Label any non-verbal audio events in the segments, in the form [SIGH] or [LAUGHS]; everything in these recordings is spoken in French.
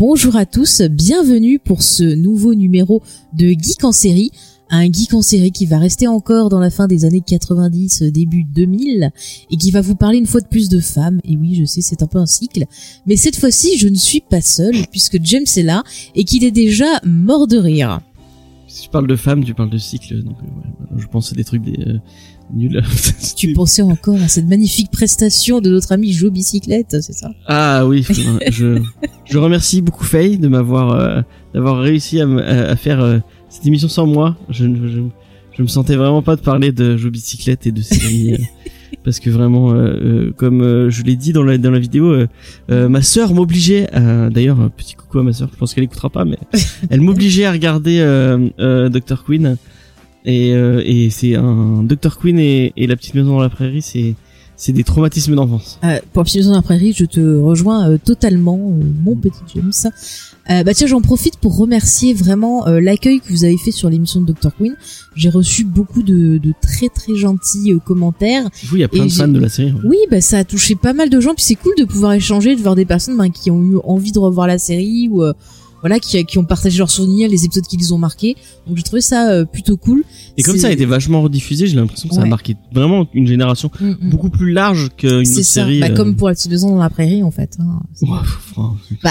Bonjour à tous, bienvenue pour ce nouveau numéro de Geek en série. Un geek en série qui va rester encore dans la fin des années 90, début 2000, et qui va vous parler une fois de plus de femmes. Et oui, je sais, c'est un peu un cycle. Mais cette fois-ci, je ne suis pas seule, puisque James est là, et qu'il est déjà mort de rire. Si tu parles de femmes, tu parles de cycle. Donc, euh, je pense à des trucs des, euh, nuls. Tu pensais encore à cette magnifique prestation de notre ami Joe Bicyclette, c'est ça? Ah oui, je, je remercie beaucoup Faye de m'avoir euh, d'avoir réussi à, à- faire euh, cette émission sans moi. Je, ne- je, je me sentais vraiment pas de parler de Joe Bicyclette et de ses amis. euh, [LAUGHS] Parce que vraiment, euh, euh, comme je l'ai dit dans la dans la vidéo, ma sœur m'obligeait. D'ailleurs, un petit coucou à ma sœur. Je pense qu'elle écoutera pas, mais [LAUGHS] elle m'obligeait à regarder euh, euh, Dr Queen. Et, euh, et c'est un Dr Queen et, et la petite maison dans la prairie, c'est c'est des traumatismes d'enfance. Euh, pour Petit Maison dans la Prairie, je te rejoins euh, totalement, euh, mon petit James. Euh, bah tiens, j'en profite pour remercier vraiment euh, l'accueil que vous avez fait sur l'émission de Dr. Queen. J'ai reçu beaucoup de, de très très gentils euh, commentaires. Fou, il y a plein de fans de la série. ouais. Oui, bah ça a touché pas mal de gens, puis c'est cool de pouvoir échanger, de voir des personnes bah, qui ont eu envie de revoir la série ou euh, voilà qui, qui ont partagé leurs souvenirs, les épisodes qui les ont marqués. Donc j'ai trouvé ça euh, plutôt cool. Et comme ça a été vachement rediffusé, j'ai l'impression que ça a marqué vraiment une génération Mm, mm. beaucoup plus large qu'une série. bah, euh, comme pour la petite maison dans la prairie en fait. hein. [LAUGHS] ouais, Bah,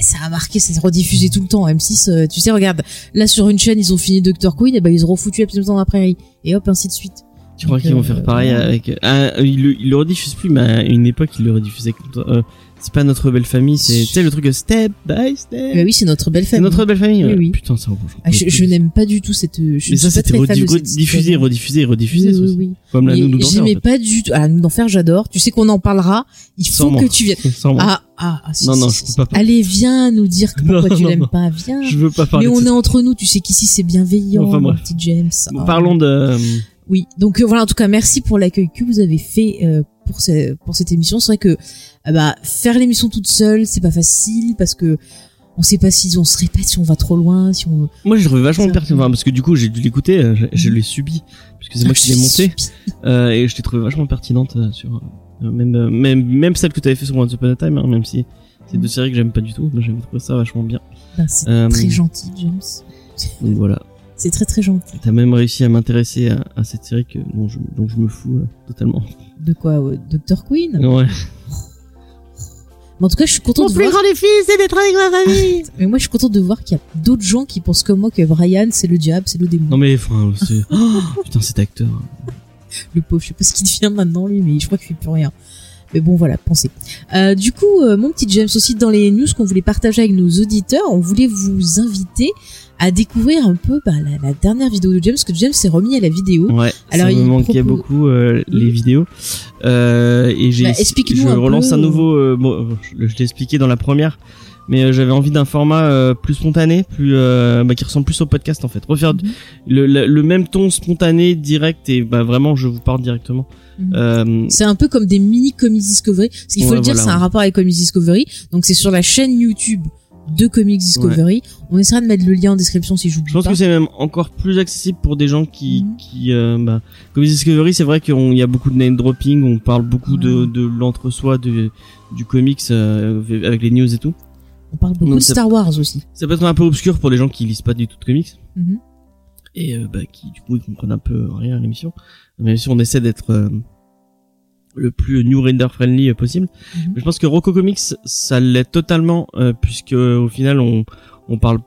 ça a marqué, c'est rediffusé tout le temps. M6, euh, tu sais, regarde, là sur une chaîne, ils ont fini Dr. Queen, et ben ils ont refoutu la petite maison dans la prairie. Et hop, ainsi de suite. tu crois qu'ils vont euh, faire pareil avec ah, ils, le, ils le rediffusent plus, mais à une époque ils le rediffusaient. comme. Euh, c'est pas notre belle famille, c'est tu sais le truc de step by step. Bah oui, c'est notre belle c'est famille. notre belle famille. Oui. Putain, ça. j'en Ah, je n'aime pas du tout cette. Je Mais ça c'était rediffusé, rediffusé, rediffusé. Oui, oui. Comme la nounou d'enfer. en J'aimais fait. pas du tout. Ah, la nounou d'enfer, j'adore. Tu sais qu'on en parlera. Il Sans faut moi. que tu viennes. [LAUGHS] Sans moi. Ah, ah, ah, si, Non, si, non, si, je peux si. pas. Allez, viens nous dire que [LAUGHS] pourquoi Non, tu l'aimes pas. Viens. Je veux pas parler. Mais on est entre nous. Tu sais qu'ici c'est bienveillant, Enfin, mon petit James. Parlons de. Oui, donc euh, voilà, en tout cas, merci pour l'accueil que vous avez fait euh, pour ce, pour cette émission. C'est vrai que euh, bah faire l'émission toute seule, c'est pas facile parce que on sait pas si on se répète, si on va trop loin, si on. Moi, j'ai trouvé vachement pertinent, enfin, parce que du coup, j'ai dû l'écouter, euh, je, je l'ai subi, puisque c'est moi qui l'ai monté, [LAUGHS] et je l'ai trouvé vachement pertinente sur même même même celle que tu avais fait sur Once Upon a Time, hein, même si c'est deux séries que j'aime pas du tout, mais j'ai trouvé ça vachement bien. Ben, c'est très gentil, James. Donc voilà, C'est très très gentil. t'as même réussi à m'intéresser à, à cette série que dont je dont je me fous euh, totalement. De quoi, euh, Dr Queen? Ouais. Mais en tout cas, je suis contente de voir. défi, c'est d'être avec ma famille. [LAUGHS] Mais moi, je suis contente de voir qu'il y a d'autres gens qui pensent comme moi que Brian, c'est le diable, c'est le démon. non mais enfin, c'est [LAUGHS] oh, putain cet acteur. Le pauvre, je sais pas ce qu'il devient maintenant lui, mais je crois qu'il fait plus rien. Mais bon, voilà, pensez. Euh, du coup, euh, mon petit James, aussi dans les news qu'on voulait partager avec nos auditeurs, on voulait vous inviter à découvrir un peu bah, la, la dernière vidéo de James, parce que James s'est remis à la vidéo. Ouais. Alors, ça me il manquait propose- beaucoup euh, les vidéos. Euh, et j'ai Bah, je un relance peu, un nouveau. euh, bon, je, je l'ai expliqué dans la première, mais j'avais envie d'un format plus spontané, plus bah, qui ressemble plus au podcast en fait. Refaire Mhm. le, le, le même ton spontané, direct et bah vraiment je vous parle directement. Mhm. C'est un peu comme des mini Comics Discovery. Parce qu'il faut Ouais, le dire, voilà, c'est un ouais. rapport avec Comics Discovery. Donc c'est sur la chaîne YouTube de Comics Discovery. On essaiera de mettre le lien en description si j'oublie je pense pas. que c'est même encore plus accessible pour des gens qui, Mhm. qui euh, bah, comme Discovery, c'est vrai qu'il y a beaucoup de name dropping, on parle beaucoup de, Ouais. de l'entre-soi de, du comics euh, avec les news et tout. On parle beaucoup Donc, de Star Wars aussi. Ça peut être un peu obscur pour des gens qui lisent pas du tout de comics Mhm. et euh, bah, qui du coup ils comprennent un peu rien à l'émission. Même si on essaie d'être euh, le plus new reader friendly euh, possible. Mhm. Mais je pense que Rocco Comics ça l'est totalement euh, puisque au final on on parle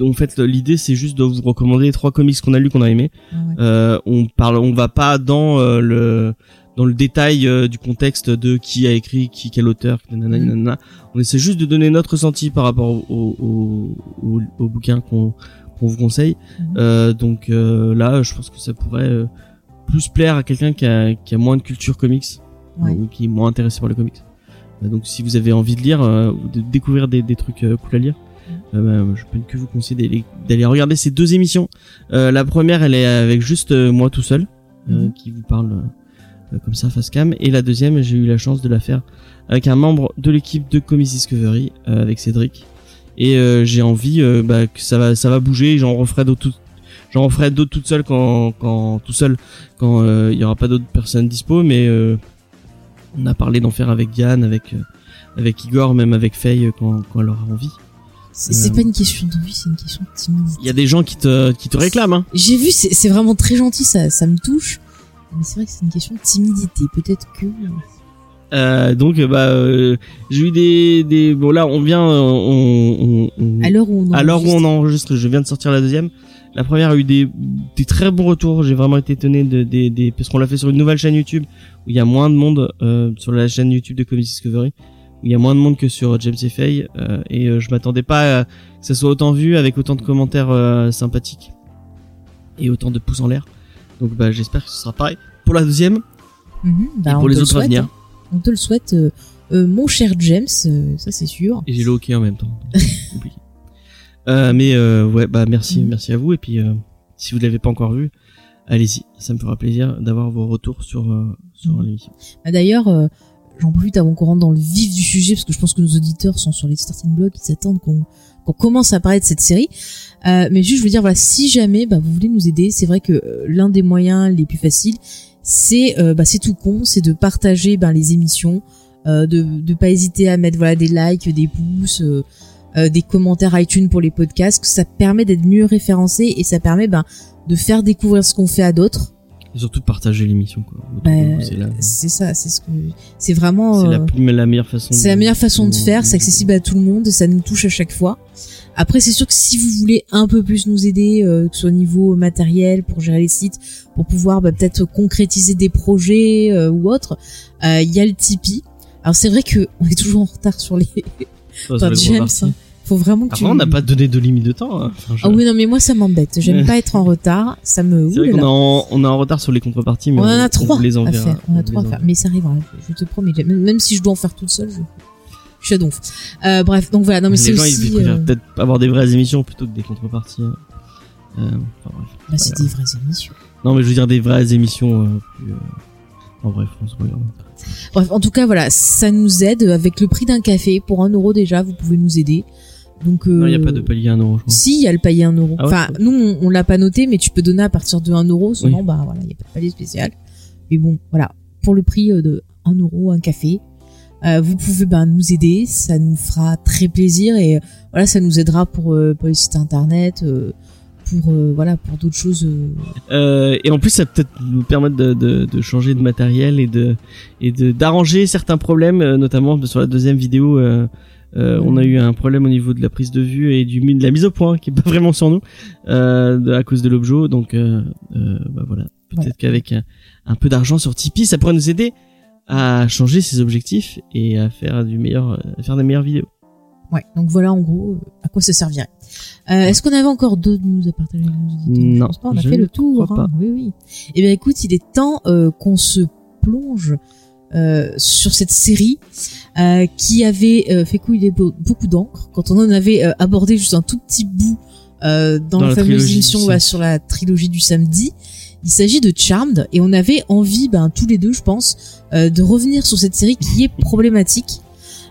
en fait l'idée c'est juste de vous recommander les trois comics qu'on a lus qu'on a aimé. Ah ouais. Euh, on parle on va pas dans euh, le dans le détail euh, du contexte de qui a écrit, qui quel auteur, nanana, Mhm. nanana. On essaie juste de donner notre ressenti par rapport au, au, au, au bouquin qu'on qu'on vous conseille. Mhm. Euh, donc euh, là, je pense que ça pourrait euh, plus plaire à quelqu'un qui a, qui a moins de culture comics Ouais. ou qui est moins intéressé par le comics. Euh, donc si vous avez envie de lire euh, ou de découvrir des, des trucs euh, cool à lire, euh, bah, je peux que vous conseiller d'aller- regarder ces deux émissions. Euh, la première, elle est avec juste euh, moi tout seul, euh, Mhm. qui vous parle euh, comme ça face cam. Et la deuxième, j'ai eu la chance de la faire avec un membre de l'équipe de Comics Discovery, euh, avec Cédric. Et euh, j'ai envie euh, bah, que ça va, ça va bouger. J'en referai d'autres, tout- j'en referai d'autres toute seule quand, quand tout seul, quand euh, il y aura pas d'autres personnes dispo. Mais euh, on a parlé d'en faire avec Diane, avec euh, avec Igor, même avec Faye euh, quand, quand elle aura envie. C'est Euh, pas une question d'envie, c'est une question de timidité. Il y a des gens qui te qui te réclament. Hein. J'ai vu, c'est c'est vraiment très gentil, ça, ça me touche. Mais c'est vrai que c'est une question de timidité. Peut-être que. Euh, donc euh, bah euh, j'ai eu des des bon là on vient euh, on, on, on- À l'heure où on à l'heure où on enregistre, je viens de sortir la deuxième. La première a eu des, des très bons retours. J'ai vraiment été étonné de, des, des, parce qu'on l'a fait sur une nouvelle chaîne YouTube où il y a moins de monde euh, sur la chaîne YouTube de Comics Discovery où il y a moins de monde que sur James et Faye euh, et euh, je m'attendais pas à que ça soit autant vu avec autant de commentaires euh, sympathiques et autant de pouces en l'air. Donc bah j'espère que ce sera pareil pour la deuxième Mhm, bah, et pour les le autres à venir. On te le souhaite, euh, euh, mon cher James, ça c'est sûr. Et j'ai le hockey en même temps. [LAUGHS] mais euh, ouais, bah merci, merci à vous. Et puis, euh, si vous ne l'avez pas encore vu, allez-y. Ça me fera plaisir d'avoir vos retours sur euh, sur Mhm. l'émission. Ah, D'ailleurs, euh, j'en profite avant qu'on rentre dans le vif du sujet, parce que je pense que nos auditeurs sont sur les starting blocks, ils s'attendent qu'on commence à parler de cette série. Euh, mais juste, je veux dire, voilà, si jamais bah, vous voulez nous aider, c'est vrai que euh, l'un des moyens les plus faciles, c'est euh, bah, c'est tout con, c'est de partager ben, les émissions, euh, de de pas hésiter à mettre voilà des likes, des pouces. Euh, des commentaires iTunes pour les podcasts, que ça permet d'être mieux référencé et ça permet ben, de faire découvrir ce qu'on fait à d'autres. Et surtout partager l'émission. quoi. Bah, c'est ça, c'est ce que c'est vraiment. c'est la, euh, la meilleure façon. c'est la meilleure façon de faire, c'est accessible à tout le monde, ça nous touche à chaque fois. Après, c'est sûr que si vous voulez un peu plus nous aider, euh, que ce soit au niveau matériel, pour gérer les sites, pour pouvoir bah, peut-être concrétiser des projets euh, ou autre, euh, il y a le Tipeee. Alors c'est vrai que [LAUGHS] on est toujours en retard sur les. Enfin, James, hein. faut vraiment que tu. Avant, on n'a pas donné de limite de temps. hein. Enfin, je- Ah oui, non, mais moi ça m'embête. J'aime pas être en retard. Ça me. C'est vrai Ouh là qu'on là. est en, on est en retard sur les contreparties, mais On en a on trois vous les à enverra. faire. On a vous trois à les faire. enverra. Mais ça arrivera. Je te promets. Même même si je dois en faire toute seule, je, je suis à donf. Euh, bref, donc voilà. Non, mais les c'est gens, aussi. ils préfèrent euh, peut-être avoir des vraies émissions plutôt que des contreparties. hein. Euh, enfin, bref. bah, c'est des vraies émissions. Non, mais je veux dire des vraies émissions. Euh, plus, euh, En bref, on se regarde. Bref, en tout cas, voilà, ça nous aide avec le prix d'un café pour un euro déjà. Vous pouvez nous aider. Donc. Euh... Non, il n'y a pas de palier à un euro, je crois. Si, il y a le palier 1 euro. Ah ouais enfin, nous, on, on l'a pas noté, mais tu peux donner à partir de 1 euro. Sinon, bah voilà, il y a pas de palier spécial. Mais bon, voilà, pour le prix euh, de 1 euro, un café, euh, vous pouvez bah, nous aider. Ça nous fera très plaisir et euh, voilà, ça nous aidera pour, euh, pour les sites internet, euh, pour euh, voilà, pour d'autres choses. euh. Euh, et en plus, ça peut-être nous permettre de, de, de changer de matériel et de et de d'arranger certains problèmes, notamment sur la deuxième vidéo. Euh, on a eu un problème au niveau de la prise de vue et du de la mise au point qui est pas [LAUGHS] vraiment sur nous euh, à cause de l'objet. Donc, euh, bah voilà. Peut-être qu'avec un, un peu d'argent sur Tipeee, ça pourrait nous aider à changer ses objectifs et à faire du meilleur, à faire des meilleures vidéos. Ouais, donc voilà en gros euh, à quoi ça servirait. Euh, Est-ce qu'on avait encore d'autres news à partager avec nos auditeurs Je Non, pense pas, on a fait le tour. hein. Oui, oui. Eh bien, écoute, il est temps euh, qu'on se plonge euh, sur cette série euh, qui avait euh, fait couler beau- beaucoup d'encre quand on en avait euh, abordé juste un tout petit bout euh, dans, Dans la la fameuse émission samedi. sur la trilogie du samedi. Il s'agit de Charmed et on avait envie, ben, tous les deux, je pense, euh, de revenir sur cette série qui est problématique.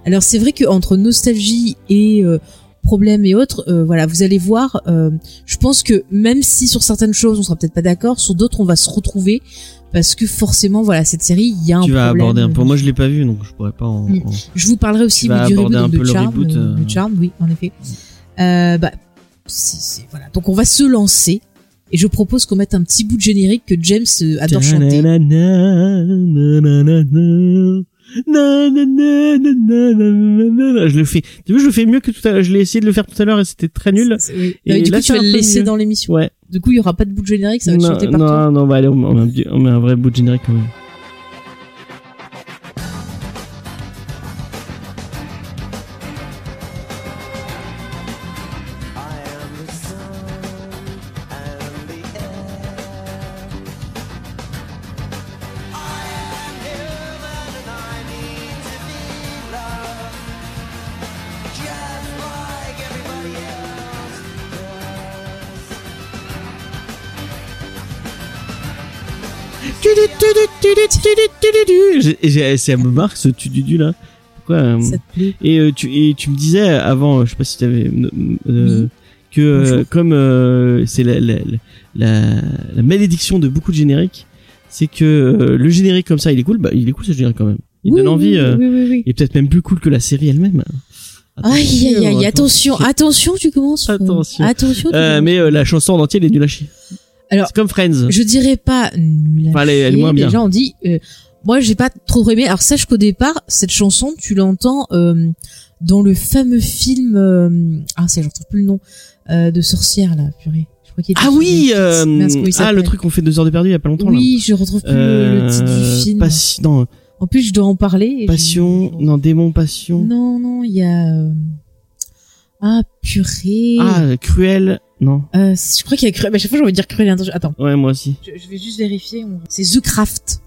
Alors c'est vrai que entre nostalgie et euh, problèmes et autres, euh, voilà, vous allez voir. euh, je pense que même si sur certaines choses on sera peut-être pas d'accord, sur d'autres on va se retrouver parce que forcément, voilà, cette série, il y a un tu vas problème. aborder un peu. Moi, je l'ai pas vu, donc je pourrais pas en. Mm. Je vous parlerai aussi Tu vas du aborder reboot un de le Charm, reboot, euh, euh. de Charm, oui, en effet. Euh, bah, c'est- voilà. Donc on va se lancer. Et je propose qu'on mette un petit bout de générique que James adore chanter. Je le fais. Tu vois, je le fais mieux que tout à l'heure. Je l'ai essayé de le faire tout à l'heure et c'était très nul. Et du là, coup, tu vas le laisser mieux. dans l'émission. Ouais. Du coup, il y aura pas de bout de générique, ça va Non, chanté par toi. non, non, bah allez, on met, on met un, on met un vrai bout de générique quand même. À me marque ce tu du du là. Pourquoi euh, Ça te plaît Et euh, tu et tu me disais avant, je sais pas si tu avais Oui. que euh, Bonjour. comme c'est la, la, la, la malédiction de beaucoup de génériques, c'est que le générique comme ça, il est cool. Bah, il est cool ce générique quand même. Il Oui, donne envie. oui. Il est peut-être même plus cool que la série elle-même. Aïe, aïe, aïe, attention, attention. attention, tu commences. Attention. Attention. tu Euh, commences. mais euh, la chanson en entier, elle est nulle à chier. Alors, c'est comme Friends. je dirais pas nul à Enfin, elle est- elle est chier. moins bien. Déjà, on dit, euh, moi, j'ai pas trop aimé. Alors, sache qu'au départ, cette chanson, tu l'entends euh, dans le fameux film. euh, ah, c'est, je retrouve plus le nom euh, de sorcière là, purée. Je crois qu'il Ah oui, euh, Mince, ah le truc qu'on fait deux heures de perdu il y a pas longtemps Oui, je retrouve plus le, le titre Euh, du film. passi- non, En plus, je dois en parler. passion, je- non démon passion. Non, non, il y a. euh, Ah, purée. Ah cruel, non. Euh, je crois qu'il y a cruel. Mais à chaque fois, j'ai envie de dire cruel. Attends, Ouais moi aussi. je, je vais juste vérifier. C'est The Craft.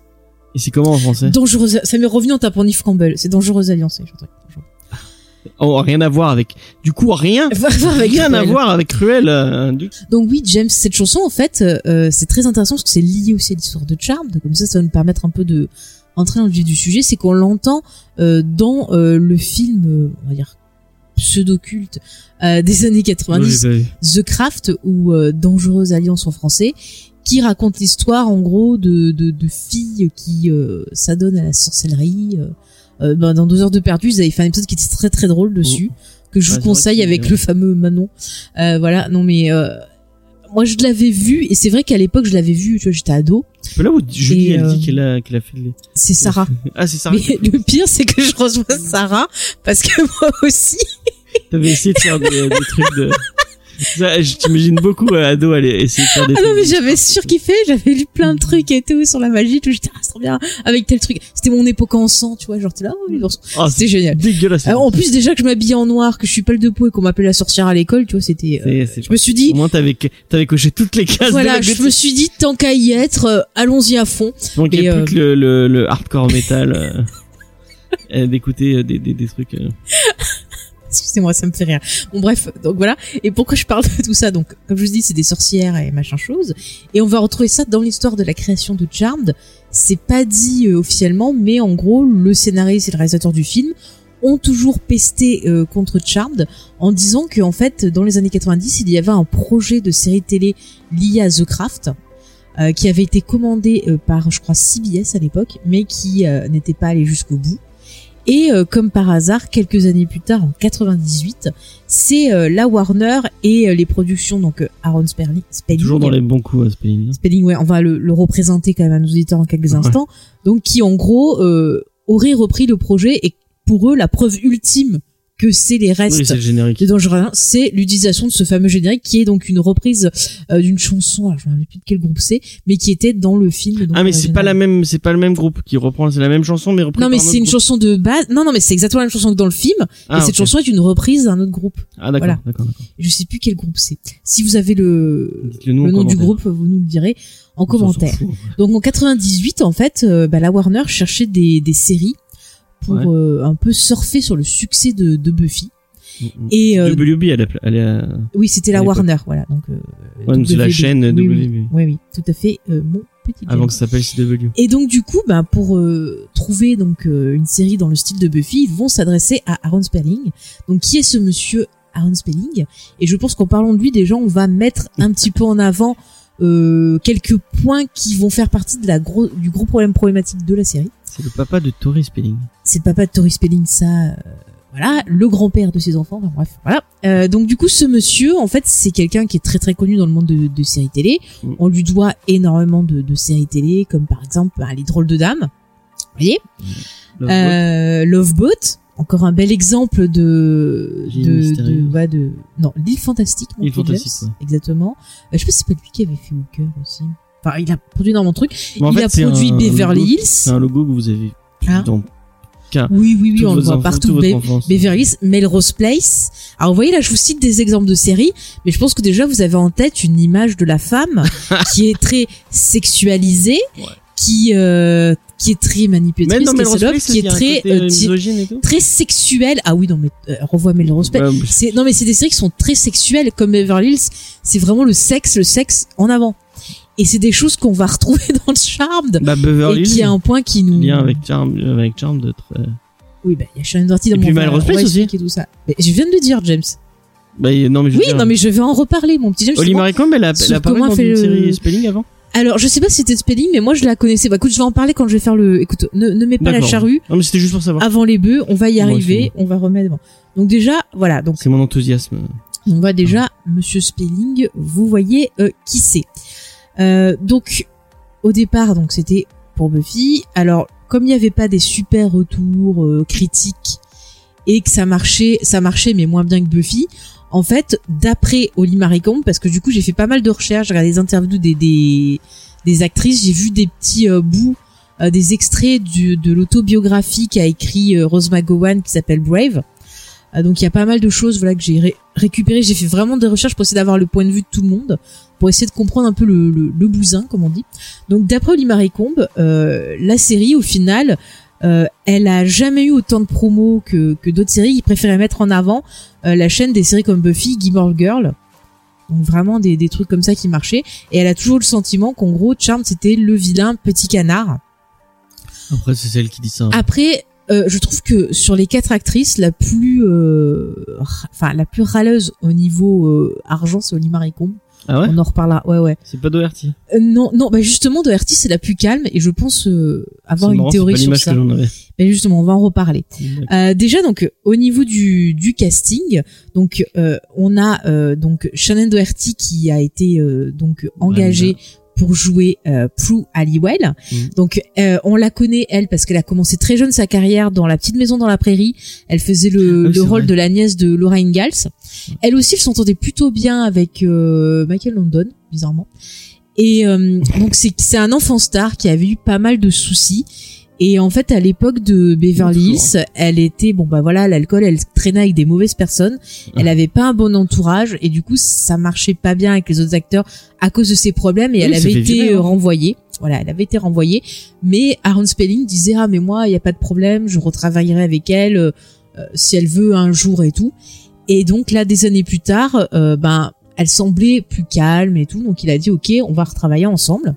Et c'est comment en français Dangereuse. Ça m'est revenu en tapant Nif Campbell. C'est Dangereuse Alliance. Oh rien à voir avec. Du coup rien. [LAUGHS] Avec rien à voir avec cruel. euh, du- Donc oui, James, cette chanson, en fait, euh, c'est très intéressant parce que c'est lié aussi à l'histoire de Charmed. Comme ça, ça va nous permettre un peu de entrer dans le vif du sujet. C'est qu'on l'entend euh, dans euh, le film, euh, on va dire pseudo-culte euh, des années Non, 90, j'ai pas vu. The Craft ou euh, Dangereuse Alliance en français, qui raconte l'histoire en gros de, de, de filles qui euh, s'adonnent à la sorcellerie. Euh, euh, ben, dans deux heures de perdu, ils avaient fait un épisode qui était très très drôle dessus, que je vous conseille avec le fameux Manon. Euh, voilà, non mais euh, moi je l'avais vu et c'est vrai qu'à l'époque je l'avais vu, tu vois, j'étais ado. C'est pas là où Julie elle euh, dit qu'elle a qu'elle a fait les... C'est Sarah. [LAUGHS] Ah c'est Sarah. Mais le pire c'est que je reçois Sarah parce que [LAUGHS] moi aussi. T'avais essayé de faire des, des trucs de. Ça, je t'imagine beaucoup euh, ado aller essayer de faire des Ah non mais j'avais surkiffé, j'avais lu plein de trucs et tout sur la magie, tout. J'étais ah c'est trop bien avec tel truc. C'était mon époque en sang, tu vois, genre t'es là, oh. Ah, C'était génial. dégueulasse. Alors, en plus déjà que je m'habillais en noir, que je suis pelle de peau et qu'on m'appelait la sorcière à l'école, tu vois, c'était. euh, je me suis dit, Au moins t'avais t'avais coché toutes les cases. voilà, de je me suis dit tant qu'à y être, euh, allons-y à fond. Il manquait et, plus euh, que le, le, le hardcore metal. euh, [LAUGHS] euh, d'écouter euh, des, des, des trucs. Excusez-moi, ça me fait rire. Bon bref, donc voilà. Et pourquoi je parle de tout ça Donc, comme je vous dis, c'est des sorcières et machin chose. Et on va retrouver ça dans l'histoire de la création de Charmed. C'est pas dit euh, officiellement, mais en gros, le scénariste et le réalisateur du film ont toujours pesté euh, contre Charmed en disant que en fait, dans les années 90, il y avait un projet de série télé lié à The Craft. euh, qui avait été commandé par, je crois, CBS à l'époque, mais qui n'était pas allé jusqu'au bout. Et euh, comme par hasard, quelques années plus tard, en 98, c'est euh, la Warner et euh, les productions donc euh, Aaron Sperling, Spelling, Toujours dans les bons coups à Spelling. Spelling, ouais, on va le, le représenter quand même à nos auditeurs en quelques Ouais. instants. Donc qui en gros euh, aurait repris le projet et pour eux la preuve ultime que c'est les restes Oui, c'est le générique. de Dangereux Alain, c'est l'utilisation de ce fameux générique qui est donc une reprise euh, d'une chanson, alors je me rappelle plus de quel groupe c'est, mais qui était dans le film. donc, Ah mais euh, c'est pas la même, c'est pas le même groupe qui reprend, c'est la même chanson mais reprise Non mais c'est une chanson de base. Non non mais c'est exactement la même chanson que dans le film. Ah, et cette chanson est une reprise d'un autre groupe. Ah d'accord, voilà. d'accord, d'accord. Je sais plus quel groupe c'est. Si vous avez le, le nom du groupe, vous nous le direz en commentaire. Donc en 98, en fait, euh, bah, la Warner cherchait des, des séries pour Ouais. euh, un peu surfer sur le succès de, de Buffy. Mm, mm. Et euh, WB elle, a- elle est à- oui, c'était la. Warner, voilà. Donc, euh, Ouais, donc c'est la chaîne oui, WB. Oui, oui, oui, tout à fait. euh, mon petit. avant que ça s'appelle CW. Et donc du coup, bah, pour euh, trouver donc euh, une série dans le style de Buffy, ils vont s'adresser à Aaron Spelling. Donc qui est ce monsieur Aaron Spelling? Et je pense qu'en parlant de lui, déjà, on va mettre un petit peu en avant euh, quelques points qui vont faire partie de la gros, du gros problème problématique de la série. C'est le papa de Tori Spelling. C'est le papa de Tori Spelling, ça. euh, voilà, le grand-père de ses enfants, enfin, bref, voilà. Euh, donc du coup, ce monsieur, en fait, c'est quelqu'un qui est très très connu dans le monde de, de séries télé. On lui doit énormément de, de séries télé, comme par exemple bah, Les Drôles de Dames. Vous voyez Love euh, Love Boat, encore un bel exemple de de, de, ouais, de non l'île fantastique. L'île fantastique, ouais. exactement. Euh, je sais pas si c'est pas lui qui avait fait Hooker aussi. Enfin, il a produit énormément de trucs. Il fait, a produit un Beverly Hills. C'est un logo que vous avez Hein dans Oui, oui, oui, on le voit enfants- partout. Be- enfance. Beverly Hills, Melrose Place. Alors vous voyez là, je vous cite des exemples de séries, mais je pense que déjà vous avez en tête une image de la femme [LAUGHS] qui est très sexualisée, Ouais. qui euh, qui est très manipulatrice, dans qui est qui très euh, euh, très sexuelle. Ah oui, non mais euh, revois Melrose Place. Mais- C'est non mais c'est des séries qui sont très sexuelles comme Beverly Hills. C'est vraiment le sexe, le sexe en avant. Et c'est des choses qu'on va retrouver [LAUGHS] dans Charmed. Bah, Beverly et qui est un point qui nous. lien avec Charm, avec Charm de très... Oui, bah, il y a Shannon Doherty dans Et mon puis. Melrose Place aussi. tout ça. Mais je viens de le dire, James. Bah, non, mais je Oui, dire, non, mais je vais en reparler, mon petit James. Marie Combs, elle a, elle a pas dans fait une le- série Spelling avant Alors, je sais pas si c'était Spelling, mais moi, je la connaissais. Bah, écoute, je vais en parler quand je vais faire le. Écoute, ne, ne mets pas la D'accord. charrue Non, mais c'était juste pour savoir. avant les bœufs. On va y Moi arriver. On va remettre devant. Donc déjà, voilà. Donc C'est mon enthousiasme. On voit déjà Monsieur Spelling, vous voyez euh, qui c'est. Euh, donc au départ, donc c'était pour Buffy. Alors comme il n'y avait pas des super retours euh, critiques et que ça marchait, ça marchait mais moins bien que Buffy. En fait, d'après Holly Marie Combs, parce que du coup j'ai fait pas mal de recherches, j'ai regardé des interviews des des, actrices, j'ai vu des petits euh, bouts, euh, des extraits du, de l'autobiographie qu'a écrit euh, Rose McGowan qui s'appelle Brave. Donc il y a pas mal de choses voilà que j'ai ré- récupéré. J'ai fait vraiment des recherches pour essayer d'avoir le point de vue de tout le monde, pour essayer de comprendre un peu le, le, bousin, comme on dit. Donc d'après Oli euh, la série au final, euh, elle a jamais eu autant de promos que, que d'autres séries. Ils préféraient mettre en avant euh, la chaîne des séries comme Buffy, Gilmore Girl. Donc vraiment des, des trucs comme ça qui marchaient. Et elle a toujours le sentiment qu'en gros, Charmed c'était le vilain petit canard. Après, c'est celle qui dit ça. Après, euh, je trouve que sur les quatre actrices, la plus, euh, enfin la plus râleuse au niveau euh, argent, c'est Oli Marie Combs. Ah ouais On en reparlera. Ouais, ouais. C'est pas Doherty. Euh, non, non, bah justement, Doherty c'est la plus calme et je pense euh, avoir une marrant, théorie sur ça. Mais justement, on va en reparler. Euh, déjà donc au niveau du, du casting, donc euh, on a euh, donc Shannon Doherty qui a été euh, donc engagée pour jouer euh, Prue Halliwell. Mm. Donc euh, on la connaît elle parce qu'elle a commencé très jeune sa carrière dans La petite maison dans la prairie. Elle faisait le, Ah oui, le rôle vrai. de la nièce de Laura Ingalls. Elle aussi elle s'entendait plutôt bien avec euh, Michael London bizarrement. Et euh, donc c'est c'est un enfant star qui avait eu pas mal de soucis. Et en fait, à l'époque de Beverly. Hills, elle était bon bah voilà, l'alcool, elle traînait avec des mauvaises personnes. Elle avait pas un bon entourage et du coup, ça marchait pas bien avec les autres acteurs à cause de ces problèmes et Oui, elle avait été virer, hein. renvoyée. Voilà, elle avait été renvoyée. Mais Aaron Spelling disait ah mais moi, il y a pas de problème, je retravaillerai avec elle euh, euh, si elle veut un jour et tout. Et donc là, des années plus tard, euh, ben elle semblait plus calme et tout, donc il a dit ok, on va retravailler ensemble.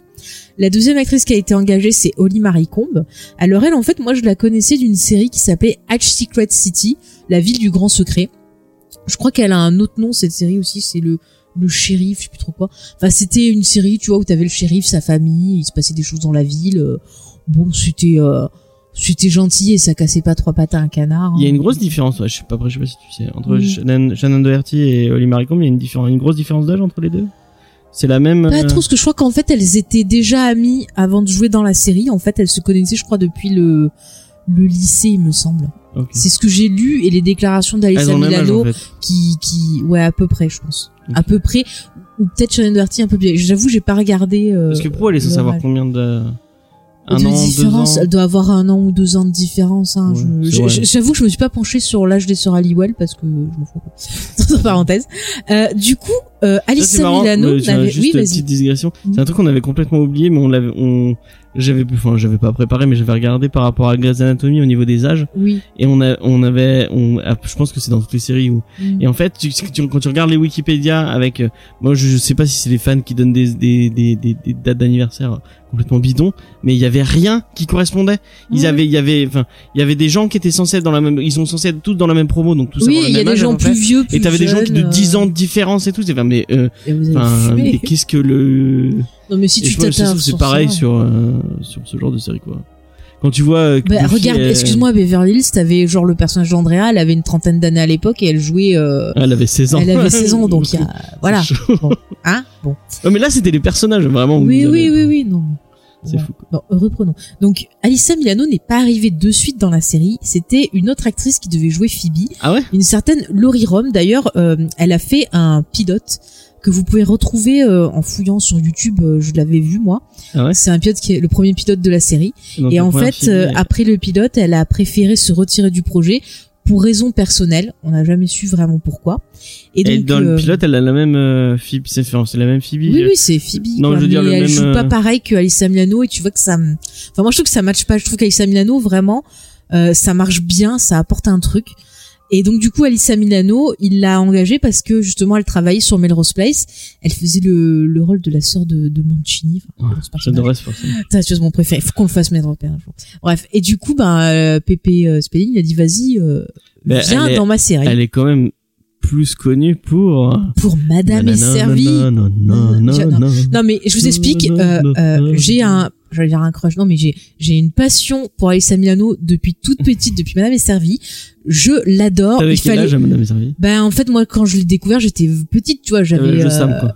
La deuxième actrice qui a été engagée, c'est Holly Marie Combs. Alors elle, en fait, moi je la connaissais d'une série qui s'appelait Hatch Secret City, la ville du grand secret. Je crois qu'elle a un autre nom cette série aussi, c'est le le shérif, je sais plus trop quoi. Enfin, c'était une série, tu vois, où t'avais le shérif, sa famille, il se passait des choses dans la ville. euh, Bon, c'était euh, c'était gentil et ça cassait pas trois pattes à un canard. Il y a hein. une grosse différence, ouais, je sais pas, après, je sais pas si tu sais, entre Oui. Shannon, Shannon Doherty et Holly Marie Combs, il y a une, différence, une grosse différence d'âge entre les deux? C'est la même. Pas euh, trop, parce que je crois qu'en fait, elles étaient déjà amies avant de jouer dans la série. En fait, elles se connaissaient, je crois, depuis le, le lycée, il me semble. C'est ce que j'ai lu et les déclarations d'Alissa Milano en fait. qui, qui, ouais, à peu près, je pense. À peu près. Ou peut-être Shannon Doherty un peu plus. J'avoue, j'ai pas regardé. Euh, Parce que pour elle est censée leur avoir âge. combien de. Un de an, deux différence, ans elle doit avoir un an ou deux ans de différence. Hein. Ouais, J'avoue que je me suis pas penchée sur l'âge des sœurs Halliwell parce que je m'en fous. [LAUGHS] Entre parenthèses. Euh, du coup, euh, marrant, Milano euh, n'avait. juste Oui, une vas-y. petite digression. Mhm. C'est un truc qu'on avait complètement oublié, mais on l'avait, on, j'avais, enfin, j'avais pas préparé, mais j'avais regardé par rapport à Grey's Anatomy au niveau des âges, Oui. et on a, on avait, on, ah, je pense que c'est dans toutes les séries où, Mm. et en fait, tu, tu- quand tu regardes les Wikipédia avec, euh, moi, je, je sais pas si c'est les fans qui donnent des, des, des, des, des dates d'anniversaire complètement bidons, mais il y avait rien qui correspondait. Ils avaient, il y avait, enfin, il y avait des gens qui étaient censés être dans la même, ils sont censés être tous dans la même promo, donc tous Oui, il y a des gens plus vieux, plus Et t'avais des gens qui de jeunes, 10 euh, ans de différence et tout, c'est, mais, euh, mais qu'est-ce que le [LAUGHS] Non, mais si Et tu t'attardes c'est pareil ça- sur euh, sur ce genre de série quoi. Quand tu vois euh, Bah, regarde, elle- excuse-moi, Beverly Hills, t'avais genre le personnage d'Andrea, elle avait une trentaine d'années à l'époque et elle jouait. Euh, elle avait 16 ans. elle avait [LAUGHS] 16 ans, donc il y a. Voilà. Bon. Hein Bon. Ouais, mais là c'était les personnages vraiment. Oui, oui, oui, oui, non. C'est Ouais. fou. quoi. Bon, reprenons. Donc, Alissa Milano n'est pas arrivée de suite dans la série. C'était une autre actrice qui devait jouer Phoebe, Ah ouais? Une certaine Laurie Rom. D'ailleurs, euh, elle a fait un pilote que vous pouvez retrouver euh, en fouillant sur YouTube. euh, je l'avais vu moi. Ah ouais? C'est un pilote qui est le premier pilote de la série. Donc, Et en fait, euh, elle- après le pilote, elle a préféré se retirer du projet pour raisons personnelles. On n'a jamais su vraiment pourquoi. Et et donc, dans euh, le pilote elle a la même euh, Phoebe, c'est la même Phoebe. Oui, oui, c'est Phoebe. Non, quoi, je veux dire mais le elle même, joue pas euh, pareil que Alissa Milano et tu vois que ça. Enfin, moi, je trouve que ça matche pas. Je trouve qu'Alissa Milano, vraiment, euh, ça marche bien, ça apporte un truc. Et donc du coup, Alissa Milano, il l'a engagée parce que justement, elle travaillait sur Melrose Place. Elle faisait le, le rôle de la sœur de, de Mancini. Enfin, Ouais. J'adorais ce personnage. Mon préféré. Faut qu'on le fasse mettre en un jour. Bref. Et du coup, ben, euh, Pépé euh, Spelling, il a dit, vas-y, euh, viens elle est- dans ma série. Elle est quand même plus connue pour. Pour Madame est servie. nanana, nanana. Non, mais je vous explique, euh, euh, j'ai un, j'allais dire un crush, non, mais j'ai, j'ai une passion pour Alissa Milano depuis toute petite, depuis Madame est servie. Je l'adore. Il fallait, âge Madame est servie ben, en fait, moi, quand je l'ai découvert, j'étais petite, tu vois, j'avais, Sam, quoi.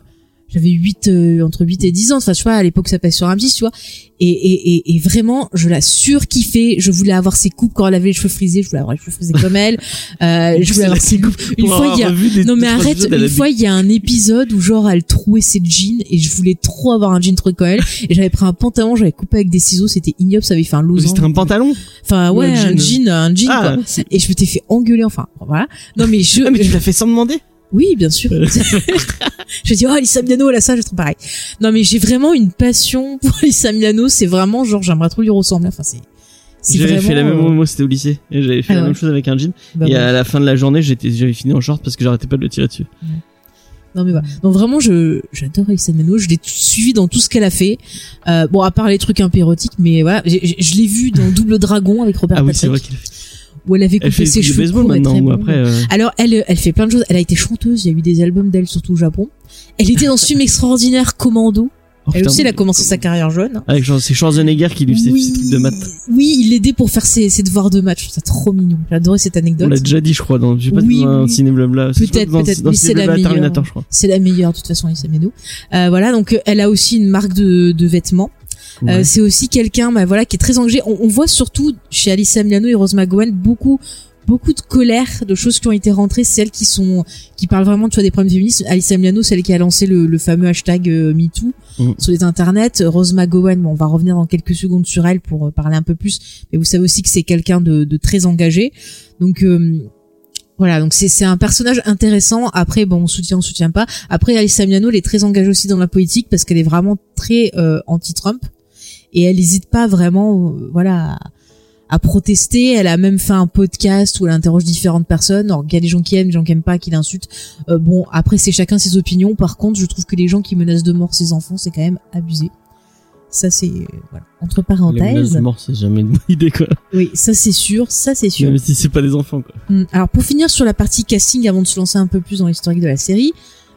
J'avais 8 euh, entre 8 et 10 ans. Enfin tu vois à l'époque ça passait sur M6 tu vois. Et, et, et, et vraiment je la surkiffais. Je voulais avoir ses coupes quand elle avait les cheveux frisés. Je voulais avoir les cheveux frisés comme elle. [LAUGHS] Euh, je voulais avoir ses coupes. une fois il y a non mais arrête une fois il y a un épisode où genre elle trouait ses jeans et je voulais trop avoir un jean trop comme elle. Et j'avais pris un pantalon j'avais coupé avec des ciseaux c'était ignoble ça avait fait un losange. C'était un pantalon enfin ou ouais un un jean. jean un jean Ah. quoi. Et je m'étais fait engueuler enfin voilà. Non mais je Ah, mais tu l'as fait sans demander oui, bien sûr. [LAUGHS] je dis oh Alissa Milano, là ça, je trouve pareil. Non mais j'ai vraiment une passion pour [LAUGHS] Alissa Milano. C'est vraiment genre j'aimerais trop lui ressembler. Enfin c'est. J'avais fait la même, euh, moi c'était au lycée. Et j'avais fait Ah la ouais. même chose avec un jean. bah et à la fin de la journée, j'étais, j'avais fini en short parce que j'arrêtais pas de le tirer dessus. Non mais voilà. Donc vraiment je j'adore Alissa Milano. Je l'ai suivi dans tout ce qu'elle a fait. Euh, bon à part les trucs un peu érotiques, mais voilà, je l'ai vu dans Double Dragon avec Robert Ah oui, c'est Patrick, vrai qu'il a fait. Où elle avait Elle coupé fait ses cheveux baseball maintenant, après. euh, Alors elle, elle fait plein de choses. Elle a été chanteuse. Il y a eu des albums d'elle, surtout au Japon. Elle était dans ce film extraordinaire Commando. oh, Elle putain, aussi, elle a commencé sa carrière jeune. Avec c'est Schwarzenegger qui lui faisait ses trucs de maths. Oui, il l'aidait pour faire ses, ses devoirs de match. Je trouve ça trop mignon. J'ai adoré cette On anecdote. l'a déjà dit, je crois, dans, je sais pas, Oui, dans un oui. ciné blabla. Peut-être, dans- peut-être, mais c'est la meilleure. C'est la meilleure, de toute façon, Lisa Meno. Euh, voilà, donc euh, elle a aussi une marque de, de vêtements. Euh, Ouais. c'est aussi quelqu'un, bah, voilà, qui est très engagé. On, on voit surtout chez Alyssa Milano et Rose McGowan beaucoup beaucoup de colère, de choses qui ont été rentrées, celles qui sont qui parlent vraiment tu vois des problèmes féministes. Alyssa Milano, celle qui a lancé le, le fameux hashtag euh, MeToo Mm. sur les internets. Rose McGowan, bon, on va revenir dans quelques secondes sur elle pour euh, parler un peu plus, mais vous savez aussi que c'est quelqu'un de, de très engagé. Donc euh, voilà, donc c'est c'est un personnage intéressant. Après, bon, on soutient, on soutient pas. Après, Alyssa Milano, elle est très engagée aussi dans la politique parce qu'elle est vraiment très euh, anti-Trump et elle n'hésite pas vraiment, euh, voilà, à, protester. Elle a même fait un podcast où elle interroge différentes personnes. Alors, il y a des gens qui aiment, des gens qui aiment pas, qui l'insultent. Euh, bon, après, c'est chacun ses opinions. Par contre, je trouve que les gens qui menacent de mort ses enfants, c'est quand même abusé. Ça, c'est euh, voilà. entre Les menaces parenthèses. de mort, c'est jamais une bonne idée, quoi. Oui, ça c'est sûr, ça c'est sûr. Même si c'est pas des enfants, quoi. Hmm. Alors pour finir sur la partie casting avant de se lancer un peu plus dans l'historique de la série,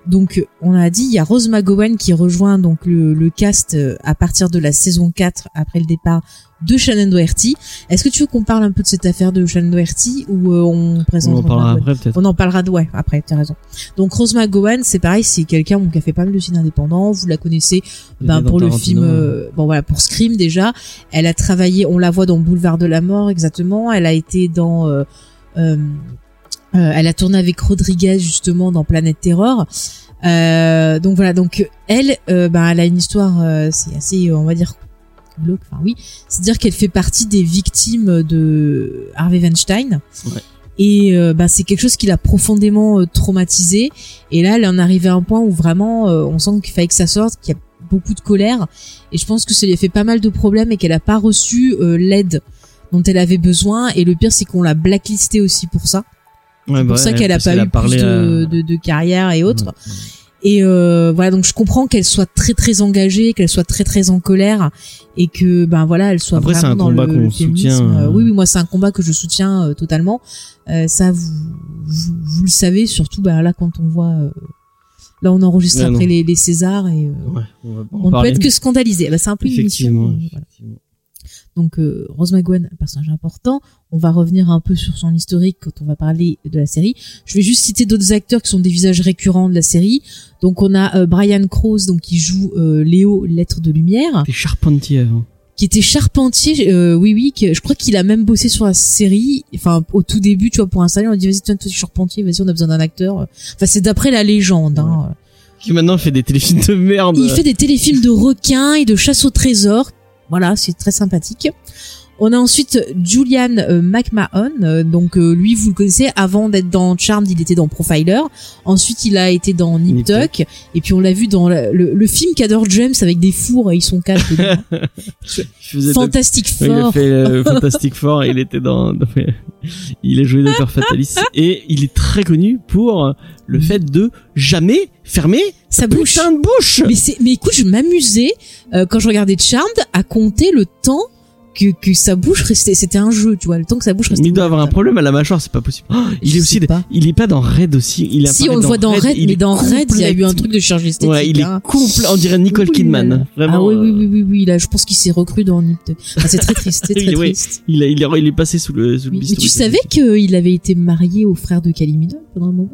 donc euh, on a dit il y a Rose McGowan qui rejoint donc le, le cast euh, à partir de la saison 4 après le départ de Shannon Doherty. Est-ce que tu veux qu'on parle un peu de cette affaire de Shannon Doherty ou euh, on présente On en parlera après, peut-être. on en parlera de ouais après t'as raison. Donc Rose McGowan c'est pareil c'est quelqu'un bon, qui a fait pas mal de ciné indépendant vous la connaissez ben, pour le film euh, bon voilà pour Scream déjà elle a travaillé on la voit dans Boulevard de la mort exactement elle a été dans euh, elle a tourné avec Rodriguez justement dans Planète Terror euh, donc voilà donc elle euh, ben elle a une histoire euh, c'est assez euh, on va dire glauque enfin oui. C'est à dire qu'elle fait partie des victimes de Harvey Weinstein. Ouais. et euh, ben, c'est quelque chose qui l'a profondément euh, traumatisée. Et là elle en est arrivée à un point où vraiment euh, on sent qu'il fallait que ça sorte qu'il y a beaucoup de colère. Et je pense que ça lui a fait pas mal de problèmes et qu'elle a pas reçu euh, l'aide dont elle avait besoin. Et le pire c'est qu'on l'a blacklistée aussi pour ça Ouais, c'est bah pour ça ouais, qu'elle a pas eu plus de, à- de, de carrière et autres. Et euh, voilà donc je comprends qu'elle soit très très engagée qu'elle soit très très en colère et que ben voilà elle soit Après, vraiment un dans combat le, soutient, euh. Euh, oui oui moi c'est un combat que je soutiens euh, totalement. Ça vous, vous vous le savez surtout bah là quand on voit là on enregistre Ouais, après les, les Césars et Ouais, on va on ne peut être que scandalisé. Bah, c'est un peu une Effectivement, émission euh, voilà. Donc euh, Rose McGowan, un personnage important. On va revenir un peu sur son historique quand on va parler de la série. Je vais juste citer d'autres acteurs qui sont des visages récurrents de la série. Donc on a euh, Brian Krause donc qui joue euh, Léo Lettre de lumière, T'es charpentier avant. qui était charpentier. euh, oui oui, que, je crois qu'il a même bossé sur la série. Enfin au tout début, tu vois, pour installer, on a dit vas-y toi, toi tu es charpentier, vas-y on a besoin d'un acteur. Enfin c'est d'après la légende. Hein. Qui maintenant fait des téléfilms de merde. Il fait des téléfilms de requins et de chasse au trésor. Voilà, c'est très sympathique. On a ensuite Julian euh, McMahon, euh, donc euh, lui vous le connaissez avant d'être dans Charmed, il était dans Profiler. Ensuite il a été dans Nip Tuck et puis on l'a vu dans le, le- le film qu'adore James avec des fours et ils sont [LAUGHS] faisait Fantastic Ouais, il a Four. fait euh, [LAUGHS] Fantastic Four et il était dans, dans- [LAUGHS] il a joué Docteur Fatalis et il est très connu pour euh, le fait de jamais fermer Sa bouche. de bouche. Mais c'est, mais écoute, je m'amusais euh, quand je regardais Charmed à compter le temps que que sa bouche restait. C'était un jeu, tu vois, le temps que sa bouche restait. Mais il doit avoir un problème à la mâchoire, c'est pas possible. Oh, il est aussi, pas. il est pas dans Red aussi. Il Si on le voit dans Red, il mais dans Red, il y a eu un truc de chirurgie esthétique. Ouais, il est hein. complet. On dirait Nicole Oui, Kidman. Vraiment. Ah oui, oui, euh, oui, oui, oui. Là, je pense qu'il s'est recru dans. Ah, c'est très triste, c'est [LAUGHS] très Il triste. Il, a- il, est, il est passé sous le, sous le Mais, tu savais qu'il avait été marié au frère de Kylie Minogue pendant un moment?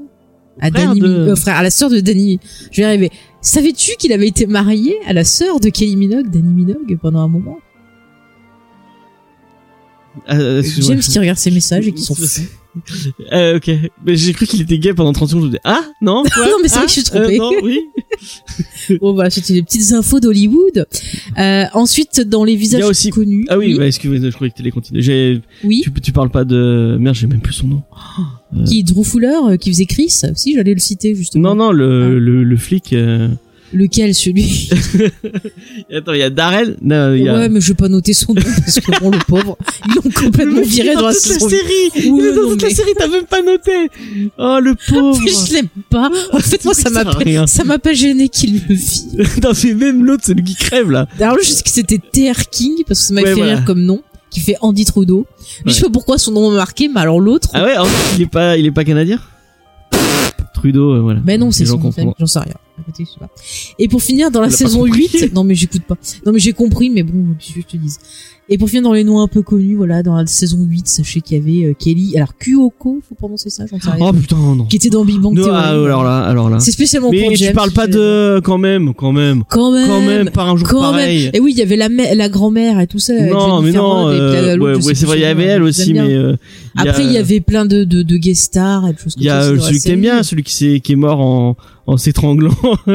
À Frère Danny de- euh, frère à la sœur de Danny. Je vais y arriver. Savais-tu qu'il avait été marié à la sœur de Kylie Minogue, Danny Minogue, pendant un moment? Excuse-moi. James qui regarde ses messages et qui s'en fout. Euh, [LAUGHS] ok. Mais j'ai cru qu'il était gay pendant 30 secondes. Je me dis, ah, non, quoi [LAUGHS] Non, mais c'est vrai que je suis trompée. euh, non, oui. [LAUGHS] Bon bah c'était les petites infos d'Hollywood. Euh, ensuite dans les visages aussi- connus. Ah oui, bah, excuse-moi, je croyais que t'allais continuer. J'ai, oui. tu, tu parles pas de, merde, j'ai même plus son nom. Qui Drew Fuller euh, qui faisait Chris. Si j'allais le citer justement. Non, non, le, Ah. le, le flic, euh... Lequel celui? [LAUGHS] Attends, il y a Darrell, non, il y a... Ouais mais je vais pas noter son nom parce que bon le pauvre ils l'ont complètement viré est dans la saison. série. Ouais, dans non, toute la mais- série, t'as même pas noté. Oh, le pauvre. je l'aime pas. [LAUGHS] En fait moi ça m'a pas, rien. ça m'a pas gêné qu'il le vit. [LAUGHS] non, mais même l'autre, c'est le qui crève, là. Alors je sais que c'était TR King parce que ça m'a Ouais, fait voilà. rire comme nom qui fait Andy Trudeau. Lui, je sais pas pourquoi son nom m'a marqué mais alors l'autre Ah ouais, fait, il est pas, il est pas canadien? Trudeau, euh, voilà. Mais non, c'est son nom j'en sais rien. Écoutez, je sais pas. Et pour finir, dans la saison compris. 8, non mais j'écoute pas. Non mais j'ai compris, mais bon, je te dise. Et pour finir dans les noms un peu connus, voilà, dans la saison 8, sachez qu'il y avait euh, Kelly, alors Kyoko, faut prononcer ça, j'en sais rien. Oh putain, non. qui était dans Big Bang Theory. ah, alors là, alors là. C'est spécialement Mais pour tu James. parles pas de, quand même, quand même. Quand même. Quand même, par un jour quand pareil. même. Et oui, il y avait la, mè- la grand-mère et tout ça. Non, mais non, euh, ouais, ouais, c'est vrai, il y avait elle aussi, mais, euh, Après, il y avait plein de, de, de guest stars et des choses comme il y ça. a euh, celui que t'aimes bien, celui qui s'est, qui est mort en, en s'étranglant. [LAUGHS]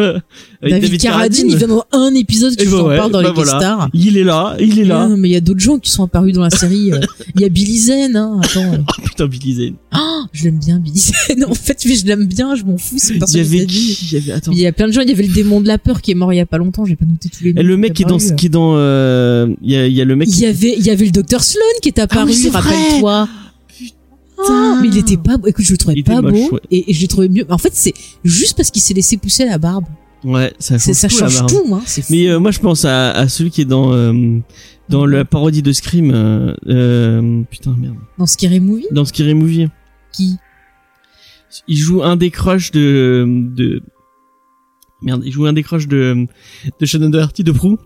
avec David, Carradine, il vient dans un épisode que Et je bah t'en ouais, parle dans bah les guest stars. Il est là, il est là. Non, mais il y a d'autres gens qui sont apparus dans la série. euh. [LAUGHS] Il y a Billy Zane, hein. Attends. euh. [LAUGHS] Oh putain, Billy Zane. Ah, je l'aime bien, Billy Zane. En fait, mais je l'aime bien, je m'en fous, c'est Il y avait qui? Il y avait, attends. Il y a plein de gens. Il y avait le démon de la peur qui est mort il y a pas longtemps. J'ai pas noté tous les noms. Et le mec qui est dans, qui est dans, euh, il y a, il y a le mec Il y avait, il y avait le docteur Sloan qui est apparu, c'est vrai. rappelle-toi. Ah, mais il était pas beau. Écoute, je le trouvais Il pas moche, beau. ouais. Et, et je l'ai trouvé mieux. En fait, c'est juste parce qu'il s'est laissé pousser la barbe. ouais, ça change ça tout, la change barbe. tout, hein. Mais euh, moi je pense à, à celui qui est dans euh, dans la parodie de Scream euh, euh, putain merde Dans Scary Movie, dans Scary Movie qui, il joue un des crushs de de merde il joue un des crushs de de Shannon Doherty de Prou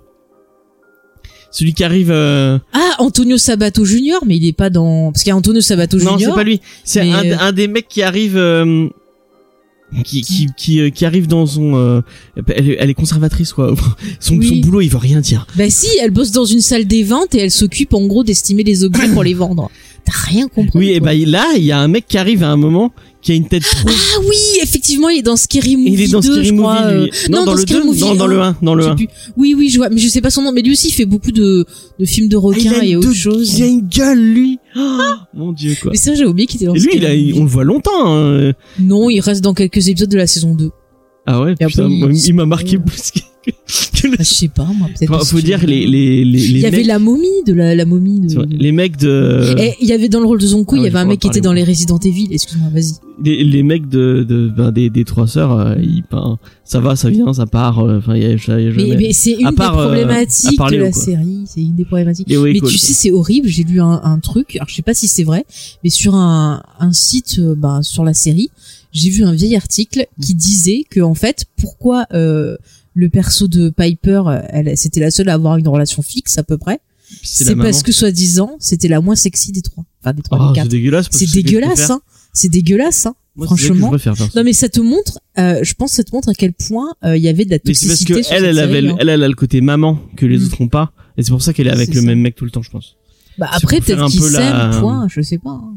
celui qui arrive euh, ah, Antonio Sabato Junior, mais il est pas dans, parce qu'il y a Antonio Sabato non c'est Junior. pas lui c'est mais, un, euh, un des mecs qui arrive euh, qui qui qui, euh, qui arrive dans son euh, elle, est- elle est conservatrice quoi [LAUGHS] son, Oui. son boulot il veut rien dire Bah si, elle bosse dans une salle des ventes et elle s'occupe en gros d'estimer les objets pour les vendre. T'as rien compris. oui et bah là il y a un mec qui arrive à un moment qui a une tête trop Ah oui, effectivement, il est dans Scary Movie il est dans 2, Scary je crois. Movie lui. euh, non, dans, le Scary 2 Movie non, dans le 1. 1 dans le Je sais 1 plus. Oui, oui, je vois, mais je sais pas son nom. Mais lui aussi, il fait beaucoup de, de films de Ah, requins a et autre chose. il a une gueule lui oh, mon dieu quoi Mais ça, j'ai oublié qu'il était dans et lui il Scary a, on le voit longtemps hein. Non, il reste dans quelques épisodes de la saison 2. Ah ouais Et putain après, il- m'a marqué plus que, que le- Ah, je sais pas, moi, peut-être. Parce faut dire les les les, Il y avait la momie de la, la momie de. les mecs de Et il y avait dans le rôle de Zonko, Ah il y avait un mec qui était dans les Resident Evil. Excuse-moi, vas-y. les, les mecs de, de ben, des des trois sœurs euh, ils ben, ça va ça vient ça part euh, enfin il y a, il y a jamais Mais, mais c'est une des euh, problématiques de la série. C'est une des problématiques. Les Mais tu sais, c'est horrible. J'ai lu un, un truc. Alors, je sais pas si c'est vrai, mais sur un, un site, bah, sur la série, j'ai vu un vieil article qui disait que en fait, pourquoi euh, le perso de Piper, elle, c'était la seule à avoir une relation fixe à peu près. c'est C'est parce que soi-disant, c'était la moins sexy des trois. Enfin, des trois, Oh, des c'est dégueulasse C'est dégueulasse, hein. C'est dégueulasse, hein. Moi, c'est franchement. je préfère. Non, mais ça te montre, euh, je pense, que ça te montre à quel point euh, il y avait de la Mais c'est parce toxicité. que sur elle, elle avait, hein. elle, elle a le côté maman que les Mm. autres ont pas, et c'est pour ça qu'elle est avec C'est le ça. même mec tout le temps, je pense. Bah c'est après, peut-être un qu'ils peu la- s'aiment, point, je sais pas. hein.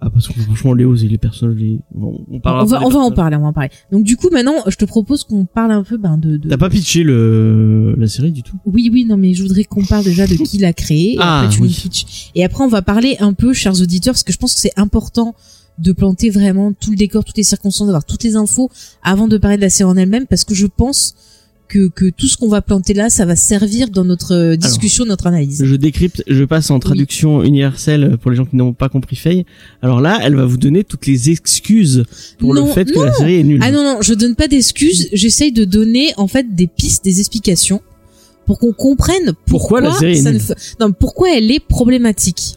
Ah parce que franchement Léo c'est les personnages les... bon, on, parlera on va, on va en parler, on va en parler. Donc du coup, maintenant, je te propose qu'on parle un peu ben, de, de... T'as pas pitché le la série du tout? Oui, oui, non, mais je voudrais qu'on parle déjà de qui l'a créé. Et Ah, après, tu oui. nous pitches. Et après, on va parler un peu, chers auditeurs, parce que je pense que c'est important de planter vraiment tout le décor, toutes les circonstances, d'avoir toutes les infos avant de parler de la série en elle-même, parce que je pense que, que tout ce qu'on va planter là, ça va servir dans notre euh, discussion, notre analyse. Je décrypte, je passe en traduction universelle pour les gens qui n'ont pas compris Faye. Alors là, elle va vous donner toutes les excuses pour Non, le fait que la série est nulle. Ah non, non, je donne pas d'excuses, j'essaye de donner en fait des pistes, des explications pour qu'on comprenne Pourquoi pourquoi, la série est ça nulle. non, pourquoi elle est problématique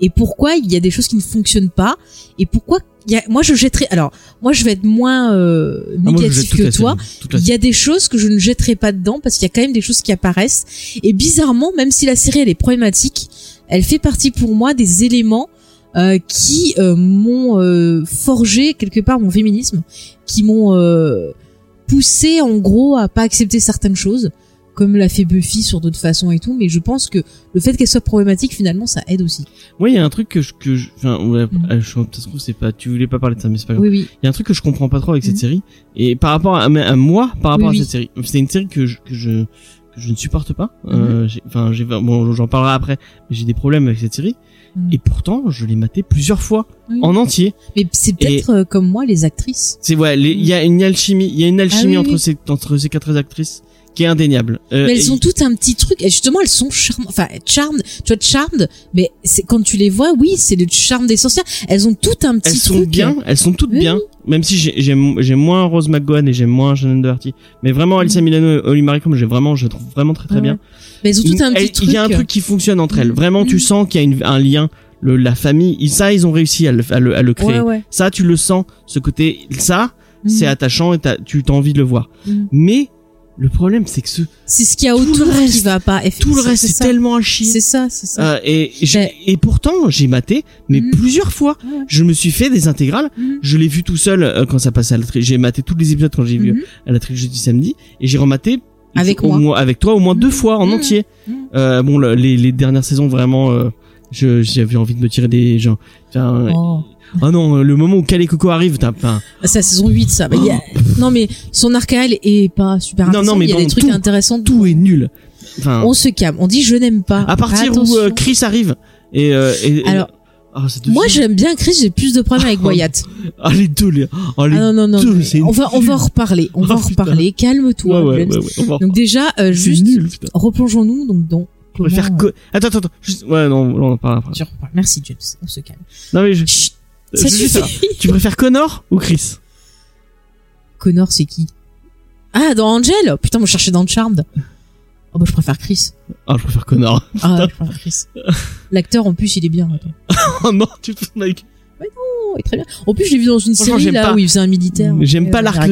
et pourquoi il y a des choses qui ne fonctionnent pas et pourquoi y a moi je jetterai alors moi je vais être moins euh, Ah, négatif que toi. il y a des choses que je ne jetterai pas dedans parce qu'il y a quand même des choses qui apparaissent. Et bizarrement même si la série elle est problématique elle fait partie pour moi des éléments euh, qui euh, m'ont euh, forgé quelque part mon féminisme qui m'ont euh, poussé en gros à pas accepter certaines choses comme l'a fait Buffy sur d'autres façons et tout mais je pense que le fait qu'elle soit problématique finalement ça aide aussi Moi, il y a un truc que je, que je, enfin, ouais, Mhm. euh, je, ça se trouve, c'est pas, tu voulais pas parler de ça, mais c'est pas grave. oui oui Il y a un truc que je comprends pas trop avec cette Mhm. série. Et par rapport à, à moi, par rapport Oui, à oui. cette série. C'est une série que je, que je, que je ne supporte pas. Euh, j'ai- enfin, j'ai, bon, j'en parlerai après, mais j'ai des problèmes avec cette série. Mhm. Et pourtant, je l'ai maté plusieurs fois, Oui. en entier. mais c'est peut-être euh, comme moi les actrices C'est ouais, il y a une alchimie, il y a une alchimie Ah oui, entre oui. ces, entre ces quatre actrices qui est indéniable. Euh, mais et- elles ont toutes un petit truc et justement elles sont charmantes enfin charmed tu vois charmed mais c'est quand tu les vois oui c'est le charme des sorcières elles ont tout un petit elles sont truc bien, elles sont toutes Oui, bien. Même si j'ai- j'aime j'aime moins Rose McGowan et j'aime moins Shannon Doherty, mais vraiment Alyssa Milano et Holly Marie comme j'ai vraiment, je trouve vraiment très très Ouais, bien. mais elles ont tout un petit truc Il y a un truc qui fonctionne entre elles. Vraiment, tu Mhm. sens qu'il y a une- un lien. Le, la famille, ça, ils ont réussi à le, à le, à le créer. ouais ouais Ça, tu le sens. Ce côté, ça, c'est attachant et t'as- tu as envie de le voir. Mais le problème, c'est que ce, c'est ce qu'il y a tout le autour qui reste- va pas tout le reste, c'est tellement à chier. c'est ça c'est ça Euh, et, et pourtant, j'ai maté, mais Mhm. plusieurs fois. Ouais. Je me suis fait des intégrales. Mhm. Je l'ai vu tout seul euh, quand ça passait à la tri- J'ai maté tous les épisodes quand j'ai vu Mhm. à la trilogie du samedi. Et j'ai rematé Avec moi. moins- avec toi au moins deux fois en entier. Euh, bon, le- les, les dernières saisons vraiment, euh, je j'avais envie de me tirer des gens. Enfin, Oh. Ah non, le moment où Kale Coco arrive, t'as pas. c'est la saison 8 ça Bah, a- non mais son arc à elle est pas super Non, intéressant non, mais il y a des trucs tout- intéressants Tout est nul. Enfin, on se calme on dit je n'aime pas à partir où euh, Chris arrive et, euh, et, Alors, devient- moi j'aime bien Chris j'ai plus de problèmes avec [LAUGHS] Wyatt ah les deux les, ah, les Ah non non non, deux, mais on va on va en reparler, on [LAUGHS] va Oh, en putain. reparler. Calme-toi. ouais, ouais, ouais, ouais, on va- Donc déjà euh, juste replongeons-nous donc dans comment- co- attends attends attends juste ouais non on en parle après. Merci James, on se calme. Non mais je, ça juste. Tu préfères Connor ou Chris? Connor c'est qui Ah dans Angel. Oh, putain, moi je cherchais dans Charmed. Oh bah je préfère Chris. Ah je préfère Connor. Ah je préfère Chris. [LAUGHS] L'acteur en plus il est bien. Attends. oh non tu te fous de ma gueule. Oh, il est très bien. En plus je l'ai vu dans une série là pas. où il faisait un militaire. J'aime Euh, pas l'arc.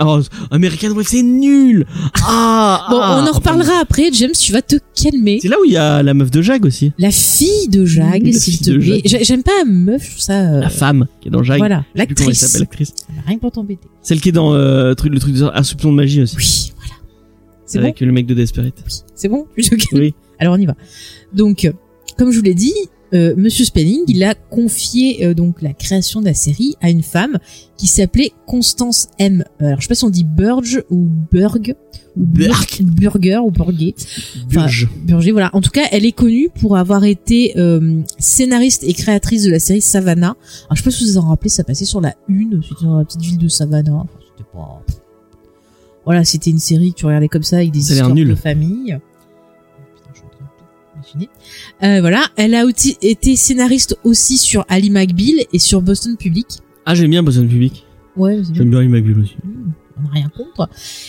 Oh, American Wife c'est nul. Ah. [LAUGHS] Bon, ah, on en enfin, reparlera après. James, tu vas te calmer. C'est là où il y a la meuf de Jag aussi. La fille de Jag, La s'il te plaît. J'aime pas meuf, je trouve ça. euh, La femme qui est dans Jag. Voilà, s'appelle l'actrice. l'actrice. Rien que pour t'embêter. Celle qui est dans euh, truc, le truc de un soupçon de magie aussi. Oui, voilà. C'est bon? Avec le mec de Desperate. C'est bon? [LAUGHS] Je. Oui. Alors on y va. Donc, euh, comme je vous l'ai dit, euh, Monsieur Spelling, il a confié euh, donc la création de la série à une femme qui s'appelait Constance M. Euh, Alors je sais pas si on dit Burge ou Burg ou Burg. Bur- Burger ou Burger. Burge. Burger, voilà. En tout cas, elle est connue pour avoir été euh, scénariste et créatrice de la série Savannah. Alors je sais pas si vous vous en rappelez, ça passait sur la une, c'était dans la petite ville de Savannah. Enfin, c'était pas. Voilà, c'était une série que tu regardais comme ça avec des Ça histoires nul. de famille. Euh, voilà, elle a aussi été scénariste aussi sur Ali McBeal et sur Boston Public. Ah j'aime bien Boston Public. Ouais. J'aime bien les McBeal aussi. Mmh, on n'a rien contre.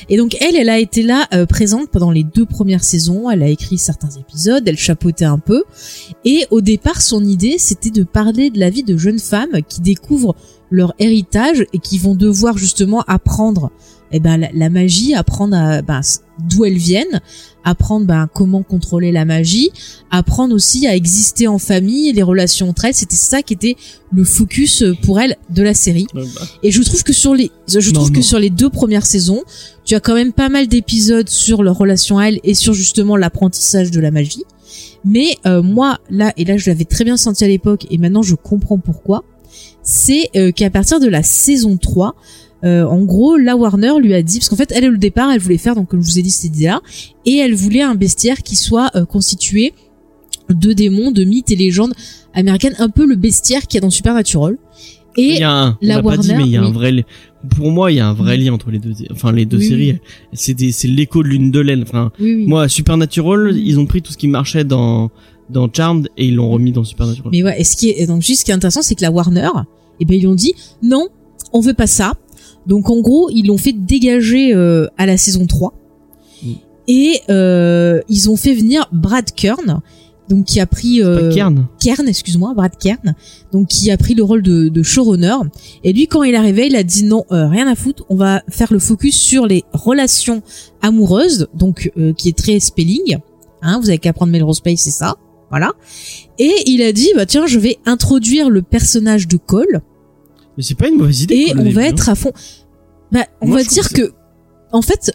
Et donc elle, elle a été là euh, présente pendant les deux premières saisons. Elle a écrit certains épisodes, elle chapeautait un peu. Et au départ, son idée, c'était de parler de la vie de jeunes femmes qui découvrent leur héritage et qui vont devoir justement apprendre eh ben, la, la magie, apprendre à, ben, d'où elles viennent, apprendre ben, comment contrôler la magie, apprendre aussi à exister en famille, les relations entre elles. C'était ça qui était le focus euh, pour elles de la série. Ouais, bah. Et je trouve que sur les, je Non, trouve que non. sur les deux premières saisons, tu as quand même pas mal d'épisodes sur leur relation à elle et sur justement l'apprentissage de la magie. Mais euh, moi, là, et là je l'avais très bien senti à l'époque, et maintenant je comprends pourquoi, c'est euh, qu'à partir de la saison 3, euh, en gros, la Warner lui a dit, parce qu'en fait, elle, au départ, elle voulait faire, donc comme je vous ai dit, cette idée-là, et elle voulait un bestiaire qui soit euh, constitué de démons, de mythes et légendes américaines, un peu le bestiaire qu'il y a dans Supernatural. Il Et y a un, on la l'a pas dit, Warner, mais il y a un vrai, pour moi, il y a un vrai lien entre les deux, enfin, les deux Oui, séries. C'est l'écho de l'une de l'autre. Enfin, moi, Supernatural, ils ont pris tout ce qui marchait dans, dans Charmed et ils l'ont remis dans Supernatural. Mais ouais, et ce qui est et donc juste ce qui est intéressant, c'est que la Warner, eh ben ils ont dit non, on veut pas ça. Donc en gros, ils l'ont fait dégager euh, à la saison 3. Mm. Et euh, ils ont fait venir Brad Kern, donc qui a pris euh, Kern. Kern, excuse-moi, Brad Kern, donc qui a pris le rôle de, de showrunner. Et lui, quand il est arrivé, il a dit non, euh, rien à foutre, on va faire le focus sur les relations amoureuses, donc euh, qui est très spelling. Hein, vous avez qu'à prendre Melrose Place, c'est ça, voilà. Et il a dit bah tiens, je vais introduire le personnage de Cole Mais c'est pas une mauvaise idée. et on va hein. être à fond. Bah, on Moi, va dire que que, en fait,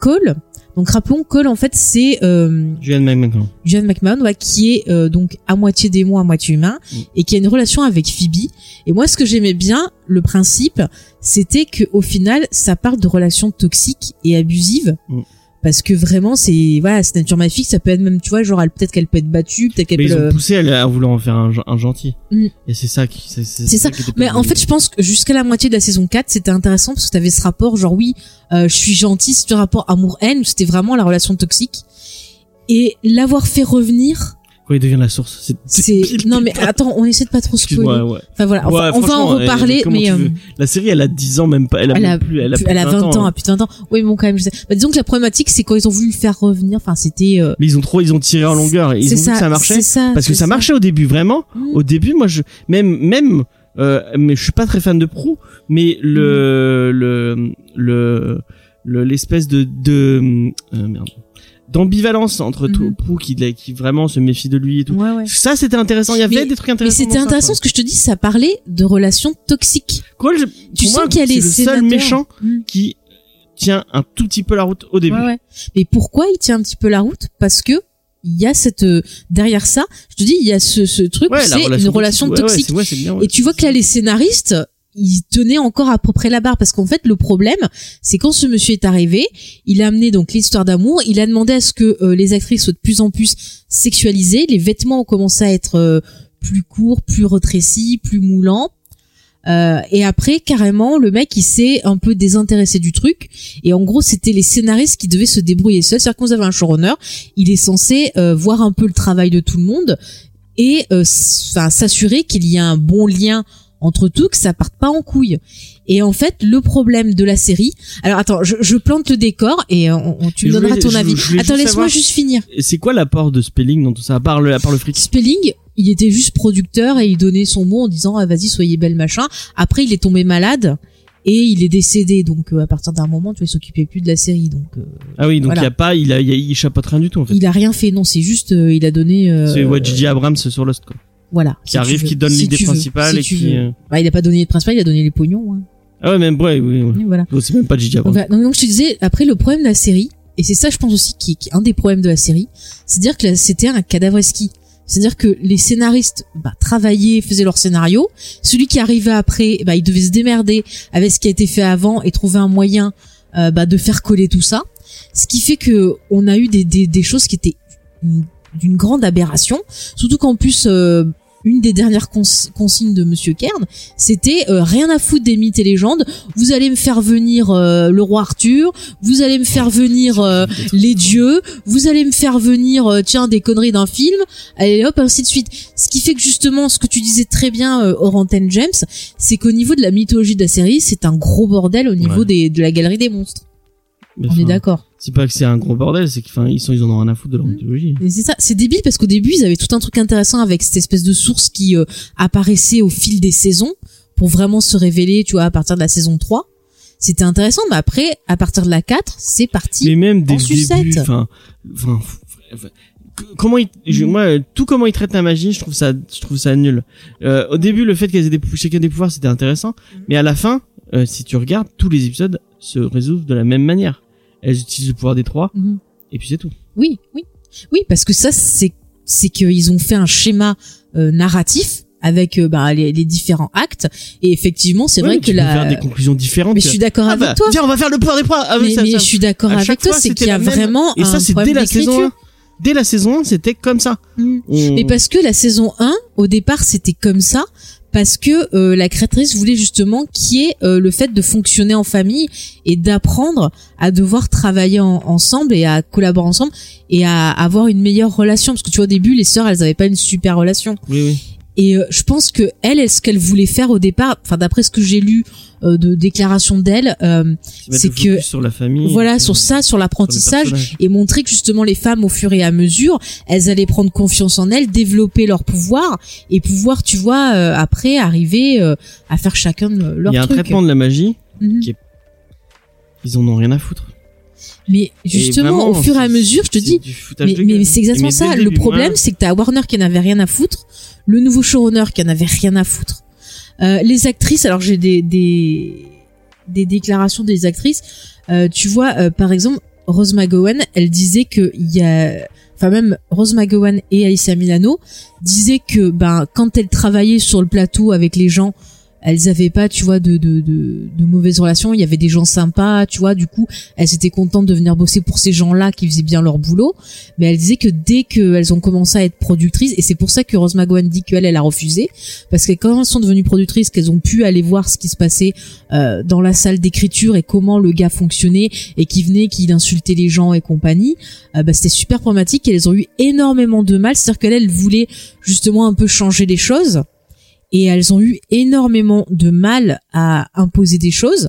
Cole. Donc rappelons Cole en fait c'est euh, Julian McMahon. John McMahon ouais, qui est euh, donc à moitié démon à moitié humain Mm. et qui a une relation avec Phoebe et moi ce que j'aimais bien le principe c'était que au final ça parle de relations toxiques et abusives Mm. Parce que vraiment c'est voilà c'est nature maléfique ça peut être même tu vois genre elle peut-être qu'elle peut être battue peut-être qu'elle Mais peut ils ont poussé à, à vouloir en faire un, gen- un gentil. Mm. Et c'est ça qui, c'est, ça. Mais en fait, je pense que jusqu'à la moitié de la saison 4, c'était intéressant parce que t'avais ce rapport, genre oui, euh, je suis gentil, c'est un rapport amour-haine, où c'était vraiment la relation toxique. Et l'avoir fait revenir. Quand il devient la source, c'est, Non mais attends, on essaie de pas trop spoiler. Ouais. Enfin voilà, Ouais, on va en franchement, reparler, mais... euh, La série, elle a 10 ans, même pas, elle a, Elle a, plus, elle a, plus- plus elle a 20 ans, hein. ah, putain, 20 ans. Oui, mais bon, quand même, je sais. Bah, disons que la problématique, c'est quand ils ont voulu le faire revenir, enfin, c'était... euh, Mais ils ont trop, ils ont tiré en longueur et ils ont vu que ça marchait. c'est ça, Parce que ça marchait au début, vraiment. Mm. Au début, moi, je, même, même, euh, mais je suis pas très fan de Prou, mais le, Mm. le, le, le, l'espèce de, de, euh, merde, d'ambivalence entre tout Mhm. Qui, qui vraiment se méfie de lui et tout. Ouais, ouais. Ça, c'était intéressant. Il y avait Mais- des trucs Mais intéressants. c'était dans ça, intéressant ce que je te dis, ça parlait de relations toxiques. Cole, je- Tu sens moi, qu'il y a c'est les le seul méchant Mm. qui tient un tout petit peu la route au début. Ouais, ouais. Mais pourquoi il tient un petit peu la route? Parce que il y a cette euh, derrière ça, je te dis, il y a ce, ce truc, Ouais, c'est une relation ouais, ouais, toxique. ouais, c'est bien, ouais. Et tu vois que là, les scénaristes, ils tenaient encore à peu près la barre parce qu'en fait, le problème, c'est quand ce monsieur est arrivé, il a amené donc l'histoire d'amour, il a demandé à ce que euh, les actrices soient de plus en plus sexualisées, les vêtements ont commencé à être euh, plus courts, plus retrécis, plus moulants. Euh, et après, carrément, le mec, il s'est un peu désintéressé du truc. Et en gros, c'était les scénaristes qui devaient se débrouiller seuls. C'est-à-dire qu'on avait un showrunner, il est censé euh, voir un peu le travail de tout le monde et s'assurer qu'il y a un bon lien entre tout, que ça parte pas en couille. Et en fait, le problème de la série. Alors attends, je, je plante le décor et euh, on, on- tu me donneras ton je- avis. je Attends, laisse-moi juste finir. C'est quoi l'apport de Spelling dans tout ça, à part le, à part le fric? Spelling, il était juste producteur et il donnait son mot en disant ah, vas-y soyez belle machin. Après il est tombé malade et il est décédé donc euh, à partir d'un moment tu vois il s'occupait plus de la série donc euh, Ah oui, donc il Voilà. y a pas, il a, il, a- il chapeaute rien du tout, en fait. il a rien fait non c'est juste euh, il a donné C'est Gigi Abrams sur Lost, quoi. Voilà Qui si arrive, qui donne Si l'idée principale Si et qui, euh, bah, il a pas donné l'idée principale il a donné les pognons hein. Ah ouais, même, ouais, oui. Et voilà C'est même pas Gigi. Donc, je te disais, après le problème de la série, et c'est ça je pense aussi qui, qui est un des problèmes de la série, c'est-à-dire que c'était un cadavre ski. C'est-à-dire que les scénaristes bah, travaillaient, faisaient leur scénario. Celui qui arrivait après, bah, il devait se démerder avec ce qui a été fait avant et trouver un moyen euh, bah, de faire coller tout ça. Ce qui fait que on a eu des, des, des choses qui étaient une- d'une grande aberration. Surtout qu'en plus, euh, une des dernières cons- consignes de Monsieur Kern, c'était euh, rien à foutre des mythes et légendes. Vous allez me faire venir euh, le roi Arthur, vous allez me faire venir euh, les dieux, vous allez me faire venir euh, tiens des conneries d'un film, allez hop ainsi de suite. Ce qui fait que justement ce que tu disais très bien euh, Oranten James, c'est qu'au niveau de la mythologie de la série, c'est un gros bordel au niveau Ouais. des, de la galerie des monstres. Mais On est d'accord. C'est pas que c'est un gros bordel, c'est qu'ils ils sont, ils en ont rien à foutre de leur Mm. mythologie. C'est ça, c'est débile parce qu'au début ils avaient tout un truc intéressant avec cette espèce de source qui euh, apparaissait au fil des saisons pour vraiment se révéler, tu vois, à partir de la saison 3. C'était intéressant, mais après, à partir de la 4, c'est parti. Mais même dès en le enfin, comment il, je- moi, tout comment il traite la magie, je trouve ça, je trouve ça nul. Euh, au début, le fait qu'elles aient des, chacun des pouvoirs, c'était intéressant, Mm. mais à la fin, euh, si tu regardes, tous les épisodes se résolvent de la même manière. Elles utilisent le pouvoir des trois, Mhm. et puis c'est tout. Oui, oui. Oui, parce que ça, c'est c'est qu'ils ont fait un schéma euh, narratif avec euh, bah, les, les différents actes et effectivement c'est Ouais, vrai que peux faire la des conclusions différentes. mais je suis d'accord Ah avec bah, toi Viens, on va faire le pouvoir des proies. Ah, mais, ça, mais ça. je suis d'accord avec toi c'est qu'il y a la même- vraiment Et ça, c'est dès la saison d'écriture. 1. Dès la saison 1, c'était comme ça. Mm. On- Mais parce que la saison 1, au départ, c'était comme ça, parce que euh, la créatrice voulait justement qu'il y ait euh, le fait de fonctionner en famille et d'apprendre à devoir travailler en- ensemble et à collaborer ensemble et à avoir une meilleure relation. Parce que tu vois, au début, les sœurs, elles avaient pas une super relation. Oui, oui. Et euh, je pense que elle, elle, ce qu'elle voulait faire au départ, enfin d'après ce que j'ai lu euh, de déclarations d'elle, euh, C'est que- sur la famille. voilà, sur ça, sur l'apprentissage, et montrer que justement les femmes au fur et à mesure elles allaient prendre confiance en elles développer leur pouvoir et pouvoir tu vois euh, après arriver à faire chacun leur Il y a un truc traitement de la magie. Mhm. qui est- Ils en ont rien à foutre. Mais justement vraiment, au fur et à mesure je te dis mais, c'est exactement Mais ça. le problème ouais. c'est que t'as Warner qui n'avait rien à foutre le nouveau showrunner qui en avait rien à foutre. Euh, les actrices alors j'ai des, des des déclarations des actrices. Euh, tu vois euh, par exemple Rose McGowan elle disait que il y a enfin même Rose McGowan et Alicia Milano disaient que ben quand elles travaillaient sur le plateau avec les gens elles avaient pas tu vois de, de, de, de mauvaises relations. Il y avait des gens sympas tu vois. Du coup elles étaient contentes de venir bosser pour ces gens-là qui faisaient bien leur boulot. Mais elle disait que dès qu'elles ont commencé à être productrices et c'est pour ça que Rose McGowan dit qu'elle elle a refusé parce que quand elles sont devenues productrices qu'elles ont pu aller voir ce qui se passait euh, dans la salle d'écriture et comment le gars fonctionnait et qui venait qui insultait les gens et compagnie euh, bah, c'était super problématique. Et elles ont eu énormément de mal. C'est-à-dire qu'elle elle voulait justement un peu changer les choses et elles ont eu énormément de mal à imposer des choses.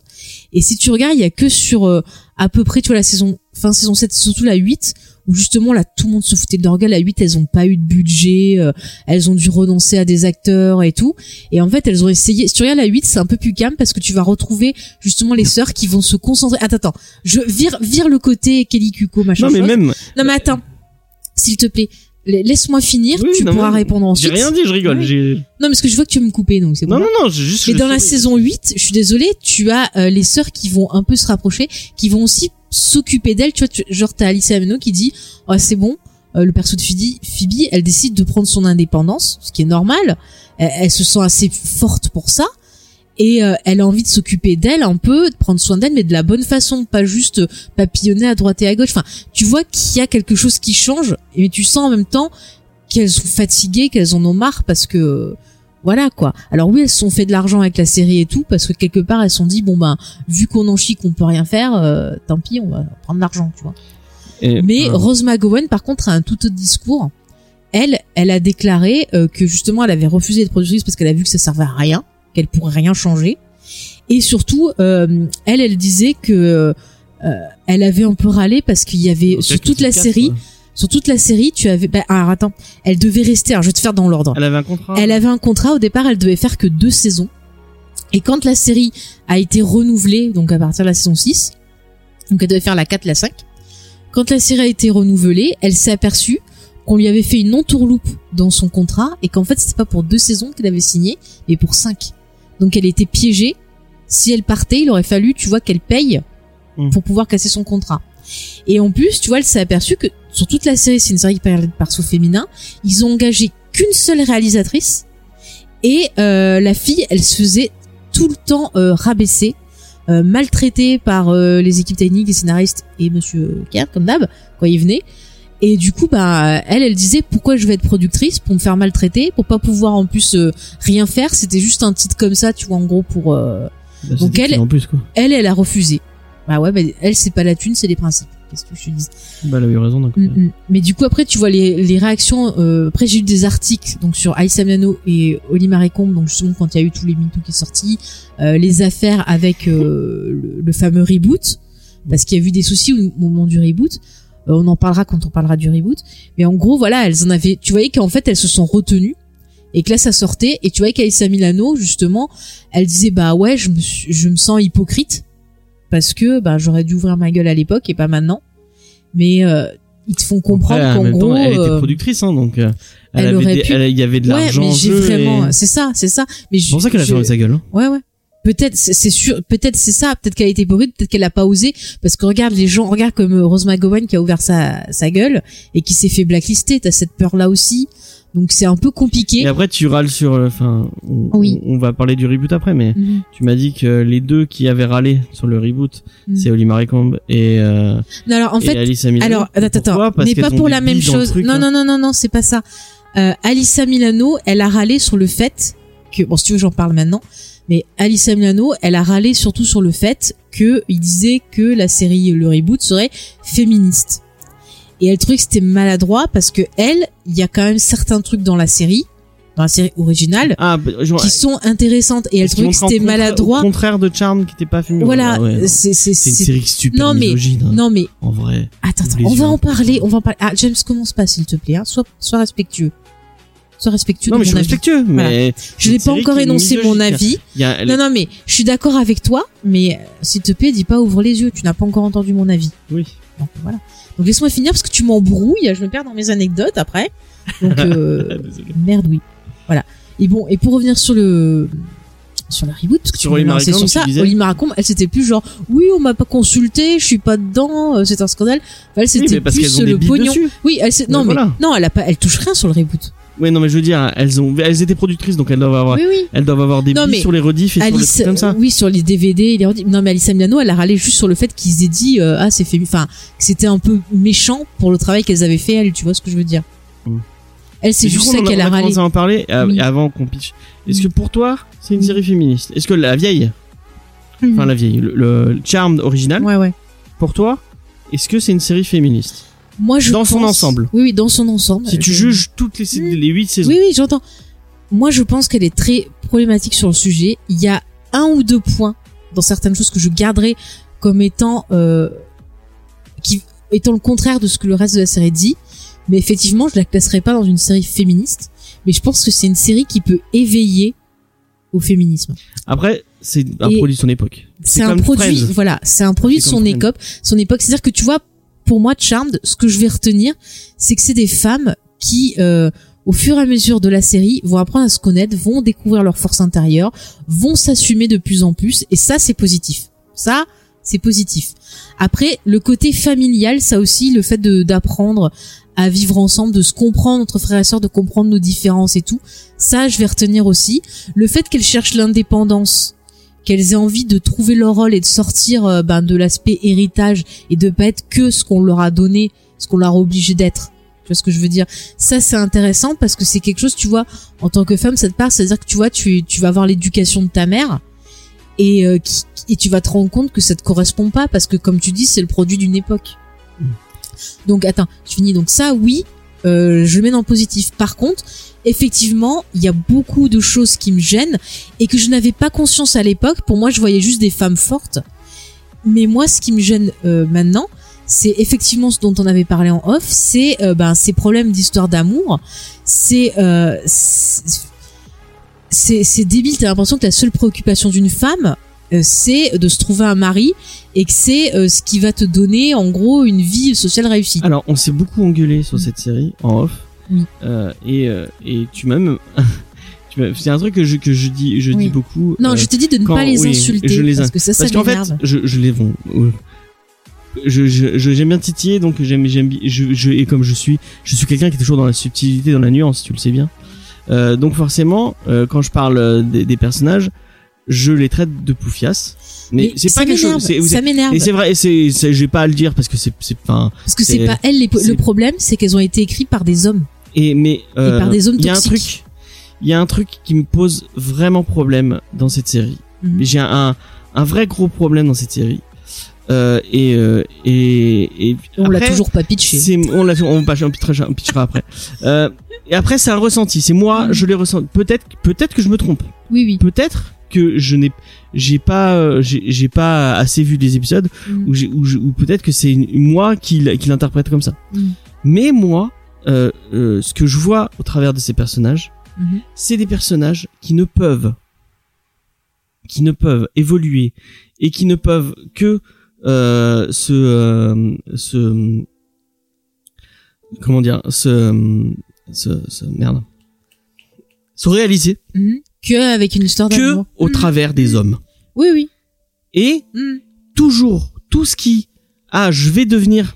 Et si tu regardes il y a que sur euh, à peu près tu vois la saison fin saison 7 surtout la 8 où justement là tout le monde se foutait de leur gueule. La 8 elles ont pas eu de budget euh, elles ont dû renoncer à des acteurs et tout. Et en fait elles ont essayé si tu regardes la 8 c'est un peu plus calme parce que tu vas retrouver justement les sœurs qui vont se concentrer. Attends attends. Je vire vire le côté Kelly Kuko machin Non, mais chose. même. non mais attends. S'il te plaît. la- laisse-moi finir Oui, tu non, pourras mais répondre J'ai ensuite rien dit, je rigole. J'ai- non parce que je vois que tu veux me couper donc c'est bon Non, non, non, j'ai juste. mais dans la saison 8, je suis désolée, tu as euh, les sœurs qui vont un peu se rapprocher, qui vont aussi s'occuper d'elle. Tu vois, tu, genre t'as Alicia Ameno qui dit, oh c'est bon, euh, le perso de Phoebe, Phoebe, elle décide de prendre son indépendance, ce qui est normal. Elle, elle se sent assez forte pour ça. Et euh, elle a envie de s'occuper d'elle un peu, de prendre soin d'elle, mais de la bonne façon, pas juste papillonner à droite et à gauche. Enfin, tu vois qu'il y a quelque chose qui change, mais tu sens en même temps qu'elles sont fatiguées, qu'elles en ont marre parce que voilà quoi. Alors oui, elles se sont fait de l'argent avec la série et tout parce que quelque part elles se sont dit bon ben vu qu'on en chie qu'on peut rien faire, euh, tant pis on va prendre l'argent, tu vois. Et- Mais euh, Rose McGowan par contre a un tout autre discours. Elle, elle a déclaré euh, que justement elle avait refusé d'être productrice parce qu'elle a vu que ça servait à rien, qu'elle pourrait rien changer. Et surtout, euh, elle, elle disait que euh, elle avait un peu râlé parce qu'il y avait sur toute la série, sur toute la série, tu avais. Bah, alors attends, elle devait rester. Alors je vais te faire dans l'ordre. Elle avait un contrat. Elle avait un contrat au départ, elle devait faire que deux saisons. Et quand la série a été renouvelée, donc à partir de la saison 6, donc elle devait faire la 4, la 5, quand la série a été renouvelée, elle s'est aperçue qu'on lui avait fait une entourloupe dans son contrat et qu'en fait c'était pas pour deux saisons qu'elle avait signé, mais pour cinq. Donc elle était piégée. Si elle partait, il aurait fallu, tu vois, qu'elle paye Mm. pour pouvoir casser son contrat. Et en plus, tu vois, elle s'est aperçue que sur toute la série, c'est une série qui parlait de perso féminin, ils ont engagé qu'une seule réalisatrice et euh, la fille, elle se faisait tout le temps euh, rabaisser, euh, maltraitée par euh, les équipes techniques, les scénaristes et Monsieur Kerr, comme d'hab, quand il venait. Et du coup, bah, elle, elle disait pourquoi je vais être productrice pour me faire maltraiter, pour pas pouvoir en plus euh, rien faire. C'était juste un titre comme ça, tu vois, en gros pour. euh, Bah, donc elle- En plus, quoi. Elle, elle a refusé. Bah ouais, bah, elle, c'est pas la thune, c'est les principes. Qu'est-ce que je te dis? Bah, elle a eu raison, donc. Mm, mm. Mais du coup après tu vois les, les réactions. euh, après j'ai eu des articles donc sur Aïssa Miano et Oli Marécombe donc justement quand il y a eu tous les MeToo qui est sorti, euh, les affaires avec euh, le, le fameux reboot parce qu'il y a eu des soucis au moment du reboot. Euh, on en parlera quand on parlera du reboot. Mais en gros voilà elles en avaient. Tu voyais qu'en fait elles se sont retenues et que là ça sortait et tu voyais qu'Aïssa Milano justement elle disait bah ouais je me suis- je me sens hypocrite parce que bah j'aurais dû ouvrir ma gueule à l'époque et pas maintenant. Mais euh, ils te font comprendre qu'en même temps, gros, elle était euh, productrice, hein, donc. euh, Elle, elle avait des- pu- elle- il y avait de ouais, l'argent mais j'ai vraiment, et- c'est ça, c'est ça. Mais C'est pour ça qu'elle a fermé sa gueule. hein. Ouais, ouais. Peut-être c'est sûr peut-être c'est ça peut-être qu'elle a été hypocrite peut-être qu'elle a pas osé parce que regarde les gens regarde comme euh, Rose McGowan qui a ouvert sa sa gueule et qui s'est fait blacklister t'as cette peur là aussi donc c'est un peu compliqué Et après, tu râles sur, euh, enfin, on, Oui. on va parler du reboot après, mais Mhm. tu m'as dit que les deux qui avaient râlé sur le reboot, Mhm. c'est Oli Maricombe et, euh, non alors en et fait Alissa Milano. Alors, attends, Pourquoi? Attends, Parce qu'elles pas pour la même chose. truc, non, hein. non, non, non, non, c'est pas ça. Euh, Alissa Milano, elle a râlé sur le fait que, bon, si tu veux, j'en parle maintenant, mais Alissa Milano, elle a râlé surtout sur le fait que il disait que la série, le reboot serait féministe. Et elle trouvait que c'était maladroit parce que elle, il y a quand même certains trucs dans la série, dans la série originale, Ah, bah, genre, qui sont intéressantes et elle trouvait que c'était maladroit. Au contraire de Charm qui était pas féminin. Voilà, Ah ouais, c'est, une série super Non, mais- hein, non mais En vrai. Attends, attends, on va en parler, on va en parler. Ah, James, commence pas, s'il te plaît. Hein. Sois, sois respectueux. Sois respectueux Non, de mais je suis avis. respectueux, mais. Je n'ai pas encore énoncé mon avis. Il y a, Non, non, mais je suis d'accord avec toi, mais euh, s'il te plaît, dis pas ouvre les yeux. Tu n'as pas encore entendu mon avis. Oui. Donc voilà. Donc laisse-moi finir parce que tu m'embrouilles. Je me perds dans mes anecdotes après. Donc euh, [LAUGHS] Désolé. merde, oui. Voilà. Et bon, et pour revenir sur le sur la reboot, parce que Sur tu Oli m'as lancé Maricombe, sur ça, disais Oli Maricombe, elle c'était plus genre oui, on m'a pas consulté, je suis pas dedans, euh, c'est un scandale. Elle Oui, c'était mais parce plus qu'elles ont le billes pognon. dessus. Oui, elle s'est- non Mais mais voilà. non, elle a pas, elle touche rien sur le reboot. Ouais, non, mais je veux dire, elles ont, elles étaient productrices, donc elles doivent avoir, Oui, oui. elles doivent avoir des Non, mais sur les rediffs et sur les Alice, trucs comme ça. oui, sur les DVD, les redis- Non, mais Alice Milano, elle a râlé juste sur le fait qu'ils aient dit, euh, ah, c'est fait, enfin, que c'était un peu méchant pour le travail qu'elles avaient fait, elle, tu vois ce que je veux dire? Mm. Elle, c'est juste ça on qu'elle on a râlé. commencé à en parler euh, Oui. avant qu'on pitch. Est-ce que pour toi, c'est une série féministe? Est-ce que la vieille, enfin la vieille, le, le Charmed original, Ouais, ouais. pour toi, est-ce que c'est une série féministe? Moi, je Dans son pense- ensemble. Oui, oui, dans son ensemble. Si tu Je- juges toutes les, sa- Mm. les 8 saisons. Oui, oui, j'entends. Moi, je pense qu'elle est très problématique sur le sujet. Il y a un ou deux points dans certaines choses que je garderai comme étant euh, qui étant le contraire de ce que le reste de la série dit. Mais effectivement, je la classerai pas dans une série féministe. Mais je pense que c'est une série qui peut éveiller au féminisme. Après, c'est un Et produit de son époque. C'est un produit, Friends. voilà, c'est un produit de son époque, son époque. C'est-à-dire que tu vois, pour moi, Charmed, ce que je vais retenir, c'est que c'est des femmes qui, euh, au fur et à mesure de la série, vont apprendre à se connaître, vont découvrir leur force intérieure, vont s'assumer de plus en plus, et ça, c'est positif. Ça, c'est positif. Après, le côté familial, ça aussi, le fait d'apprendre à vivre ensemble, de se comprendre entre frères et sœurs, de comprendre nos différences et tout, ça, je vais retenir aussi. Le fait qu'elles cherchent l'indépendance, qu'elles aient envie de trouver leur rôle et de sortir euh, ben, de l'aspect héritage et de pas être que ce qu'on leur a donné, ce qu'on leur a obligé d'être. Tu vois ce que je veux dire? Ça, c'est intéressant parce que c'est quelque chose, tu vois, en tant que femme, ça te parle, c'est-à-dire que tu vois, tu, tu vas avoir l'éducation de ta mère et, euh, qui, et tu vas te rendre compte que ça te correspond pas parce que, comme tu dis, c'est le produit d'une époque. Mm. Donc, attends, je finis. Donc ça, oui, euh, je le mets positif. Par contre, effectivement, il y a beaucoup de choses qui me gênent et que je n'avais pas conscience à l'époque. Pour moi, je voyais juste des femmes fortes. Mais moi, ce qui me gêne euh, maintenant, c'est effectivement ce dont on avait parlé en off, c'est euh, ben, ces problèmes d'histoire d'amour. C'est euh, c'est débile. T'as l'impression que la seule préoccupation d'une femme, c'est de se trouver un mari et que c'est euh, ce qui va te donner, en gros, une vie sociale réussie. Alors, on s'est beaucoup engueulé sur Mm. cette série en off. Oui. Euh, et, euh, et tu m'as même. [LAUGHS] tu m'as- c'est un truc que je, que je dis, je Oui. dis beaucoup. non, euh, je t'ai dit de ne quand- pas les oui, insulter je les parce que ça, ça Parce qu'en fait, je, je les vends. euh, Je, je, je- j'aime bien titiller, donc j'aime, j'aime, je, je, et comme je suis, je suis quelqu'un qui est toujours dans la subtilité, dans la nuance, tu le sais bien. Euh, donc forcément, euh, quand je parle euh, des, des personnages, je les traite de poufias. Mais, c'est pas quelque chose. Ça m'énerve. et c'est vrai, c'est, j'ai pas à le dire parce que c'est, c'est pas. Parce que c'est pas elles les le problème, c'est qu'elles ont été écrites par des hommes. Et mais euh, par des hommes il y a un truc, il y a un truc qui me pose vraiment problème dans cette série. Mhm. J'ai un, un vrai gros problème dans cette série. Euh, et, euh, et, et On l'a toujours pas pitché. on l'a on, on pitchera, on pitchera après. Euh, et après c'est un ressenti. C'est moi, Mhm. je l'ai ressenti. Peut-être, peut-être que je me trompe. Oui, oui. Peut-être que je n'ai, j'ai pas, euh, j'ai pas assez vu des épisodes ou, je- ou peut-être que c'est moi qui, l'interprète comme ça. Mhm. Mais moi, euh, euh, ce que je vois au travers de ces personnages, Mhm. c'est des personnages qui ne peuvent, qui ne peuvent évoluer et qui ne peuvent que euh, se, euh, se, comment dire, se, se, se merde, se réaliser Mhm. Que avec une histoire que d'amour. au Mhm. travers des hommes. Oui, oui. Et Mm. toujours tout ce qui ah je vais devenir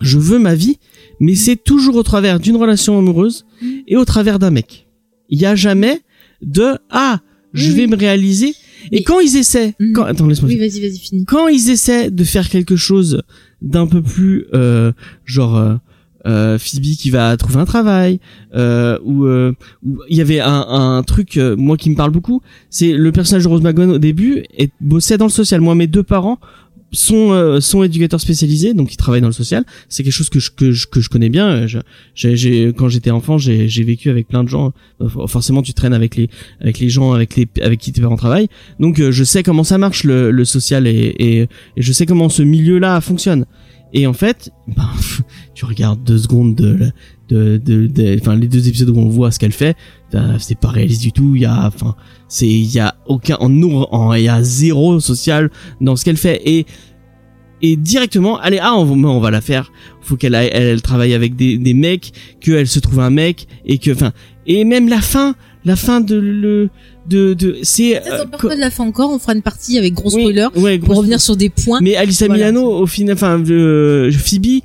je veux ma vie mais c'est toujours au travers d'une relation amoureuse Mm. et au travers d'un mec il y a jamais de ah je Oui, vais oui. me réaliser et quand ils essaient Mm. quand attends laisse-moi Oui, vas-y, vas-y, finis. quand ils essaient de faire quelque chose d'un peu plus euh, genre euh, euh, Phoebe qui va trouver un travail euh, ou euh, il y avait un, un truc euh, moi qui me parle beaucoup c'est le personnage de Rose McGowan au début et bossait dans le social. Moi mes deux parents sont euh, sont éducateurs spécialisés donc ils travaillent dans le social. C'est quelque chose que je que je, que je connais bien. Je- j'ai quand j'étais enfant j'ai j'ai vécu avec plein de gens. Forcément tu traînes avec les avec les gens avec les avec qui tes parents travaillent. Donc euh, je sais comment ça marche le, le social et, et et je sais comment ce milieu là fonctionne et en fait [LAUGHS] ben, tu regardes deux secondes de de de de- enfin les deux épisodes où on voit ce qu'elle fait ben, c'est pas réaliste du tout il y a enfin c'est il y a aucun en en il y a zéro social dans ce qu'elle fait. Et et directement allez ah on, on va la faire. Faut qu'elle elle, elle travaille avec des des mecs qu'elle se trouve un mec et que enfin et même la fin la fin de le de de c'est euh, on parle pas de la fin encore, on fera une partie avec gros oui, spoiler pour revenir sur des points. mais Alissa Voilà. Milano au final enfin euh, Phoebe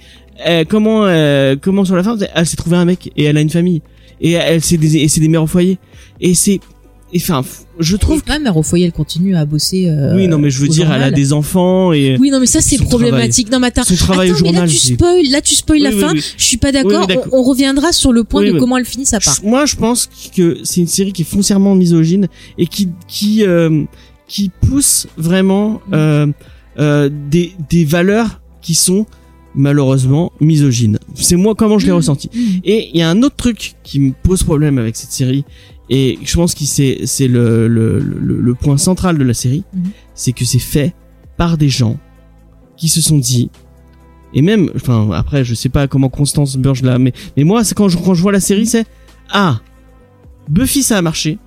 euh, comment euh, comment sur la fin elle s'est trouvé un mec et elle a une famille et elle c'est des et c'est des mères au foyer et c'est enfin je trouve quand même, mère au foyer, elle continue à bosser. euh, oui non mais je veux dire elle a des enfants et Oui, non, mais ça, c'est problématique. Non, mais attends. son travail attends, mais journal là, tu spoil, là, tu spoil la Oui, fin. oui. Je suis pas d'accord. on, on reviendra sur le point de comment elle finit sa part. Moi je pense que c'est une série qui est foncièrement misogyne et qui qui euh, qui pousse vraiment euh, euh, des des valeurs qui sont malheureusement misogynes. C'est moi comment je l'ai Mhm. ressenti. Mhm. Et il y a un autre truc qui me pose problème avec cette série, et je pense que c'est c'est le, le, le, le point central de la série, Mhm. c'est que c'est fait par des gens qui se sont dit, et même, enfin après je sais pas comment Constance Burge là, mais mais moi c'est quand je quand je vois la série c'est ah Buffy ça a marché,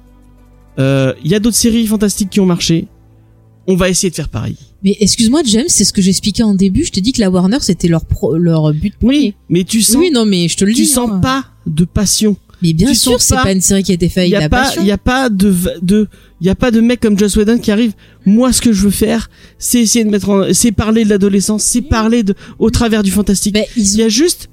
Euh, il y a d'autres séries fantastiques qui ont marché, on va essayer de faire pareil. Mais excuse-moi, James, c'est ce que j'expliquais en début. Je te dis que la Warner, c'était leur pro- leur but premier. Oui, mais tu sens Oui, non, mais je te le tu dis. sens hein. pas de passion. Mais bien sûr, c'est pas- pas une série qui a été faite Il y a pas, il y a pas de, de, il y a pas de mec comme Joss Whedon qui arrive. Moi, ce que je veux faire, c'est essayer de mettre en, c'est parler de l'adolescence, c'est parler de, au travers du fantastique. Il y a juste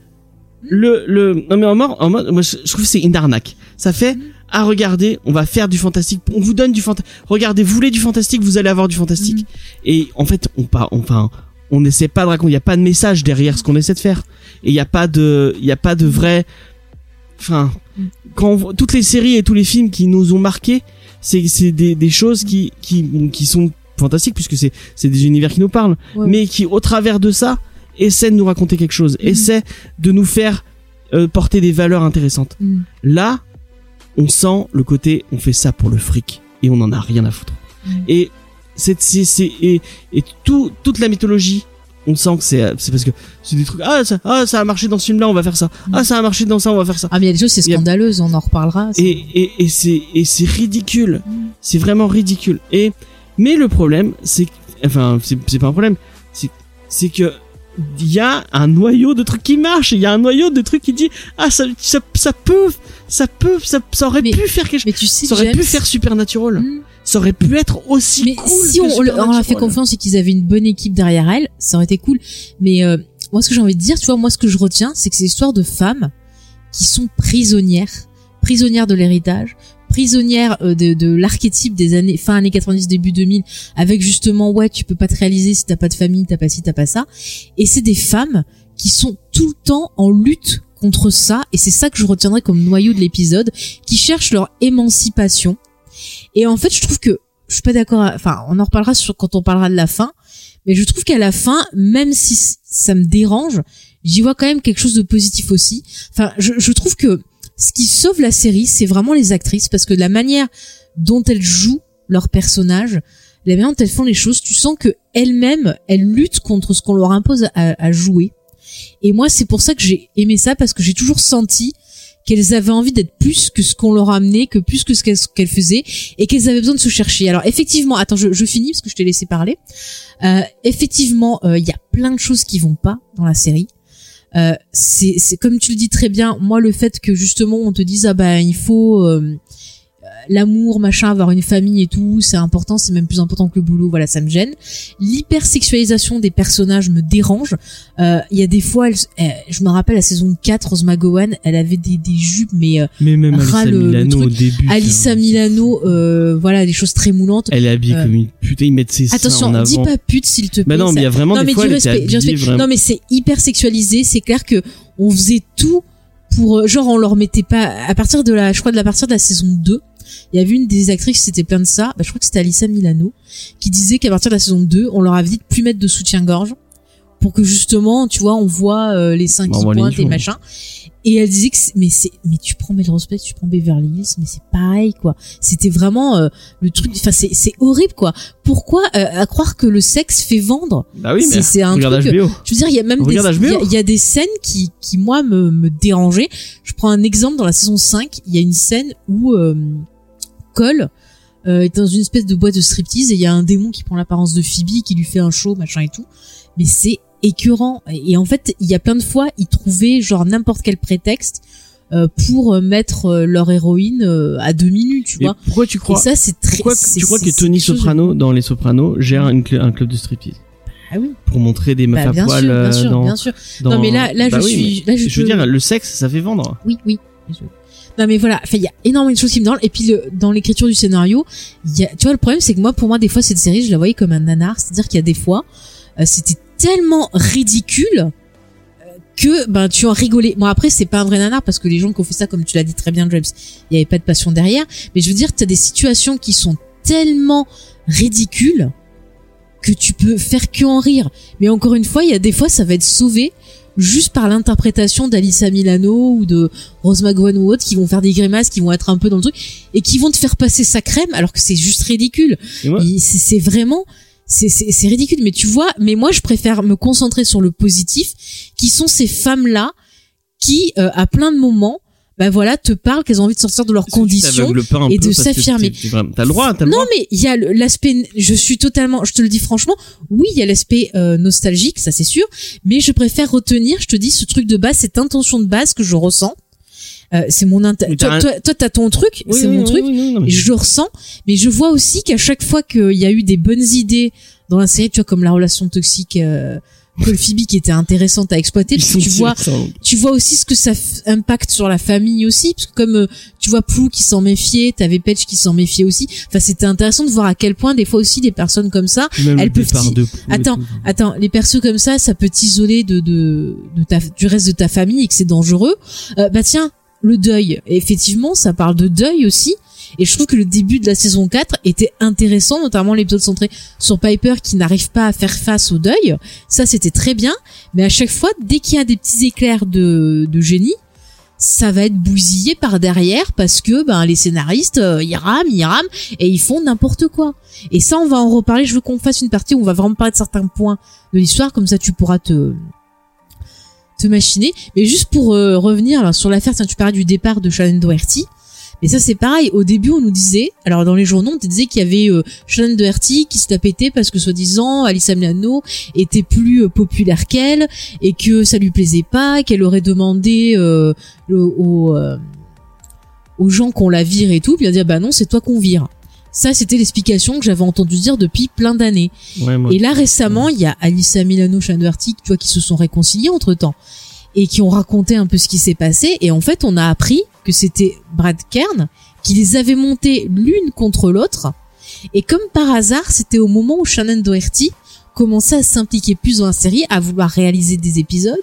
le, le, non mais en mode, en mode, moi, je, je trouve que c'est une arnaque. Ça fait, à regarder, on va faire du fantastique, on vous donne du fantastique. Regardez, vous voulez du fantastique, vous allez avoir du fantastique. Et en fait, on pas, enfin, on n'essaie pas de raconter, il y a pas de message derrière ce qu'on essaie de faire. Et il y a pas de, il y a pas de vrai, enfin, quand on voit toutes les séries et tous les films qui nous ont marqués, c'est, c'est des, des choses qui, qui, qui sont fantastiques puisque c'est, c'est des univers qui nous parlent, Ouais. mais qui, au travers de ça, essaient de nous raconter quelque chose, Mhm. essaient de nous faire euh, porter des valeurs intéressantes. Mm. Là, on sent le côté, on fait ça pour le fric et on en a rien à foutre. Mm. Et c'est, c'est, c'est, et, et tout, toute la mythologie, on sent que c'est, c'est parce que c'est des trucs, ah ça, ah, ça a marché dans ce film-là, on va faire ça. Mm. Ah, ça a marché dans ça, on va faire ça. Ah, mais il y a des choses, c'est a- scandaleuse, on en reparlera. Et, et, et c'est, et c'est ridicule. Mm. C'est vraiment ridicule. Et, mais le problème, c'est, enfin, c'est, c'est pas un problème. C'est, c'est que, il y a un noyau de trucs qui marche. Il y a un noyau de trucs qui dit, ah, ça, ça, ça peut, ça peut, ça, ça aurait Mais- pu faire quelque chose. Mais tu sais, Ça aurait James, pu faire Supernatural. Mm. Ça aurait pu être aussi Mais cool si on, on leur a fait confiance et qu'ils avaient une bonne équipe derrière elle, ça aurait été cool. Mais euh, moi, ce que j'ai envie de dire, tu vois, moi, ce que je retiens, c'est que c'est l'histoire de femmes qui sont prisonnières, prisonnières de l'héritage, prisonnières euh, de, de l'archétype des années fin années 90 début 2000 avec justement ouais tu peux pas te réaliser si t'as pas de famille t'as pas ci t'as pas ça. Et c'est des femmes qui sont tout le temps en lutte contre ça. Et c'est ça que je retiendrai comme noyau de l'épisode qui cherchent leur émancipation et en fait je trouve que je suis pas d'accord enfin on en reparlera sur quand on parlera de la fin mais je trouve qu'à la fin même si ça me dérange j'y vois quand même quelque chose de positif aussi. Enfin je, je trouve que ce qui sauve la série c'est vraiment les actrices parce que la manière dont elles jouent leurs personnages la manière dont elles font les choses tu sens que elles-mêmes elles luttent contre ce qu'on leur impose à, à jouer. Et moi c'est pour ça que j'ai aimé ça parce que j'ai toujours senti qu'elles avaient envie d'être plus que ce qu'on leur a amené, que plus que ce qu'elles faisaient, et qu'elles avaient besoin de se chercher. Alors effectivement, attends, je, finis parce que je t'ai laissé parler. Euh, effectivement, euh, il y a plein de choses qui vont pas dans la série. Euh, c'est comme tu le dis très bien. Moi, le fait que justement on te dise ah ben il faut l'amour, machin, avoir une famille et tout, c'est important, c'est même plus important que le boulot. Voilà, ça me gêne. L'hypersexualisation des personnages me dérange. Euh, Il y a des fois, elle- elle- je me rappelle la saison 4, Rose McGowan, elle avait des, des jupes, mais euh, Mais même Alissa le- le Milano au début. Alissa Milano, euh, voilà, des choses très moulantes. Elle est habillée Euh, comme une putain, ils mettent ses seins en Attention, avant. dis pas pute s'il te plaît. Bah non, mais il y a vraiment non des mais fois, du respect, du respect. vraiment. Non mais c'est hyper sexualisé, c'est clair que on faisait tout pour euh, genre on leur mettait pas à partir de la je crois de la partir de la saison 2, il y avait une des actrices c'était plein de ça, bah, je crois que c'était Alissa Milano qui disait qu'à partir de la saison 2, on leur avait dit de plus mettre de soutien-gorge pour que justement, tu vois, on voit euh, les seins Bah, qui pointent et machin. Et elle disait que mais c'est mais tu prends Melrose tu prends Beverly Hills, mais c'est pareil quoi. C'était vraiment euh, le truc enfin c'est c'est horrible quoi. Pourquoi euh, à croire que le sexe fait vendre? Bah oui, mais c'est- un regarde truc- HBO. je veux dire, il y a même des, il y, a- y des scènes qui, qui moi me, me dérangeaient. Je prends un exemple dans la saison 5, il y a une scène où euh, euh, est dans une espèce de boîte de striptease et il y a un démon qui prend l'apparence de Phoebe qui lui fait un show, machin et tout. Mais c'est écœurant. Et en fait, il y a plein de fois, ils trouvaient genre n'importe quel prétexte euh, pour euh, mettre leur héroïne à deux minutes, tu vois. pourquoi tu Et crois ça, c'est très. Pourquoi tu crois que Tony de- Soprano dans Les Sopranos gère une cl- un club de striptease? Ah oui. pour montrer des meufs Bah, à bien poil sûr, bien sûr, dans, bien sûr. dans- Non, mais là- là, je Bah oui, suis- là, je je veux dire, le sexe, ça fait vendre. Oui, oui. Non mais voilà, il y a énormément de choses qui me dérangent et puis dans l'écriture du scénario, tu vois le problème c'est que moi pour moi des fois cette série je la voyais comme un nanar, c'est-à-dire qu'il y a des fois euh, c'était tellement ridicule euh, que ben tu en rigolais. Bon après c'est pas un vrai nanar parce que les gens qui ont fait ça comme tu l'as dit très bien James, il y avait pas de passion derrière, mais je veux dire tu as des situations qui sont tellement ridicules que tu peux faire que en rire. Mais encore une fois, il y a des fois ça va être sauvé juste par l'interprétation d'Alissa Milano ou de Rose McGowan ou autres qui vont faire des grimaces, qui vont être un peu dans le truc et qui vont te faire passer sa crème alors que c'est juste ridicule. C'est vraiment c'est ridicule mais tu vois mais moi je préfère me concentrer sur le positif qui sont ces femmes là qui euh, à plein de moments bah voilà te parlent qu'elles ont envie de sortir de leurs conditions et de s'affirmer. T'as le droit, t'as le non droit. mais il y a l'aspect je suis totalement je te le dis franchement oui il y a l'aspect euh, nostalgique ça c'est sûr mais je préfère retenir je te dis ce truc de base cette intention de base que je ressens Euh, c'est mon int- toi, toi toi t'as ton truc Oui, c'est oui, mon oui, truc non, mais- je le ressens mais je vois aussi qu'à chaque fois qu'il y a eu des bonnes idées dans la série tu vois comme la relation toxique euh, Cole Phoebe qui était intéressante à exploiter parce que tu vois intéressants. tu vois aussi ce que ça impacte sur la famille aussi parce que comme euh, tu vois Plou qui s'en méfiait t'avais Petch qui s'en méfiait aussi enfin c'était intéressant de voir à quel point des fois aussi des personnes comme ça même elles le peuvent de Attends, tout. attends les persos comme ça ça peut t'isoler de, de de ta du reste de ta famille et que c'est dangereux Euh, bah tiens le deuil effectivement ça parle de deuil aussi et je trouve que le début de la saison 4 était intéressant, notamment l'épisode centré sur Piper qui n'arrive pas à faire face au deuil. Ça, c'était très bien. Mais à chaque fois, dès qu'il y a des petits éclairs de, de génie, ça va être bousillé par derrière parce que ben les scénaristes euh, ils rament, ils rament et ils font n'importe quoi. Et ça on va en reparler, je veux qu'on fasse une partie où on va vraiment parler de certains points de l'histoire comme ça tu pourras te te machiner. Mais juste pour euh, revenir sur l'affaire, tu parlais du départ de Shannon Doherty. Mais ça c'est pareil, au début on nous disait, alors dans les journaux on disait qu'il y avait euh, Shannon Doherty qui se la pétait parce que soi-disant Alyssa Milano était plus euh, populaire qu'elle et que ça lui plaisait pas, qu'elle aurait demandé euh, le- euh, aux gens qu'on la vire et tout, puis dit ah bah non c'est toi qu'on vire. Ça c'était l'explication que j'avais entendu dire depuis plein d'années. Ouais. Et là récemment, il y a Alyssa Milano, Shannon Doherty, tu vois, qui se sont réconciliés entre temps et qui ont raconté un peu ce qui s'est passé. Et en fait, on a appris que c'était Brad Kern qui les avait montés l'une contre l'autre. Et comme par hasard, c'était au moment où Shannon Doherty commençait à s'impliquer plus dans la série, à vouloir réaliser des épisodes,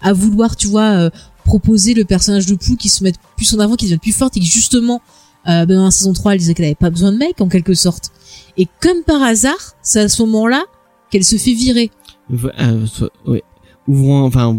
à vouloir, tu vois, euh, proposer le personnage de Pou qui se mette plus en avant, qui devienne plus forte et que justement, euh, ben, dans la saison 3, elle disait qu'elle avait pas besoin de mec en quelque sorte. Et comme par hasard, c'est à ce moment-là qu'elle se fait virer. Euh, ouais. Ouvrons, enfin,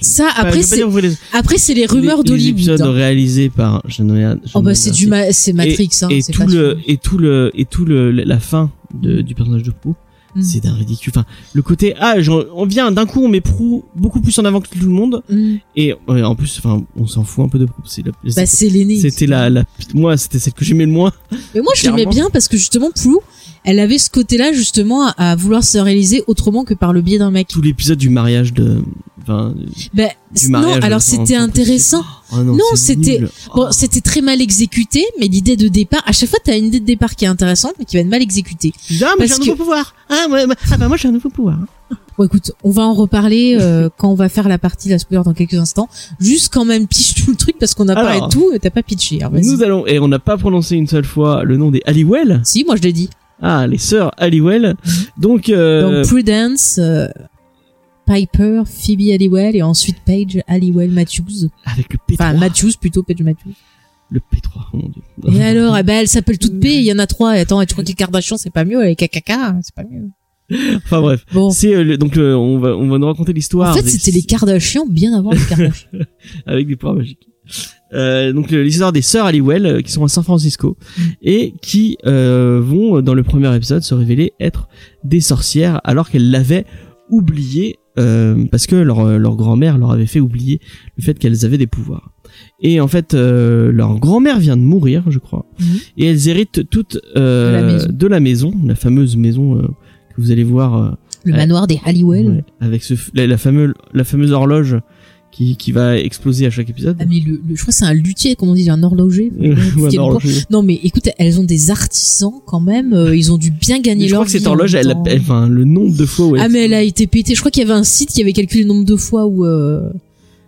Ça, je après, c'est, les, après, c'est les rumeurs les- les d'Hollywood. épisodes hein. réalisés par Shannon Oh, bah, c'est du, ma- c'est Matrix, hein. et tout pas le et tout le et tout le la fin de, du personnage de Prou Mm. c'est d'un ridicule enfin le côté ah genre, on vient d'un coup on met Prou beaucoup plus en avant que tout le monde Mm. et ouais, en plus enfin on s'en fout un peu de Prou c'est la- Bah, c'est l'aîné. c'était la, la moi c'était celle que j'aimais le moins Mais moi, je l'aimais bien parce que justement, Plou, elle avait ce côté-là justement à, à vouloir se réaliser autrement que par le biais d'un mec. Tout l'épisode du mariage de, enfin, Ben, du non, alors de- c'était intéressant. Oh non, c'était-. Bon, Oh. c'était très mal exécuté, mais l'idée de départ, à chaque fois, t'as une idée de départ qui est intéressante, mais qui va être mal exécutée. Ah, parce j'ai un que- nouveau pouvoir. Ah, ouais, bah, ah bah moi j'ai un nouveau pouvoir. Bon, écoute, on va en reparler euh, [LAUGHS] quand on va faire la partie la spoiler dans quelques instants. Juste quand même pitch tout le truc parce qu'on a Alors. parlé de tout, mais t'as pas pitché. Alors. Nous allons et on n'a pas prononcé une seule fois le nom des Halliwell. Si, moi je l'ai dit. Ah, les sœurs Halliwell. Donc, euh, Donc Prudence, euh, Piper, Phoebe Halliwell et ensuite Paige Halliwell Matthews. avec le P3. Enfin Matthews plutôt, Paige Matthews. Le P3, oh mon dieu. Et alors, eh ben, elle s'appelle toute P, il y en a trois. Et Attends, tu crois que les Kardashians c'est pas mieux avec KKK, c'est pas mieux. Enfin bref. Bon. C'est euh, donc le- on va on va nous raconter l'histoire. En fait, c'était les Kardashians bien avant les Kardashians. [LAUGHS] avec des pouvoirs magiques. Euh, donc euh, l'histoire des sœurs Halliwell euh, qui sont à San Francisco et qui euh, vont euh, dans le premier épisode se révéler être des sorcières alors qu'elles l'avaient oublié euh, parce que leur leur grand-mère leur avait fait oublier le fait qu'elles avaient des pouvoirs. Et en fait euh, leur grand-mère vient de mourir, je crois, Mhm. et elles héritent toutes euh, De la maison. de la maison, la fameuse maison euh, que vous allez voir euh, Le manoir des Halliwell. ouais, avec ce la fameuse la fameuse horloge qui qui va exploser à chaque épisode. Ah mais le, le- je crois que c'est un luthier, comme on dit, un horloger. [LAUGHS] Ou un Quel poids. horloger. Non mais écoute, elles ont des artisans quand même. euh, ils ont dû bien gagner Mais je leur crois que cette horloge, elle, enfin, le nombre de fois où elle. Ah mais elle a été pétée. Je crois qu'il y avait un site qui avait calculé le nombre de fois où euh,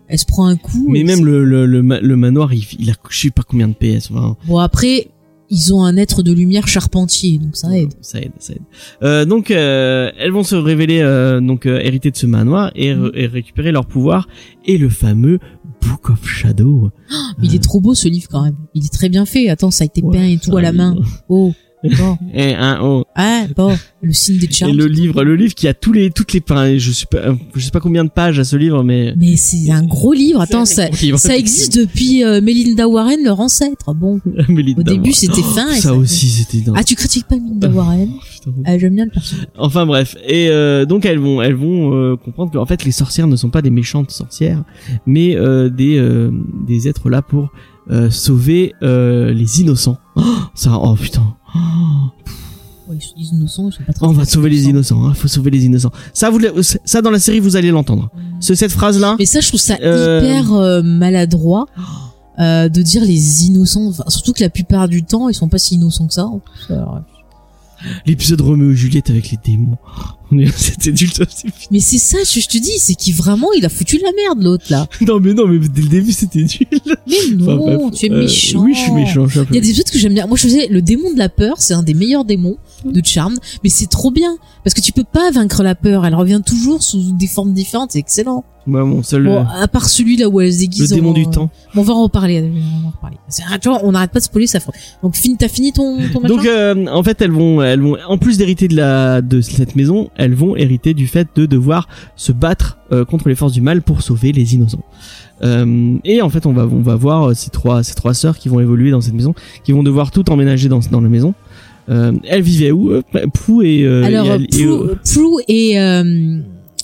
elle se prend un coup. mais même le, le, le, le manoir, il, il a je sais pas combien de PS. Enfin, Bon après, ils ont un être de lumière charpentier, donc ça aide. Ça aide, ça aide. Euh, donc, euh, elles vont se révéler euh, donc euh, héritées de ce manoir et, Mm. et récupérer leur pouvoir et le fameux Book of Shadow. [GASPS] Mais il est trop beau ce livre quand même. Il est très bien fait. Attends, ça a été Ouais, peint et tout à la main. [LAUGHS] Oh, bon. [LAUGHS] Et un oh. Ah bon, le signe des Et charmes. le livre, le livre qui a tous les toutes les enfin, je sais pas, je sais pas combien de pages à ce livre, mais Mais c'est un gros livre. Attends, ça, gros livre, ça existe depuis euh, Melinda Warren, leur ancêtre. Bon, [LAUGHS] Melinda au début c'était fin. et ça aussi c'était dingue. Ah, tu critiques pas Melinda Warren [LAUGHS] ah, J'aime bien le personnage. Enfin bref, et euh, donc elles vont elles vont euh, comprendre qu'en fait les sorcières ne sont pas des méchantes sorcières, mais euh, des euh, des êtres là pour euh, sauver euh, les innocents. Oh, ça oh putain. Oh, Ouais, ils se disent innocents, ils sont pas très. on va sauver les innocents, hein, faut sauver les innocents. Ça vous ça dans la série vous allez l'entendre. Ce cette phrase là Mais ça, je trouve ça Euh, hyper euh, maladroit euh, de dire les innocents. Enfin, surtout que la plupart du temps, ils sont pas si innocents que ça. en plus. Alors, l'épisode Roméo et Juliette avec les démons. [LAUGHS] On est- C'était nul ça. c'est- Mais c'est ça, je, je te dis, c'est qu'il vraiment, il a foutu de la merde l'autre là. [LAUGHS] Non mais non mais dès le début c'était nul. Mais Enfin, non, bref, tu es euh, méchant. Oui je suis méchant. Je suis un peu Il y a des épisodes que j'aime bien. Moi, je faisais le démon de la peur, c'est un des meilleurs démons de charme, mais c'est trop bien parce que tu peux pas vaincre la peur. Elle revient toujours sous des formes différentes. C'est excellent. Moi mon seul Bon, à part celui là où elle se le déguise. démon en- du temps. Bon, on va en reparler. On va en reparler. Ah, tu vois, on n'arrête pas de spoiler ça. Donc, fin, t'as fini ton, ton machin Donc euh, en fait elles vont elles vont en plus d'hériter de la de cette maison, elles vont hériter du fait de devoir se battre euh, contre les forces du mal pour sauver les innocents. Euh, et en fait on va on va voir euh, ces trois ces trois sœurs qui vont évoluer dans cette maison, qui vont devoir tout emménager dans dans la maison. Euh, elles vivaient où euh, Pou et euh, Alors, et elle- et, Prue, Prue et, euh,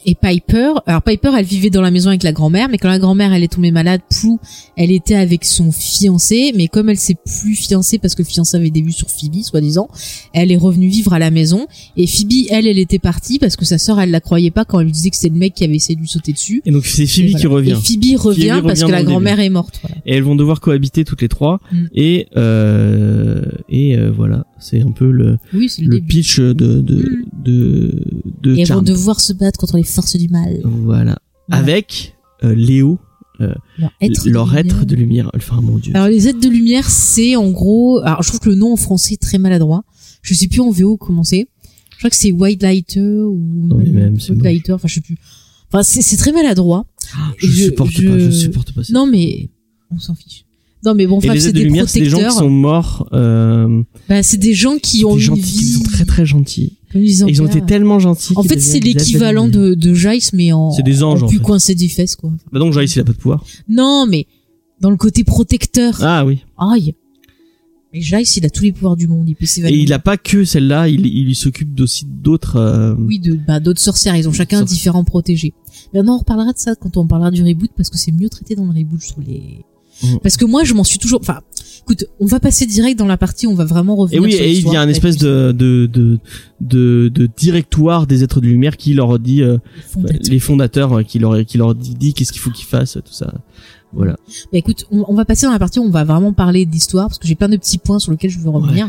et Piper. Alors, Piper, elle vivait dans la maison avec la grand-mère, mais quand la grand-mère, elle est tombée malade, Prue, elle était avec son fiancé, mais comme elle s'est plus fiancée parce que le fiancé avait des vues sur Phoebe, soi-disant, elle est revenue vivre à la maison. Et Phoebe, elle, elle était partie parce que sa sœur, elle la croyait pas quand elle lui disait que c'était le mec qui avait essayé de lui sauter dessus. et donc c'est Phoebe voilà. qui revient. Et Phoebe revient parce que la grand-mère est morte. Voilà. et elles vont devoir cohabiter toutes les trois Mm. et euh, et euh, voilà c'est un peu le Oui, le, pitch de de Mm. de, de Et vont devoir se battre contre les forces du mal. voilà Voilà. avec euh, Léo Leur être. de leur lumière. être de lumière enfin mon dieu Alors les aides de lumière, c'est en gros. Alors je trouve que le nom en français est très maladroit. Je sais plus en VO comment c'est. Je crois que c'est White Lighter ou Non, mais même, c'est White moche. Lighter. Enfin je sais plus. Enfin c'est c'est très maladroit. je, je- supporte je- pas je supporte pas ça Non mais on s'en fiche. Non mais bon, et c'est des lumière c'est des gens protecteurs. qui sont morts euh, Bah c'est des gens qui ont des une gentils vie. qui sont très très gentils ils, Et ils ont été tellement gentils En fait c'est l'équivalent de de Jace mais en. C'est des anges, en en plus fait. coincé des fesses quoi. bah donc Jace il a pas de pouvoir Non mais dans le côté protecteur. ah oui Aïe. Mais Jace il a tous les pouvoirs du monde. Il peut et s'évanouir. il a pas que celle-là il il s'occupe aussi d'autres euh, Oui, de bah, d'autres sorcières, ils ont chacun différents protégés. Mais non, on reparlera de ça quand on parlera du reboot parce que c'est mieux traité dans le reboot, je trouve les. Mhm. Parce que moi, je m'en suis toujours. Enfin, Écoute, on va passer direct dans la partie, on va vraiment Et revenir oui, sur et il y a un espèce de de, de de de directoire des êtres de lumière qui leur dit euh, les fondateurs. leur qui leur dit, dit qu'est-ce qu'il faut qu'ils fassent tout ça. Voilà. Bah écoute, on, on va passer dans la partie où on va vraiment parler d'histoire parce que j'ai plein de petits points sur lesquels je veux revenir.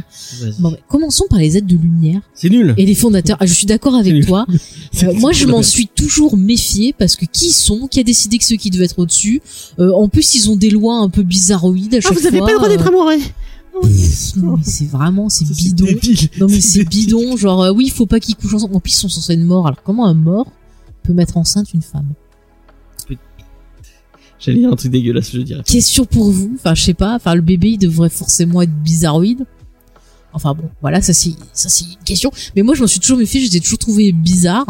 Bon, bah, commençons par les aides de lumière C'est nul. et les fondateurs. Ah, je suis d'accord avec toi. [LAUGHS] Euh, moi, je m'en suis toujours méfié parce que qui ils sont Qui a décidé que ceux qui devaient être au-dessus Euh, En plus, ils ont des lois un peu bizarroïdes à Ah, chaque vous avez fois. pas le droit d'être amoureux. pff, non, mais c'est vraiment, c'est bidon. Non mais c'est bidon, genre euh, oui, il faut pas qu'ils couchent ensemble. En plus, ils sont censés être morts. Alors comment un mort peut mettre enceinte une femme? J'allais dire un truc dégueulasse, je dirais. Question pour vous. Enfin, je sais pas. Enfin, le bébé, il devrait forcément être bizarroïde. Enfin bon, voilà, ça c'est ça c'est une question. Mais moi, je m'en suis toujours méfié. Je les ai toujours trouvé bizarre.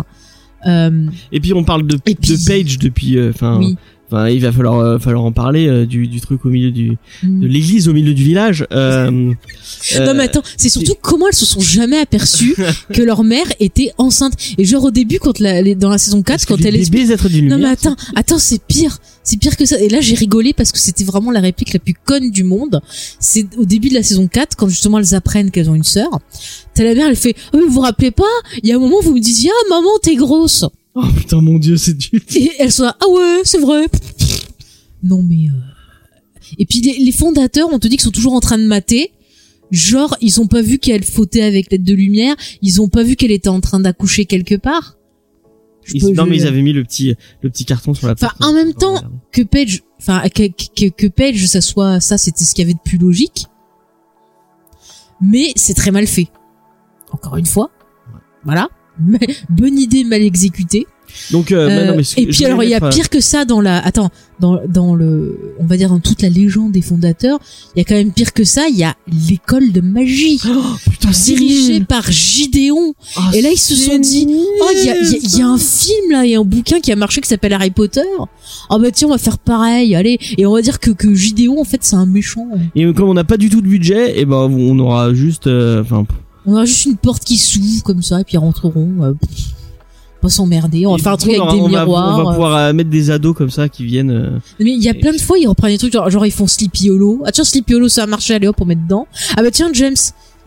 Euh, Et puis on parle de, Et puis- de Page depuis. euh, Enfin, oui. Enfin, il va falloir euh, falloir en parler euh, du, du truc au milieu du de l'église au milieu du village. Euh, non euh, mais attends, c'est surtout comment elles se sont jamais aperçues [LAUGHS] que leur mère était enceinte. Et genre au début, quand la, dans la saison 4, parce que quand elle bébés êtres du. Non mais attends, attends, c'est pire. C'est pire que ça. Et là, j'ai rigolé parce que c'était vraiment la réplique la plus conne du monde. C'est au début de la saison 4, quand justement elles apprennent qu'elles ont une sœur. T'as la mère, elle fait, oh, mais vous vous rappelez pas? Il y a un moment vous me disiez, ah, maman, t'es grosse. Oh putain mon dieu, c'est du. [LAUGHS] Et elles sont là, ah ouais, c'est vrai. Non mais, euh... Et puis les, les fondateurs, on te dit qu'ils sont toujours en train de mater. Genre, ils ont pas vu qu'elle fautait avec l'aide de lumière. Ils ont pas vu qu'elle était en train d'accoucher quelque part. Ils- non mais ils avaient mis le petit le petit carton sur la Enfin, porte. en même temps, que Page, enfin que, que, que Page, ça soit ça, c'était ce qu'il y avait de plus logique. Mais c'est très mal fait. Encore une fois, voilà. Mais bonne idée mal exécutée. Donc euh, bah, Euh, non, mais ce- et puis alors il y a euh, pire que ça dans la attends dans dans le on va dire dans toute la légende des fondateurs il y a quand même pire que ça il y a l'école de magie. Oh, putain, dirigée par Gideon. Oh, et là ils se sont dit oh il y a, y a- y a un film là il y a un bouquin qui a marché qui s'appelle Harry Potter. Ah bah tiens on va faire pareil allez. Et on va dire que que Gideon en fait c'est un méchant. Et comme on n'a pas du tout de budget, et ben on aura juste, euh, enfin, on aura juste une porte qui s'ouvre comme ça et puis ils rentreront euh, pff, pas s'emmerder on va faire un truc avec on des va- miroirs On va euh, pouvoir euh, mettre des ados comme ça qui viennent. Mais il y a plein de fois, ils reprennent des trucs, genre, genre ils font Sleepy Hollow. Ah tiens, Sleepy Hollow, ça a marché, allez hop, on met dedans. Ah bah tiens, James,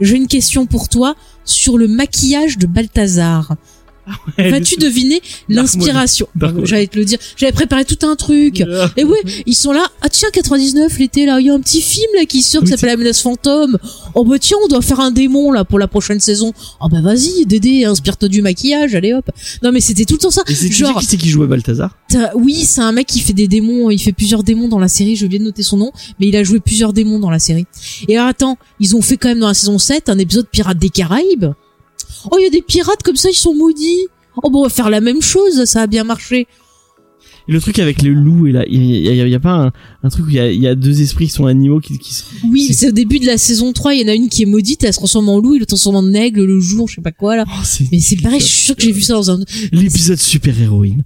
j'ai une question pour toi sur le maquillage de Balthazar. Vas-tu deviner l'inspiration. J'allais te le dire. J'avais préparé tout un truc. [LAUGHS] Et ouais, ils sont là. Ah tiens, 99, l'été là, il y a un petit film là qui sort qui Oui, s'appelle La menace fantôme. Oh bah tiens, on doit faire un démon là pour la prochaine saison. Oh bah vas-y, Dédé, inspire-toi du maquillage, allez hop. Non mais c'était tout le temps ça. Et Genre, qui c'est qui jouait Balthazar? Oui, c'est un mec qui fait des démons, il fait plusieurs démons dans la série, j'ai oublié de noter son nom, mais il a joué plusieurs démons dans la série. Et alors, attends, ils ont fait quand même dans la saison 7 un épisode Pirates des Caraïbes? Oh, il y a des pirates comme ça, ils sont maudits. Oh, bon, on va faire la même chose, ça a bien marché. Et le truc avec le loup et là, il y y y a pas un, un truc où il y a, il y a deux esprits qui sont animaux qui, qui se- Oui, C'est- au début de la saison 3, il y en a une qui est maudite, elle se transforme en loup, il le transforme en aigle le jour, je sais pas quoi, là. Oh, Mais c'est pareil, je suis sûr que j'ai vu ça dans un... l'épisode super héroïne.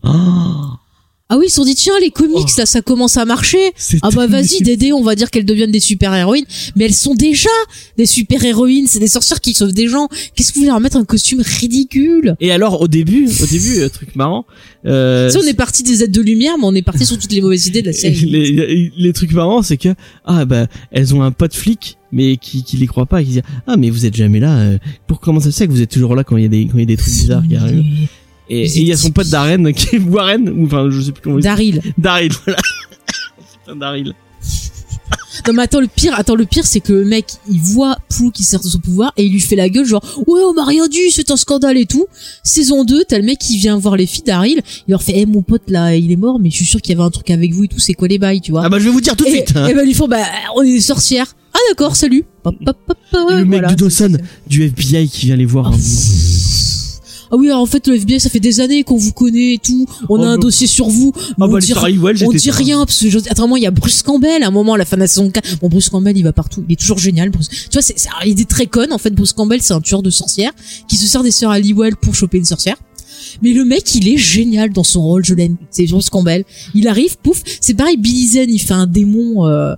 Ah oui, ils se sont dit, tiens, les comics, Oh. là, ça commence à marcher. Ah bah vas-y, Dédé, on va dire qu'elles deviennent des super-héroïnes. Mais elles sont déjà des super-héroïnes, c'est des sorcières qui sauvent des gens. Qu'est-ce que vous voulez leur mettre un costume ridicule? Et alors au début, au début, euh, truc marrant. Euh, sais, on est parti des aides de lumière, mais on est parti sur toutes les mauvaises idées de la série. les, les trucs marrants, c'est que ah bah elles ont un pote flic, mais qui qui les croit pas, qui dit ah mais vous êtes jamais là. euh, pour comment ça se fait que vous êtes toujours là quand il y a des quand il y a des trucs bizarres qui arrivent? Et il y a son pote Darren qui est [LAUGHS] Warren ou enfin je sais plus comment il Daryl. Daryl voilà. [LAUGHS] Putain Daryl. [LAUGHS] Non mais attends, le pire, attends, le pire, c'est que le mec, il voit Plou qui sert de son pouvoir et il lui fait la gueule genre, ouais, on m'a rien dit, c'est un scandale et tout. Saison 2, t'as le mec qui vient voir les filles Daryl, il leur fait, eh, mon pote là, il est mort, mais je suis sûr qu'il y avait un truc avec vous et tout, c'est quoi les bails, tu vois. Ah bah je vais vous dire tout de suite. hein. et ben ils font bah on est des sorcières. Ah d'accord, salut. Pop, pop, pop, le mec de Dawson du FBI qui vient les voir. hein. Ah oui, alors en fait le FBI ça fait des années qu'on vous connaît et tout. On Oh, a un dossier sur vous. Ah mais on bah dit, on dit rien parce que je... attends il y a Bruce Campbell à un moment à la fin de la saison 4. Bon Bruce Campbell il va partout, il est toujours génial. Bruce. Tu vois c'est il est très conne en fait. Bruce Campbell c'est un tueur de sorcières qui se sert des sœurs Halliwell pour choper une sorcière. Mais le mec, il est génial dans son rôle, je l'aime. C'est Bruce Campbell. Il arrive, pouf. C'est pareil, Billy Zane, il fait un démon, euh,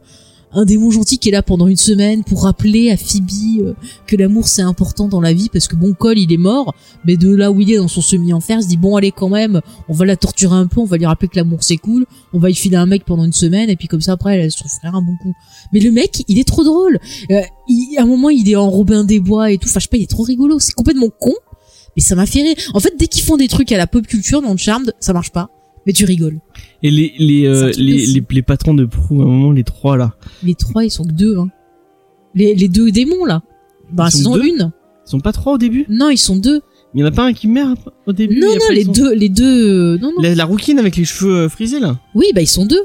un démon gentil qui est là pendant une semaine pour rappeler à Phoebe euh, que l'amour c'est important dans la vie parce que bon Cole il est mort. Mais de là où il est dans son semi-enfer il se dit bon allez quand même on va la torturer un peu on va lui rappeler que l'amour c'est cool. On va y filer un mec pendant une semaine et puis comme ça après elle se souffrir un bon coup. Mais le mec il est trop drôle. Euh, il- à un moment il est en Robin des Bois et tout. Enfin je sais pas il est trop rigolo. C'est complètement con mais ça m'a fait rire. En fait dès qu'ils font des trucs à la pop culture dans le Charmed ça marche pas. Mais tu rigoles Et les les, euh, les, les les patrons de proue à un moment les trois là, les trois ils sont que deux hein. les, les deux démons là dans Ils sont 1 ils sont pas trois au début? non ils sont deux Il y en a pas un qui meurt au début. non non les ils sont- deux les deux euh, non non La, la rouquine avec les cheveux euh, frisés là. oui bah ils sont deux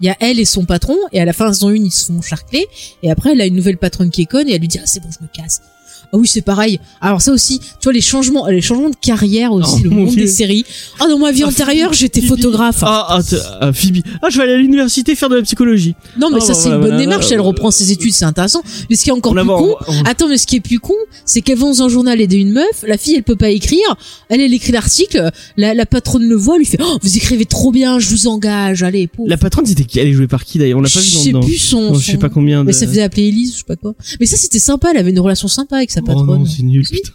il y a elle et son patron et à la fin la saison 1 ils se font charcler et après elle a une nouvelle patronne qui est conne et elle lui dit ah c'est bon je me casse ah oui c'est pareil. Alors ça aussi tu vois les changements les changements de carrière aussi Oh, le mon monde Dieu. des séries. Ah dans ma vie Ah, antérieure j'étais photographe. Ah, ah, ah, Phoebe. Ah, je vais aller à l'université faire de la psychologie. non mais Oh, ça c'est voilà, une bonne démarche. Elle reprend ses études c'est intéressant. Mais ce qui est encore plus con on- on- Attends, mais ce qui est plus con, c'est qu'elle va dans un journal aider une meuf, la fille elle peut pas écrire, elle elle écrit l'article, la, la patronne le voit, lui fait oh, vous écrivez trop bien, je vous engage, allez pauvre. La patronne c'était qui? Elle est jouée par qui d'ailleurs? On l'a pas vu je dans, sais dans, plus son, je sais pas combien mais ça faisait appeler Elise, je sais pas quoi. Mais ça c'était sympa, elle avait une relation sympa avec sa Oh patronne. non, c'est nul putain.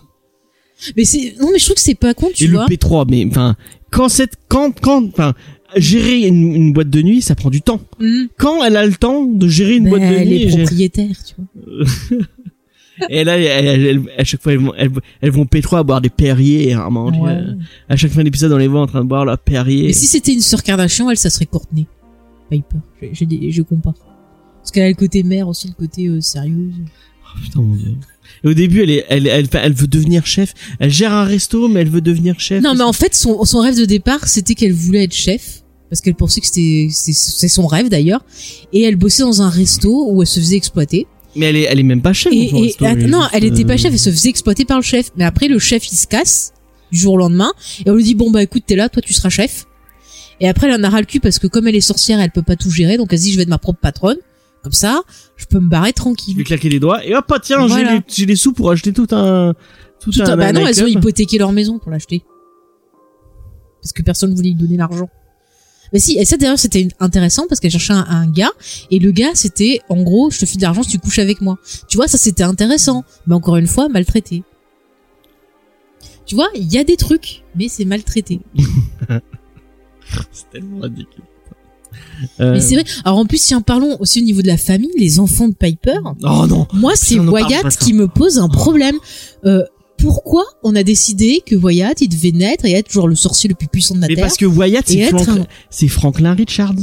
mais c'est non mais je trouve que c'est pas con, tu Et le vois. P3, mais enfin, quand cette, quand, quand, enfin, gérer une, une boîte de nuit, ça prend du temps. Hmm. Quand elle a le temps de gérer une Ben, boîte de elle nuit, est et, gérer- propriétaire, tu vois. [LAUGHS] et là, elle- elle- elle- à chaque fois, elles vont, elles, elles vont P3 à boire des Perrier, à manger. Ouais. euh, À chaque fin d'épisode, on les voit en train de boire leur Perrier. Mais si c'était une sœur Kardashian, elle ça serait Courtney. Piper. Je, je compare. Parce qu'elle a le côté mère aussi, le côté euh, sérieuse. Oh, putain, mon dieu. Et au début, elle est, elle, elle, elle veut devenir chef. Elle gère un resto, mais elle veut devenir chef. Non, mais en fait, son, son rêve de départ, c'était qu'elle voulait être chef. Parce qu'elle pensait que c'était, c'est son rêve d'ailleurs. Et elle bossait dans un resto où elle se faisait exploiter. Mais elle est, elle est même pas chef. Et, et- resto, att- elle est non, juste, elle était pas euh, chef, elle se faisait exploiter par le chef. Mais après, le chef, il se casse du jour au lendemain. Et on lui dit, bon, bah écoute, t'es là, toi, tu seras chef. Et après, elle en a ras le cul parce que comme elle est sorcière, elle peut pas tout gérer. Donc elle se dit, je vais être ma propre patronne. Comme ça, je peux me barrer Je tranquille. vais claquer les doigts. Et hop, ah, tiens, j'ai Voilà. les, j'ai les sous pour acheter tout un, tout, Tout un, à- bah un non, elles ont hypothéqué leur maison pour l'acheter. Parce que personne voulait lui donner l'argent. Mais si, et ça d'ailleurs c'était intéressant parce qu'elle cherchait un, un gars et le gars c'était en gros je te file de l'argent si tu couches avec moi. Tu vois ça c'était intéressant, mais encore une fois maltraité. Tu vois il y a des trucs mais c'est maltraité. [LAUGHS] C'est tellement ridicule. Euh, Mais c'est vrai. Alors en plus tiens parlons aussi au niveau de la famille les enfants de Piper. Oh non. Moi, c'est Wyatt qui me pose un problème. Euh, pourquoi on a décidé que Wyatt, il devait naître et être toujours le sorcier le plus puissant de la Mais Terre parce que Wyatt, c'est Frank- un- c'est Franklin Richards.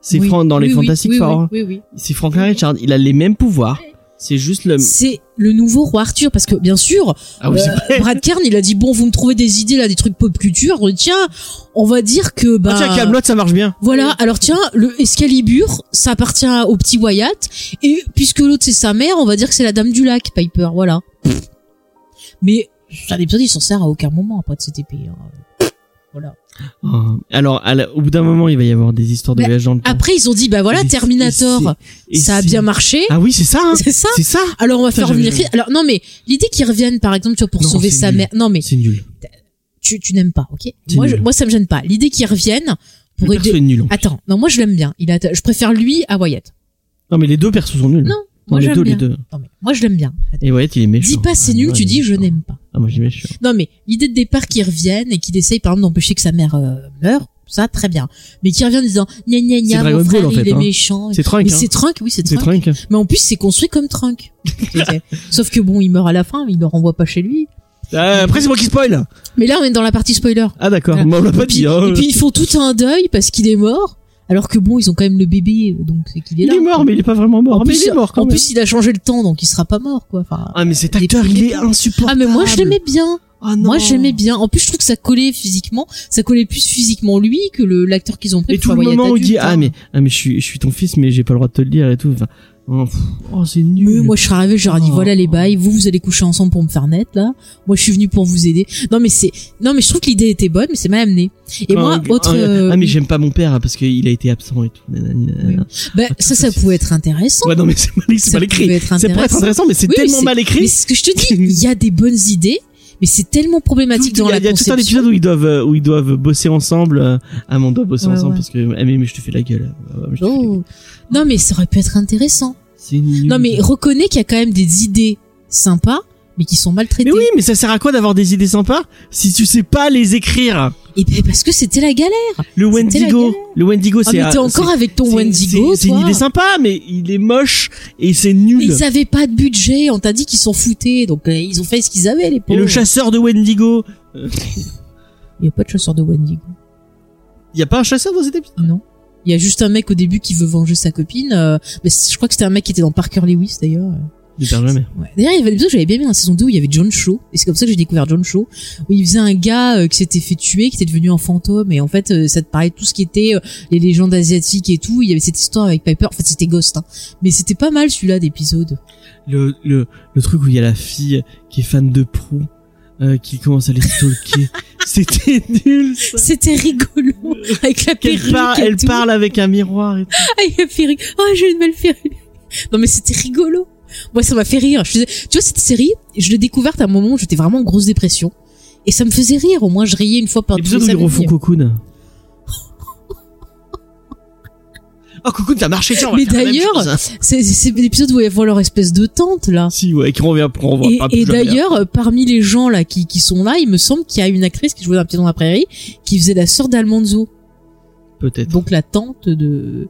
C'est Oui, Frank dans les oui, Fantastic oui, Four. C'est Franklin Richards. Il a les mêmes pouvoirs. C'est juste le. C'est le nouveau roi Arthur parce que bien sûr, Ah oui, euh. Brad Kern, il a dit bon, vous me trouvez des idées là, des trucs pop culture. On dit, Tiens, on va dire que bah Ah tiens, Camelot, ça marche bien. voilà. Alors tiens, le Excalibur, ça appartient au petit Wyatt et puisque l'autre c'est sa mère, on va dire que c'est la Dame du Lac, Piper. Voilà. Mais un épisode, il s'en sert à aucun moment après de cette épée. hein. Voilà. Oh. Alors, à la- au bout d'un moment, il va y avoir des histoires de Bah, voyage dans le temps. Après, ils ont dit bah voilà, Terminator, et ça a bien marché. Ah oui, c'est ça. Hein. C'est ça. C'est ça. Alors on va Putain, faire revenir. Alors non mais l'idée qu'ils reviennent par exemple tu vois pour Non, sauver sa mère. Non mais C'est nul. tu tu n'aimes pas, ok? Moi je, moi ça me gêne pas. L'idée qu'ils reviennent pour Le aider. nul. Attends, non moi je l'aime bien. Il a, je préfère lui à Wyatt. Non, mais les deux persos sont nuls. Non, moi les j'aime deux, bien. les deux. Non mais moi je l'aime bien. Et Wyatt, il est méchant. Dis pas c'est Ah, nul, tu il dis je n'aime pas. Ah, moi, j'ai méchant. Non mais l'idée de départ qu'ils reviennent et qu'il essaye par exemple d'empêcher que sa mère euh, meure, ça très bien. Mais qu'ils reviennent en disant gna gna gna mon frère Ball, en fait, il est hein. méchant. C'est Trunk, Mais hein. c'est Trunk, oui c'est Trunk. Trunk. Mais en plus c'est construit comme Trunk. [LAUGHS] Sauf que bon il meurt à la fin, mais il le renvoie pas chez lui. Euh, après, c'est moi qui spoil. Mais là, on est dans la partie spoiler. Ah, d'accord. Voilà. Moi, on l'a pas dit. hein. et puis, ils font tout un deuil parce qu'il est mort. Alors que bon, ils ont quand même le bébé, donc c'est qu'il est il là. est mort, quoi. mais il est pas vraiment mort. en mais plus, il est mort quand en même. plus, il a changé le temps, donc il sera pas mort, quoi. Enfin, Ah, mais cet il acteur, il est insupportable. ah, mais moi, je l'aimais bien. Ah, non. Moi, j'aimais bien. En plus, je trouve que ça collait physiquement. Ça collait plus physiquement lui que le l'acteur qu'ils ont pris. Et tout le moment où il dit, adulte, ah, hein. mais, ah, mais je suis, je suis ton fils, mais j'ai pas le droit de te le dire et tout. Enfin, oh, oh, c'est nul. Mais moi, je serais arrivé, j'aurais dit, Oh. voilà les bails, vous, vous allez coucher ensemble pour me faire naître, là. Moi, je suis venu pour vous aider. Non, mais c'est, non, mais je trouve que l'idée était bonne, mais c'est mal amené. Et Ah, moi, autre, ah, euh, Ah, mais j'aime pas mon père hein, parce qu'il a été absent et tout. nanana. bah, Ah, ça, ça, pouvait être intéressant. Ouais, non, mais c'est mal, écrit. C'est pour être intéressant. mais c'est Oui, tellement mal écrit. Mais ce que je te dis, [LAUGHS] il y a des bonnes idées, mais c'est tellement problématique Tout- dans a, la il y a tout un conception. épisode où ils doivent euh, où ils doivent bosser ensemble. Ah, mais on doit bosser Ouais, ensemble ouais. parce que ah, mais, mais je te fais la gueule. Ah, te fais la gueule. Oh. Non, mais ça aurait pu être intéressant. Non, mais reconnais qu'il y a quand même des idées sympas, mais qui sont maltraitées. Mais oui, mais ça sert à quoi d'avoir des idées sympas si tu sais pas les écrire Et ben, parce que c'était la galère. Le Wendigo, galère. le Wendigo, Ah, c'est mais t'es encore avec ton Wendigo, c'est- une idée sympa, mais il est moche et c'est Mais nul. ils avaient pas de budget, on t'a dit qu'ils s'en foutaient, donc euh, ils ont fait ce qu'ils avaient, les Et pauvres. le chasseur de Wendigo, Il y a pas de chasseur de Wendigo. il y a pas un chasseur dans cet épisode? Non. Il y a juste un mec au début qui veut venger sa copine. euh, mais je crois que c'était un mec qui était dans Parker Lewis d'ailleurs. Jamais. Ouais. D'ailleurs, il y avait un épisode que j'avais bien aimé dans la saison 2 où il y avait John Shaw. Et c'est comme ça que j'ai découvert John Shaw. Où il faisait un gars euh, qui s'était fait tuer, qui était devenu un fantôme. Et en fait, euh, ça te parlait de tout ce qui était euh, les légendes asiatiques et tout. Il y avait cette histoire avec Piper. En fait, c'était Ghost. Hein. Mais c'était pas mal celui-là d'épisode. Le, le, le truc où il y a la fille qui est fan de Prou, euh, qui commence à les stalker. [LAUGHS] C'était nul. C'était rigolo. Avec la perruque par- et elle tout. parle avec un miroir et tout. Avec la perruque. Oh, j'ai une belle perruque. Non, mais c'était rigolo. Moi, ça m'a fait rire. Je faisais- Tu vois, cette série, je l'ai découverte à un moment où j'étais vraiment en grosse dépression. Et ça me faisait rire. Au moins, je riais une fois par L'épisode où ils refont. Cocoon. [LAUGHS] Oh, Cocoon, ça a marché, tiens, on va Mais d'ailleurs, hein. C'est c'est l'épisode où ils voient leur espèce de tente, là. Si, ouais, qui revient pour on voit Et, pas et plus jamais. d'ailleurs, euh, parmi les gens là qui, qui sont là, il me semble qu'il y a une actrice qui jouait dans Pied dans la prairie, qui faisait la sœur d'Almanzo, Peut-être. donc la tante de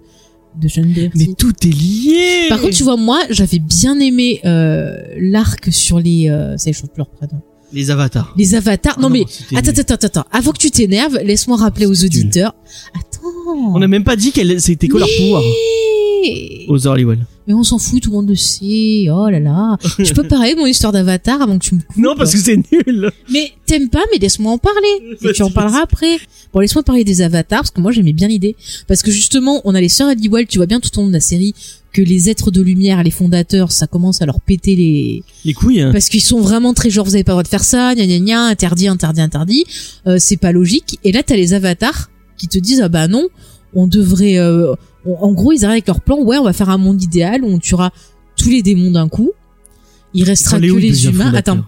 de. Mais tout est lié. Par contre, tu vois, moi, j'avais bien aimé euh, l'arc sur les, euh, ça y est, je leur prénom, Les avatars. les avatars. Ah non, mais attends, attends, attends, attends. Avant que tu t'énerves, laisse-moi rappeler aux auditeurs. Attends. On n'a même pas dit qu'elle c'était quoi leur pouvoir. Mais- Aux Orlywell. Mais on s'en fout, tout le monde le sait. Oh là là. [LAUGHS] Je peux parler de mon histoire d'avatar avant que tu me coupes. Non, parce que c'est nul. Mais t'aimes pas, mais laisse-moi en parler. [LAUGHS] Et tu en parleras après. Bon, laisse-moi parler des avatars, parce que moi j'aimais bien l'idée. Parce que justement, on a les sœurs Halliwell, tu vois bien tout au long de la série, que les êtres de lumière, les fondateurs, ça commence à leur péter les... Les couilles, hein. Parce qu'ils sont vraiment très genre, vous avez pas le droit de faire ça, gna gna gna, interdit, interdit, interdit. Euh, c'est pas logique. Et là, t'as les avatars qui te disent, ah bah non, on devrait... euh, on- en gros, ils arrivent avec leur plan, ouais, on va faire un monde idéal où on tuera tous les démons d'un coup. Il restera que les humains. Attends,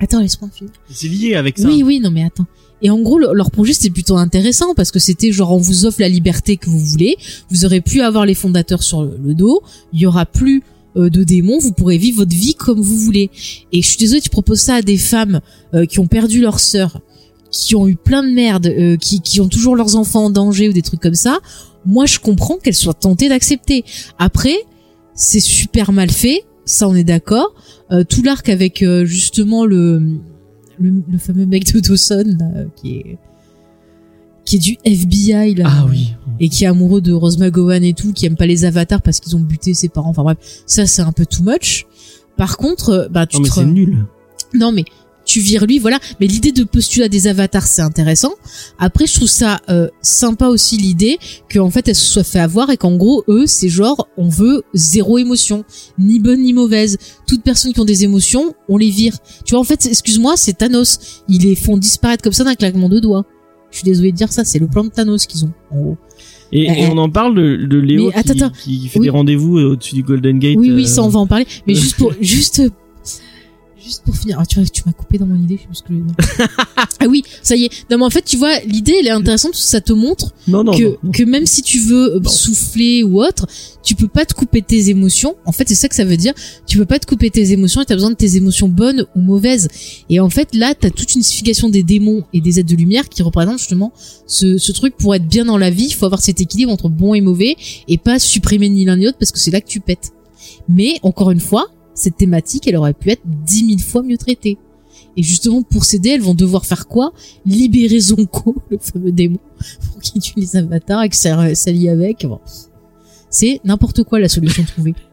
attends, laisse-moi finir. C'est lié avec ça. Oui, oui, non mais attends. Et en gros, le- leur projet c'était plutôt intéressant parce que c'était genre on vous offre la liberté que vous voulez, vous aurez pu avoir les fondateurs sur le, le dos, il y aura plus euh, de démons, vous pourrez vivre votre vie comme vous voulez. Et je suis désolée, tu proposes ça à des femmes euh, qui ont perdu leur sœur, qui ont eu plein de merde, euh, qui, qui ont toujours leurs enfants en danger ou des trucs comme ça. Moi, je comprends qu'elles soient tentées d'accepter. Après, c'est super mal fait, ça on est d'accord. Euh, tout l'arc avec euh, justement le, le le fameux mec de Dawson là, qui est qui est du FBI là Ah oui. et qui est amoureux de Rose McGowan et tout qui aime pas les avatars parce qu'ils ont buté ses parents enfin bref ça c'est un peu too much par contre euh, bah tu Non, mais te c'est re- nul. non mais tu vires lui voilà. Mais l'idée de postulat des avatars c'est intéressant. Après je trouve ça euh, sympa aussi l'idée qu'en fait elle se soit fait avoir et qu'en gros eux c'est genre on veut zéro émotion. Ni bonne ni mauvaise. Toutes personnes qui ont des émotions on les vire. Tu vois en fait excuse-moi c'est Thanos. Ils les font disparaître comme ça d'un claquement de doigts. Je suis désolée de dire ça c'est le plan de Thanos qu'ils ont en gros. Et, et Euh, on en parle de, de Léo mais attends, qui, fait Oui. des rendez-vous euh, au-dessus du Golden Gate. Oui, oui, ça on va en parler. Mais juste pour, [LAUGHS] juste, juste pour finir. Ah, tu vois, tu m'as coupé dans mon idée, je sais plus ce que je veux [LAUGHS] dire. ah oui, ça y est. Non, mais en fait, tu vois, l'idée, elle est intéressante parce que ça te montre Non, non, que, non, non. que même si tu veux souffler ou autre, tu peux pas te couper tes émotions. En fait, c'est ça que ça veut dire. Tu peux pas te couper tes émotions et t'as besoin de tes émotions bonnes ou mauvaises. Et en fait, là, t'as toute une signification des démons et des êtres de lumière qui représentent justement ce, ce truc pour être bien dans la vie. Il faut avoir cet équilibre entre bon et mauvais et pas supprimer ni l'un ni l'autre parce que c'est là que tu pètes. Mais, encore une fois, cette thématique, elle aurait pu être dix mille fois mieux traitée. Et justement, pour s'aider, elles vont devoir faire quoi? Libérer Zonko, [LAUGHS] le fameux démon, pour qu'il tue les avatars et que ça s'allie avec. Bon. C'est n'importe quoi la solution trouvée. [LAUGHS]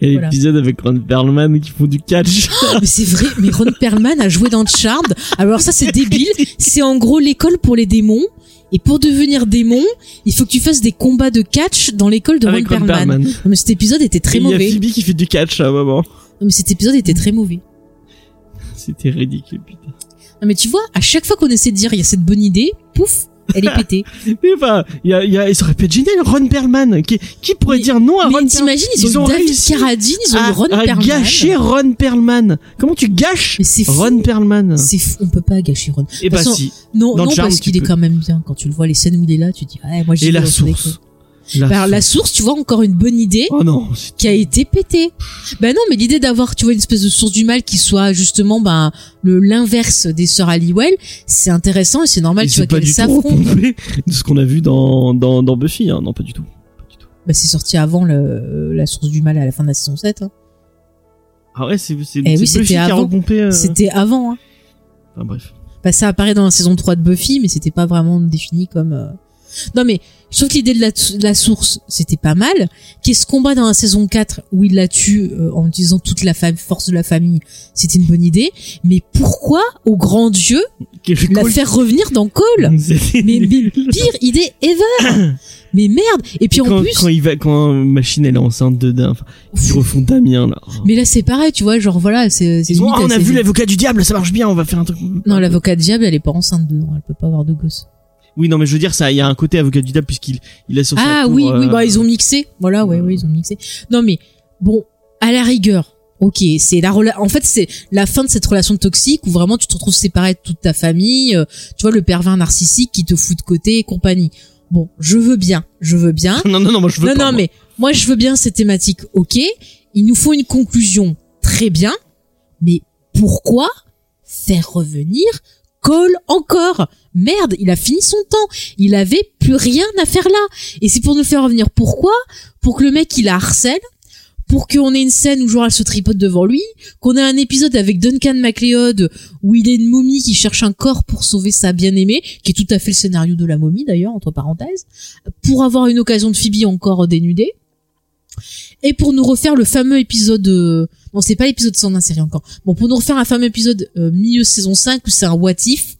Et voilà. l'épisode avec Ron Perlman qui font du catch. [LAUGHS] mais c'est vrai, mais Ron Perlman a joué dans Charmed. Alors ça, c'est débile. C'est en gros l'école pour les démons. Et pour devenir démon, il faut que tu fasses des combats de catch dans l'école de avec Ron Ron Perlman. Perlman. Non, mais cet épisode était très Et Il y a mauvais. Phoebe qui fait du catch à un moment. Non, mais cet épisode était très mauvais. C'était ridicule, putain. Non, mais tu vois, à chaque fois qu'on essaie de dire il y a cette bonne idée, pouf, elle est [LAUGHS] pétée. Mais enfin, il y a, il y a, ça aurait pu être génial, Ron Perlman. Qui, qui pourrait Mais- dire non à Mais Ron t'imagines, ils, Ils ont, David réussi Carradine, ils ont à, eu Ron à Perlman. gâcher Ron Perlman. Comment tu gâches Mais c'est fou. Ron Perlman C'est fou, on peut pas gâcher Ron. Et bah De toute façon, si. Non, Dans non, parce qu'il est quand même bien. Quand tu le vois, les scènes où il est là, tu dis, ouais, moi j'ai Et la source. La Bah, la source. tu vois, encore une bonne idée Oh non. qui a été pétée. Ben non, mais l'idée d'avoir, tu vois, une espèce de source du mal qui soit justement, ben, le, l'inverse des sœurs Halliwell, c'est intéressant et c'est normal, Et tu vois, qu'elles s'affrontent. de ce qu'on a vu dans, dans, dans Buffy, hein. Non, pas du tout. Pas du tout. Bah, c'est sorti avant le, la source du mal à la fin de la saison 7. hein. Ah ouais, c'est, c'est, Eh oui, Buffy c'était qui a avant. euh, C'était avant, hein. Enfin, bref. Bah, ça apparaît dans la saison 3 de Buffy, mais c'était pas vraiment défini comme... euh, Non, mais je trouve que l'idée de la, de la source, c'était pas mal. Qu'est ce combat dans la saison 4, où il la tue euh, en utilisant toute la force de la famille, c'était une bonne idée. Mais pourquoi, au grand Dieu, la cool. faire revenir dans Cole? Mais, mais pire idée ever [COUGHS] Mais merde Et puis en quand, plus... quand il va, quand Machine elle est enceinte de enfin, ils refont Damien là. Mais là c'est pareil, tu vois, genre voilà, c'est... ah, on a vu l'avocat du diable, ça marche bien, on va faire un truc. Non, l'avocat diable, elle est pas enceinte dedans, elle peut pas avoir de gosse. Oui, non, mais je veux dire, ça, il y a un côté avocat du diable puisqu'il, il est sur Ah oui, oui, euh, bah ils ont mixé. Voilà, ouais, euh, ouais, ils ont mixé. Non mais bon, à la rigueur, ok, c'est la En fait, c'est la fin de cette relation toxique où vraiment tu te retrouves séparé de toute ta famille. euh, tu vois le pervers narcissique qui te fout de côté et compagnie. Bon, je veux bien, je veux bien. [LAUGHS] Non, non, non, moi je veux non, pas. non, moi. mais moi je veux bien ces thématiques. Ok, il nous faut une conclusion. Très bien, mais pourquoi faire revenir Cole encore Merde, il a fini son temps. Il avait plus rien à faire là. Et c'est pour nous faire revenir. Pourquoi? Pour que le mec il la harcèle. Pour qu'on ait une scène où genre elle se tripote devant lui, qu'on ait un épisode avec Duncan MacLeod où il est une momie qui cherche un corps pour sauver sa bien-aimée, qui est tout à fait le scénario de la momie d'ailleurs entre parenthèses, pour avoir une occasion de Phoebe encore dénudée, et pour nous refaire le fameux épisode, euh, bon c'est pas l'épisode 100 de la série encore, bon pour nous refaire un fameux épisode euh, milieu saison 5 où c'est un what if,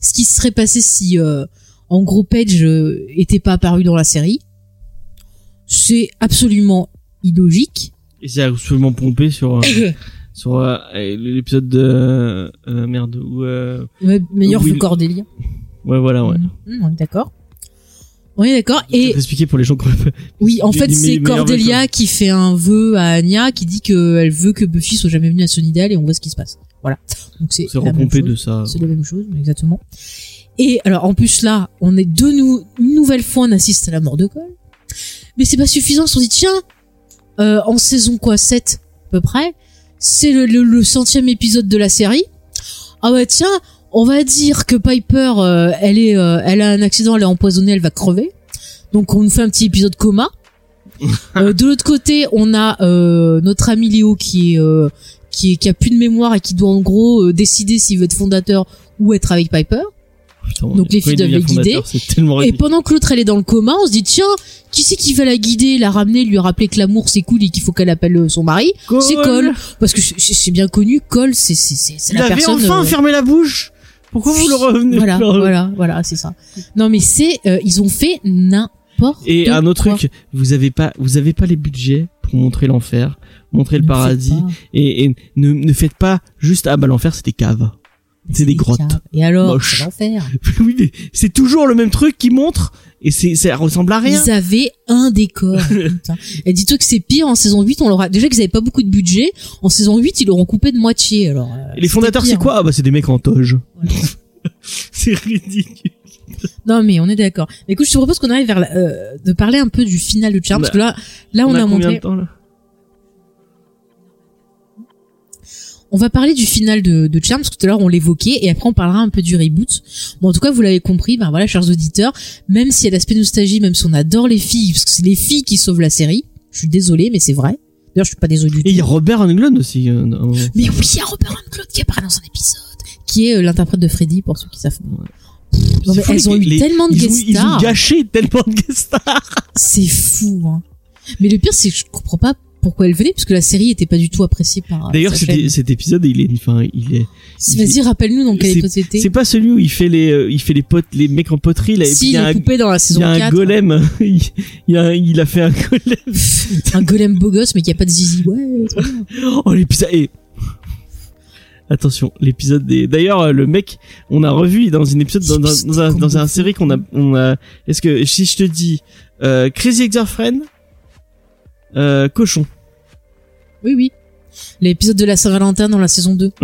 ce qui se serait passé si euh, en gros Page euh, était pas apparu dans la série, c'est absolument illogique. Et c'est absolument pompé sur, euh, [COUGHS] sur euh, l'épisode de, euh, merde, où, euh, meilleur le- Cordelia. ouais, voilà, ouais. Mmh, on est d'accord. Est d'accord. Et... Expliquer pour les gens oui, en fait, c'est Cordelia qui fait un vœu à Anya, qui dit qu'elle veut que Buffy soit jamais venue à Sunnydale et on voit ce qui se passe. Voilà. Donc c'est C'est la même chose. de ça. C'est la même chose, exactement. Et alors, en plus là, on est de nou une nouvelle fois, on assiste à la mort de Cole. Mais c'est pas suffisant, on se dit, tiens, euh, en saison quoi, 7 à peu près, c'est le, le, le centième épisode de la série. Ah ouais, tiens, on va dire que Piper, euh, elle est, euh, elle a un accident, elle est empoisonnée, elle va crever. Donc on nous fait un petit épisode coma. [LAUGHS] Euh, de l'autre côté, on a euh, notre ami Léo qui est, euh, qui est qui a plus de mémoire et qui doit en gros euh, décider s'il veut être fondateur ou être avec Piper. Putain, Donc les filles il doivent les guider. Et pendant que l'autre elle est dans le coma, on se dit tiens, qui c'est qui va la guider, la ramener, lui rappeler que l'amour c'est cool et qu'il faut qu'elle appelle son mari? C'est Cole. Parce que c'est- bien connu, Cole c'est c'est c'est c'est Il la avait personne. enfin euh, fermé la bouche. Pourquoi vous le revenez Voilà, voilà, voilà, c'est ça. Non mais c'est euh, ils ont fait n'importe Et un autre quoi. truc, vous avez pas, vous avez pas les budgets pour montrer l'enfer, montrer le paradis, et, et ne, ne faites pas juste ah bah l'enfer c'est des caves. C'est des grottes. Et alors, l'enfer. [LAUGHS] oui, mais c'est toujours le même truc qui montre et c'est ça ressemble à rien. Ils avaient un décor. [LAUGHS] Et dis-toi que c'est pire en saison 8, on leur a déjà qu'ils avaient pas beaucoup de budget. En saison 8, ils l'auront coupé de moitié. Alors euh, Et les fondateurs c'est quoi? Ah bah c'est des mecs en toge. Voilà. [LAUGHS] c'est ridicule. Non mais on est d'accord. Écoute, je te propose qu'on arrive vers la- euh, de parler un peu du final de Charm Bah, parce que là, là on, a, combien montré. de temps là? On va parler du final de, de Charm parce que tout à l'heure on l'évoquait et après on parlera un peu du reboot. Bon en tout cas vous l'avez compris, ben voilà chers auditeurs, même s'il y a l'aspect nostalgie, même si on adore les filles parce que c'est les filles qui sauvent la série. Je suis désolé mais c'est vrai. D'ailleurs je suis pas désolé du Et il y a Robert Englund aussi. euh, dans- Mais oui, il y a Robert Englund qui apparaît dans un épisode, qui est euh, l'interprète de Freddy pour ceux qui savent. Pff, Non mais fou, elles les- ont eu les- tellement de guest ils ont stars. gâché tellement de guest stars. C'est fou. Hein. Mais le pire c'est que je comprends pas pourquoi elle venait parce que la série était pas du tout appréciée par. euh, D'ailleurs cet, épisode il est, enfin il est, Vas-y rappelle-nous dans quel épisode c'était. c'est pas celui où il fait les, euh, il fait les potes, les mecs en poterie là. Si il y a les un, dans la il saison y a un 4. golem. [LAUGHS] il, y a, un- il a fait un golem. [LAUGHS] un golem beau gosse mais qui a pas de zizi. Ouais. Oh l'épisode. Et Attention, l'épisode des. D'ailleurs, euh, le mec, on a revu dans une épisode dans, dans, dans un, dans un série qu'on a, on a. Est-ce que si je te dis euh, Crazy Ex-Girlfriend, euh, cochon. Oui, oui. L'épisode de la Saint-Valentin dans la saison 2. [LAUGHS]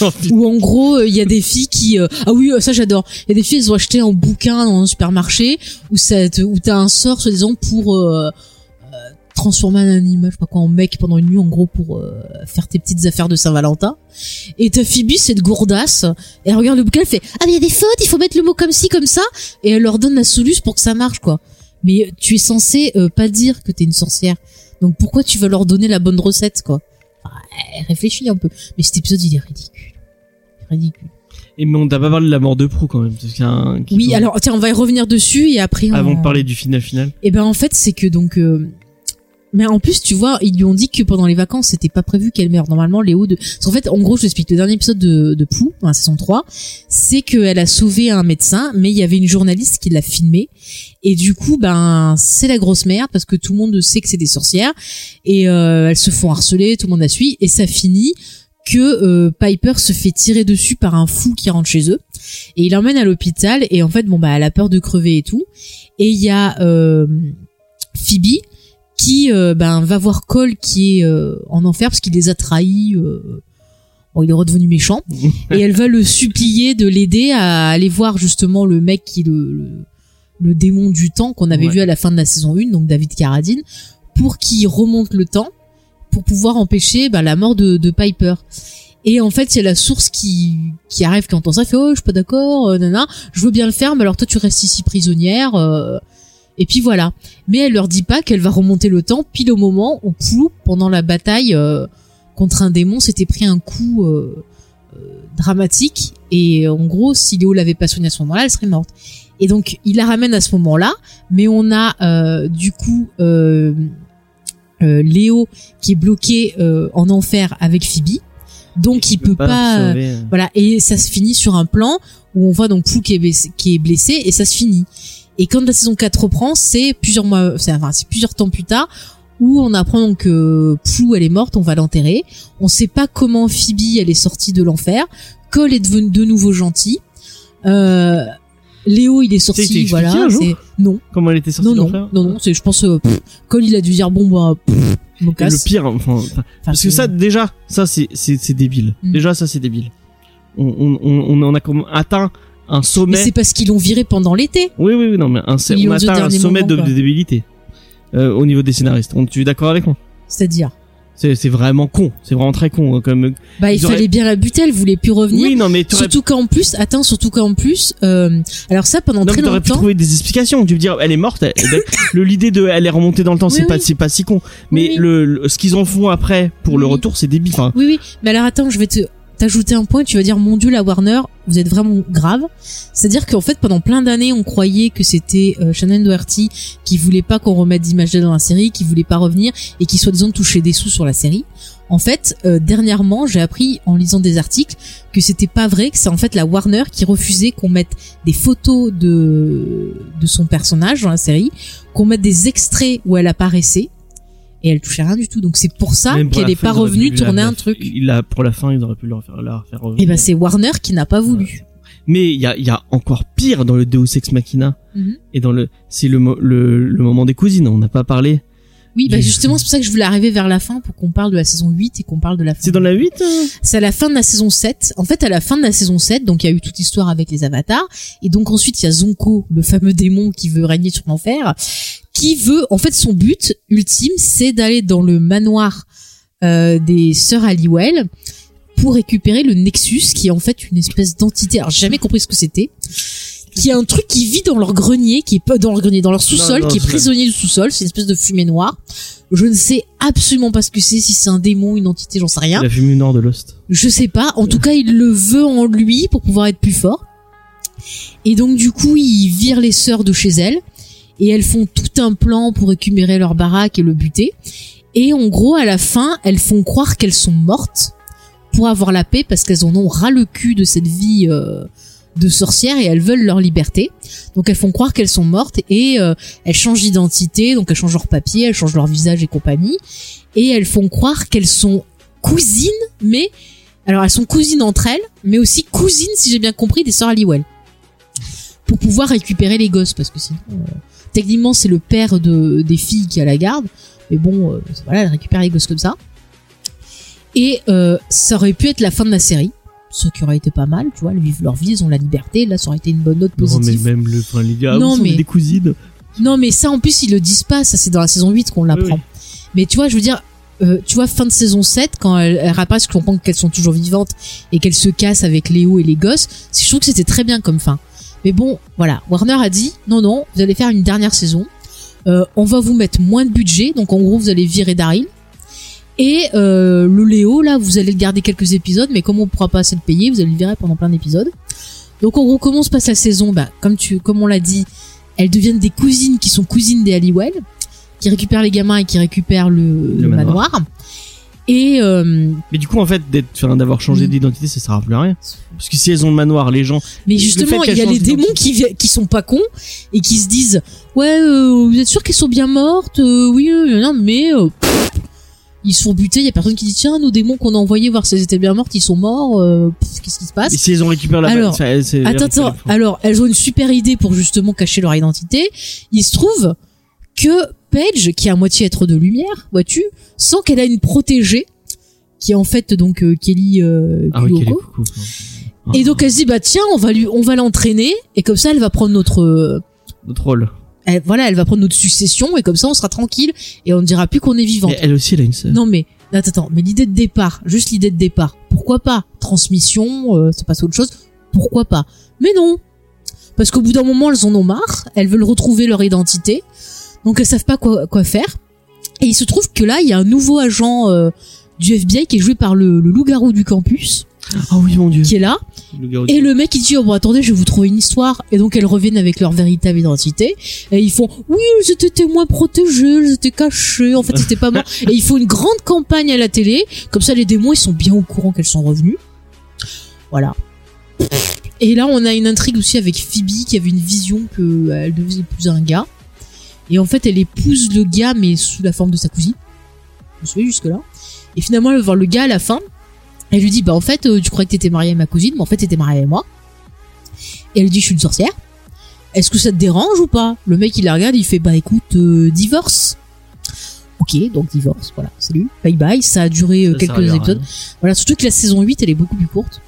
Oh, putain. où en gros, euh, il y a des filles qui... euh, Ah oui, euh, ça j'adore. Il y a des filles, elles ont acheté un bouquin dans un supermarché où, ça te- où t'as un sort, soi-disant, pour... euh, euh, transformer un animal, je sais pas quoi, en mec pendant une nuit, en gros, pour euh, faire tes petites affaires de Saint-Valentin. Et ta Phoebe, cette gourdasse, elle regarde le bouquin, elle fait « Ah mais il y a des fautes, il faut mettre le mot comme ci, comme ça !» Et elle leur donne la soluce pour que ça marche, quoi. Mais tu es censé euh, pas dire que t'es une sorcière. Donc pourquoi tu vas leur donner la bonne recette, quoi Enfin, eh, Réfléchis un peu. Mais cet épisode, il est ridicule. Ridicule. Et mais on t'a pas parlé de la mort de Prou quand même. Un- Oui, alors tiens, on va y revenir dessus et après on... Avant de parler du final final. Eh ben en fait, c'est que donc euh, mais en plus, tu vois, ils lui ont dit que pendant les vacances, c'était pas prévu qu'elle meure. Normalement, Léo de parce qu'en fait, en gros, je t'explique le dernier épisode de de Pou, la saison 3, c'est qu'elle a sauvé un médecin, mais il y avait une journaliste qui l'a filmé. Et du coup, ben c'est la grosse merde parce que tout le monde sait que c'est des sorcières. Et euh, elles se font harceler, tout le monde la suit. Et ça finit que euh, Piper se fait tirer dessus par un fou qui rentre chez eux. Et il l'emmène à l'hôpital. Et en fait bon bah elle a peur de crever et tout. Et il y a euh, Phoebe qui euh, ben va voir Cole qui est euh, en enfer parce qu'il les a trahis euh, bon il est redevenu méchant [LAUGHS] et elle va le supplier de l'aider à aller voir justement le mec qui est le, le, le démon du temps qu'on avait Ouais. vu à la fin de la saison 1 donc David Carradine pour qu'il remonte le temps pour pouvoir empêcher ben, la mort de, de Piper et en fait, c'est la source qui qui arrive qui entend ça, fait oh je suis pas d'accord, euh, nana, je veux bien le faire, mais alors toi tu restes ici prisonnière. euh, et puis voilà. Mais elle leur dit pas qu'elle va remonter le temps pile au moment où Plou, pendant la bataille euh, contre un démon, s'était pris un coup euh, euh, dramatique. Et en gros, si Léo l'avait pas soigné à ce moment-là, elle serait morte. Et donc, il la ramène à ce moment-là, mais on a euh, du coup euh, euh, Léo qui est bloqué euh, en enfer avec Phoebe. Donc, il peut pas, euh. voilà, et ça se finit sur un plan où on voit donc Pou qui est blessé, qui est blessé et ça se finit. Et quand la saison 4 reprend, c'est plusieurs mois, c'est enfin, c'est plusieurs temps plus tard où on apprend donc que Pou elle est morte, on va l'enterrer. On sait pas comment Phoebe elle est sortie de l'enfer. Cole est devenu de nouveau gentil. Euh, Léo il est sorti, voilà. c'est- Non, Comment elle était sortie non, de non, l'enfer non, non. C'est, je pense, euh, pff, Cole il a dû dire bon bah, pff, casse. le pire, enfin, parce que ça déjà, ça c'est c'est c'est débile. Mm. Déjà ça c'est débile. On on on on en a comme atteint un Mais sommet. c'est parce qu'ils l'ont viré pendant l'été. Oui oui oui non mais un on atteint un sommet moment, de, débilité euh, au niveau des scénaristes. On, tu es d'accord avec moi? C'est-à-dire, C'est vraiment con. C'est vraiment très con hein, comme. bah il auraient- fallait bien la buter, elle voulait plus revenir. Oui non mais Surtout qu'en plus, attends, surtout qu'en plus, euh, alors ça pendant Non, mais très t'aurais pu longtemps. trouver des explications. Tu veux dire, elle est morte. [LAUGHS] le l'idée de, elle est remontée dans le temps, Oui, c'est pas, c'est pas si con. Mais oui. le, le- ce qu'ils en font après pour le retour, c'est débile. Enfin, Oui, oui, mais alors attends, je vais te t'ajouter un point. Tu vas dire, mon Dieu, la Warner, vous êtes vraiment grave. C'est-à-dire qu'en fait, pendant plein d'années, on croyait que c'était euh, Shannon Doherty qui voulait pas qu'on remette d'image dans la série, qui voulait pas revenir et qui soi-disant touchait des sous sur la série. En fait, euh, dernièrement, j'ai appris en lisant des articles que c'était pas vrai, que c'est en fait la Warner qui refusait qu'on mette des photos de de son personnage dans la série, qu'on mette des extraits où elle apparaissait et elle touchait rien du tout. Donc c'est pour ça pour qu'elle la est fin, pas revenue tourner la- un truc. Il a, pour la fin, ils auraient pu le refaire, la refaire revenir. Et ben c'est Warner qui n'a pas voulu. Mais il y a, il y a encore pire dans le Deus Ex Machina. Mhm. Et dans le, c'est le, le, le moment des cousines. On n'a pas parlé. Oui, bah justement, c'est pour ça que je voulais arriver vers la fin pour qu'on parle de la saison 8 et qu'on parle de la fin. C'est dans la 8 hein? C'est à la fin de la saison 7. En fait, à la fin de la saison 7, donc il y a eu toute l'histoire avec les avatars. Et donc ensuite, il y a Zonko, le fameux démon qui veut régner sur l'enfer, qui veut, en fait, son but ultime, c'est d'aller dans le manoir euh, des sœurs Halliwell pour récupérer le Nexus, qui est en fait une espèce d'entité. Alors, j'ai jamais compris ce que c'était. Qui est un truc qui vit dans leur grenier, qui est pas dans leur grenier, dans leur sous-sol, qui est prisonnier du sous-sol. C'est une espèce de fumée noire. Je ne sais absolument pas ce que c'est, si c'est un démon, une entité, j'en sais rien. La fumée nord de Lost. Je sais pas. En tout cas, il le veut en lui pour pouvoir être plus fort. Et donc, du coup, il vire les sœurs de chez elles. Et elles font tout un plan pour récupérer leur baraque et le buter. Et en gros, à la fin, elles font croire qu'elles sont mortes pour avoir la paix parce qu'elles en ont ras le cul de cette vie euh, de sorcière et elles veulent leur liberté. Donc elles font croire qu'elles sont mortes et euh, elles changent d'identité, donc elles changent leur papier, elles changent leur visage et compagnie. Et elles font croire qu'elles sont cousines, mais Alors elles sont cousines entre elles, mais aussi cousines, si j'ai bien compris, des sœurs Halliwell. Pour pouvoir récupérer les gosses, parce que sinon, euh, techniquement c'est le père de des filles qui a la garde, mais bon, euh, voilà, elle récupère les gosses comme ça. Et euh, ça aurait pu être la fin de la série, ce qui aurait été pas mal, tu vois, elles vivent leur vie, ils ont la liberté, là ça aurait été une bonne note Non, mais positive. même le, enfin, les gars, Non, mais- des cousines. Non, mais ça, en plus, ils le disent pas. Ça, c'est dans la saison 8 qu'on l'apprend. Oui, Mais tu vois, je veux dire, euh, tu vois, fin de saison 7, quand elles, elles réapparaissent, je comprends qu'elles sont toujours vivantes et qu'elles se cassent avec Léo et les gosses. Je trouve que c'était très bien comme fin. Mais bon, voilà. Warner a dit, non, non, vous allez faire une dernière saison. Euh, on va vous mettre moins de budget. Donc, en gros, vous allez virer Daryl. Et euh, le Léo, là, vous allez le garder quelques épisodes, mais comme on pourra pas assez le payer, vous allez le virer pendant plein d'épisodes. Donc, en gros, comment se passe la saison? Bah, comme tu, comme on l'a dit, elles deviennent des cousines qui sont cousines des Halliwell, qui récupèrent les gamins et qui récupèrent le, le manoir. manoir. Et euh, Mais du coup, en fait, d'être, enfin, d'avoir changé d'identité, ça sert à plus à rien. Parce que si elles ont le manoir, les gens, mais justement, il y a les démons qui qui sont pas cons et qui se disent ouais, euh, vous êtes sûr qu'elles sont bien mortes? Euh, Oui, euh, non, mais euh, pff, ils se font buter. Il y a personne qui dit tiens, nos démons qu'on a envoyés voir si elles étaient bien mortes, ils sont morts. euh, Qu'est-ce qui se passe? Et si elles ont récupéré la Alors, ça, elles- Attends, attends. Alors, elles ont une super idée pour justement cacher leur identité. Il se trouve que Qui est à moitié être de lumière, vois-tu, sent qu'elle a une protégée, qui est en fait donc euh, Kelly euh, Ah oui. Et donc elle se dit bah tiens, on va lui, on va l'entraîner et comme ça elle va prendre notre, euh, Notre rôle. elle- voilà, elle va prendre notre succession et comme ça on sera tranquille et on ne dira plus qu'on est vivante. Mais elle aussi, elle a une sœur. Non mais attends, attends, mais l'idée de départ, juste l'idée de départ, pourquoi pas? Transmission, euh, ça passe à autre chose, pourquoi pas? Mais non, parce qu'au bout d'un moment elles en ont marre, elles veulent retrouver leur identité, donc elles savent pas quoi, quoi faire. Et il se trouve que là il y a un nouveau agent euh, du FBI qui est joué par le, le loup-garou du campus, Ah oui, mon dieu. qui est là. Le Et le mec il dit oh bon attendez je vais vous trouver une histoire. Et donc elles reviennent avec leur véritable identité. Et ils font oui elles étaient témoins protégés elles étaient cachées en fait c'était pas mort [LAUGHS] et il faut une grande campagne à la télé. Comme ça les démons ils sont bien au courant qu'elles sont revenues. Voilà. Et là on a une intrigue aussi avec Phoebe qui avait une vision que euh, elle devait épouser un gars et en fait elle épouse le gars mais sous la forme de sa cousine. Vous savez jusque là et finalement elle va voir le gars à la fin. Elle lui dit bah en fait euh, tu croyais que t'étais mariée à ma cousine mais en fait t'étais mariée avec moi. Et elle lui dit je suis une sorcière. Est-ce que ça te dérange ou pas? Le mec il la regarde il fait bah écoute euh, divorce. Ok donc divorce voilà salut bye bye ça a duré euh, quelques à épisodes. voilà surtout que la saison 8 elle est beaucoup plus courte.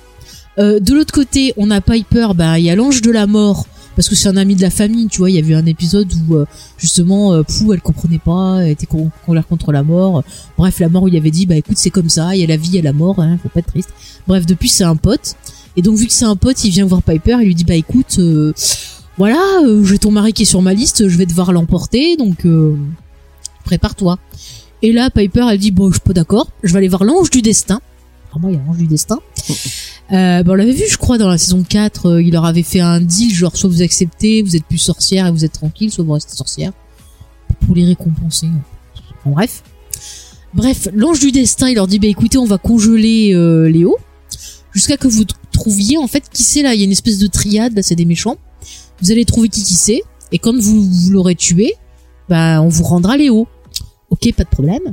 De l'autre côté on a Piper bah il y a l'ange de la mort parce que c'est un ami de la famille tu vois il y a eu un épisode où euh, justement euh, Pou elle comprenait pas elle était con- colère contre la mort. Bref la mort il avait dit bah écoute c'est comme ça il y a la vie il y a la mort hein, faut pas être triste. Bref depuis c'est un pote. Et donc vu que c'est un pote il vient voir Piper il lui dit bah écoute euh, voilà j'ai ton mari qui est sur ma liste je vais devoir l'emporter donc prépare-toi. Et là Piper elle dit bon je suis pas d'accord je vais aller voir l'ange du destin vraiment il y a l'ange du destin. [LAUGHS] Euh, bah, on l'avait vu je crois dans la saison 4 euh, il leur avait fait un deal genre soit vous acceptez vous êtes plus sorcière et vous êtes tranquille soit vous restez sorcière. Pour les récompenser Enfin, bref. Bref l'ange du destin il leur dit bah écoutez on va congeler euh, Léo. Jusqu'à que vous trouviez en fait qui c'est là? Il y a une espèce de triade là c'est des méchants. Vous allez trouver qui qui c'est. Et quand vous, vous l'aurez tué bah on vous rendra Léo. Ok pas de problème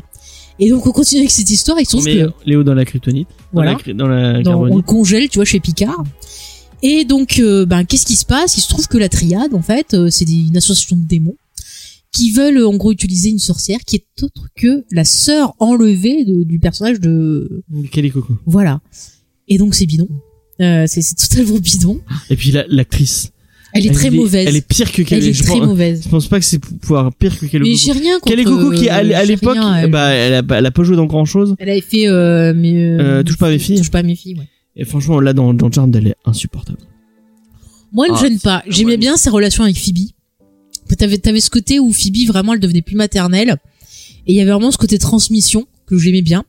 et donc on continue avec cette histoire il se On trouve que Léo dans la kryptonite. Voilà. Dans la, cry- dans la dans- on le congèle, tu vois, chez Picard. Et donc, euh, ben, qu'est-ce qui se passe? Il se trouve que la triade, en fait, euh, c'est une association de démons qui veulent, euh, en gros, utiliser une sorcière qui est autre que la sœur enlevée de- du personnage de... Coco. Voilà. Et donc, c'est bidon. Euh, c'est totalement bidon. Et puis la- l'actrice. Elle est très mauvaise. Elle est pire que Elle Kelly. est je, très pense, mauvaise. je pense pas que c'est pour pouvoir pire que Kelly Mais j'ai rien contre... Kelly Coco qui, à, euh, à j'ai l'époque, elle. bah, elle a, pas- elle a pas joué dans grand chose. Elle avait fait... Euh, mais, euh, Euh, Touche pas à mes filles. Touche pas à mes filles, ouais. Et franchement, là, dans, dans Charmed, elle est insupportable. Moi, elle me Ah, gêne pas. J'aimais bien ses relations avec Phoebe. T'avais, t'avais ce côté où Phoebe, vraiment, elle devenait plus maternelle. Et il y avait vraiment ce côté transmission que j'aimais bien.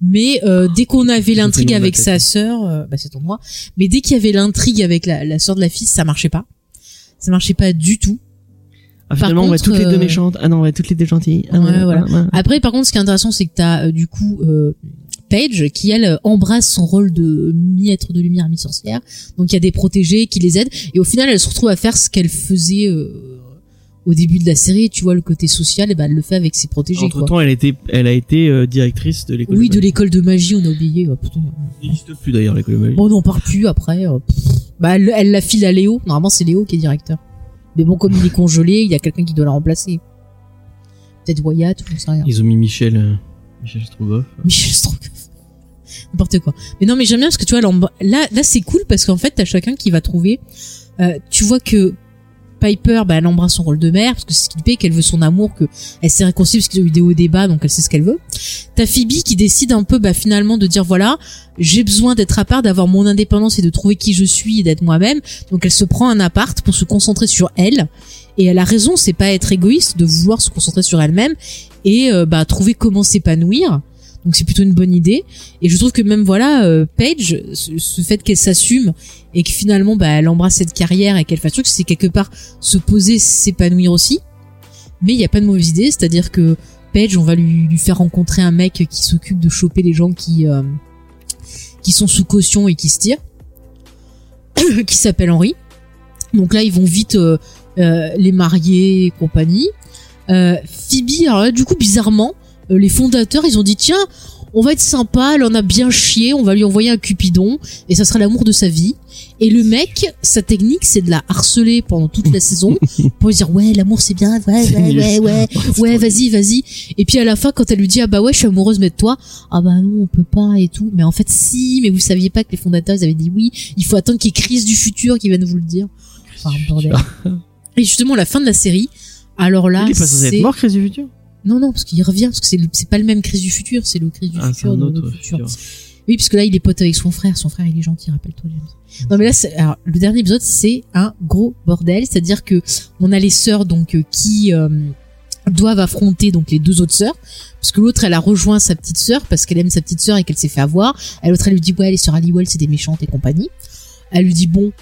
Mais euh, dès qu'on avait l'intrigue avec sa sœur, euh, bah c'est ton moi. Mais dès qu'il y avait l'intrigue avec la, la sœur de la fille, ça marchait pas. Ça marchait pas du tout. Ah, finalement, on va toutes les deux euh, méchantes. Ah non, on va toutes les deux gentilles. Ah, Ouais, ah, voilà. ah, ah. Après, par contre, ce qui est intéressant, c'est que t'as euh, du coup euh, Paige qui elle embrasse son rôle de mi-être de lumière, mi-sorcière. Donc il y a des protégés qui les aident et au final, elle se retrouve à faire ce qu'elle faisait euh, au début de la série, tu vois le côté social, et ben elle le fait avec ses protégés. Entre quoi. temps, elle a été, elle a été euh, directrice de l'école. Oui, de l'école de magie, on a oublié. oh, putain. Il n'existe plus d'ailleurs l'école de magie. Bon, on n'en parle plus après. euh. Bah, elle, elle la file à Léo. Normalement, c'est Léo qui est directeur. Mais bon, comme il est congelé, il y a quelqu'un qui doit la remplacer. Peut-être Wyatt, ou sais rien. Ils ont mis Michel, euh, Michel Strogoff. Michel Strogoff. [LAUGHS] N'importe quoi. Mais non, mais j'aime bien parce que tu vois, là, là, c'est cool parce qu'en fait, t'as chacun qui va trouver. euh, tu vois que Piper, bah, elle embrasse son rôle de mère parce que c'est ce qui lui plaît, qu'elle veut son amour, que elle s'est réconciliée parce qu'ils ont eu des hauts débats, donc elle sait ce qu'elle veut. T'as Phoebe qui décide un peu, bah, finalement, de dire voilà, j'ai besoin d'être à part, d'avoir mon indépendance et de trouver qui je suis et d'être moi-même. Donc elle se prend un appart pour se concentrer sur elle. Et elle a raison, c'est pas être égoïste de vouloir se concentrer sur elle-même et euh, bah trouver comment s'épanouir. Donc c'est plutôt une bonne idée. Et je trouve que même voilà, euh, Paige, ce, fait qu'elle s'assume et que finalement bah elle embrasse cette carrière et qu'elle fasse truc, c'est quelque part se poser, s'épanouir aussi. Mais il y a pas de mauvaise idée, c'est-à-dire que Paige, on va lui, faire rencontrer un mec qui s'occupe de choper les gens qui euh, sont sous caution et qui se tirent, [COUGHS] qui s'appelle Henri. Donc là, ils vont vite euh, les marier et compagnie. Phoebe, alors là, du coup, bizarrement, les fondateurs, ils ont dit tiens, on va être sympa, elle en a bien chié, on va lui envoyer un cupidon et ça sera l'amour de sa vie. Et le mec, sa technique, c'est de la harceler pendant toute la saison [LAUGHS] pour lui dire ouais, l'amour c'est bien, ouais, ouais, ouais, ouais, ouais, vas-y, vas-y. Et puis à la fin, quand elle lui dit ah bah ouais, je suis amoureuse mais de toi, ah bah non, on peut pas et tout. Mais en fait, si, mais vous saviez pas que les fondateurs ils avaient dit oui, il faut attendre qu'il y ait crise du futur qui viennent vous le dire. Enfin, bordel. [LAUGHS] Et justement, la fin de la série, alors là, Il est pas censé c'est être mort, Chris du futur? Non, non, parce qu'il revient, parce que c'est pas le même crise du futur, c'est le crise du Ah, futur un de autre notre futur. futur. Oui, parce que là, il est pote avec son frère. Son frère, il est gentil, rappelle-toi, James. Non, mais là, c'est- alors, le dernier épisode, c'est un gros bordel. C'est-à-dire que on a les sœurs, donc, euh, qui euh, doivent affronter donc les deux autres sœurs. Parce que l'autre, elle a rejoint sa petite sœur parce qu'elle aime sa petite sœur et qu'elle s'est fait avoir. L'autre, elle lui dit, ouais, les sœurs Halliwell, c'est des méchantes et compagnie. Elle lui dit, bon,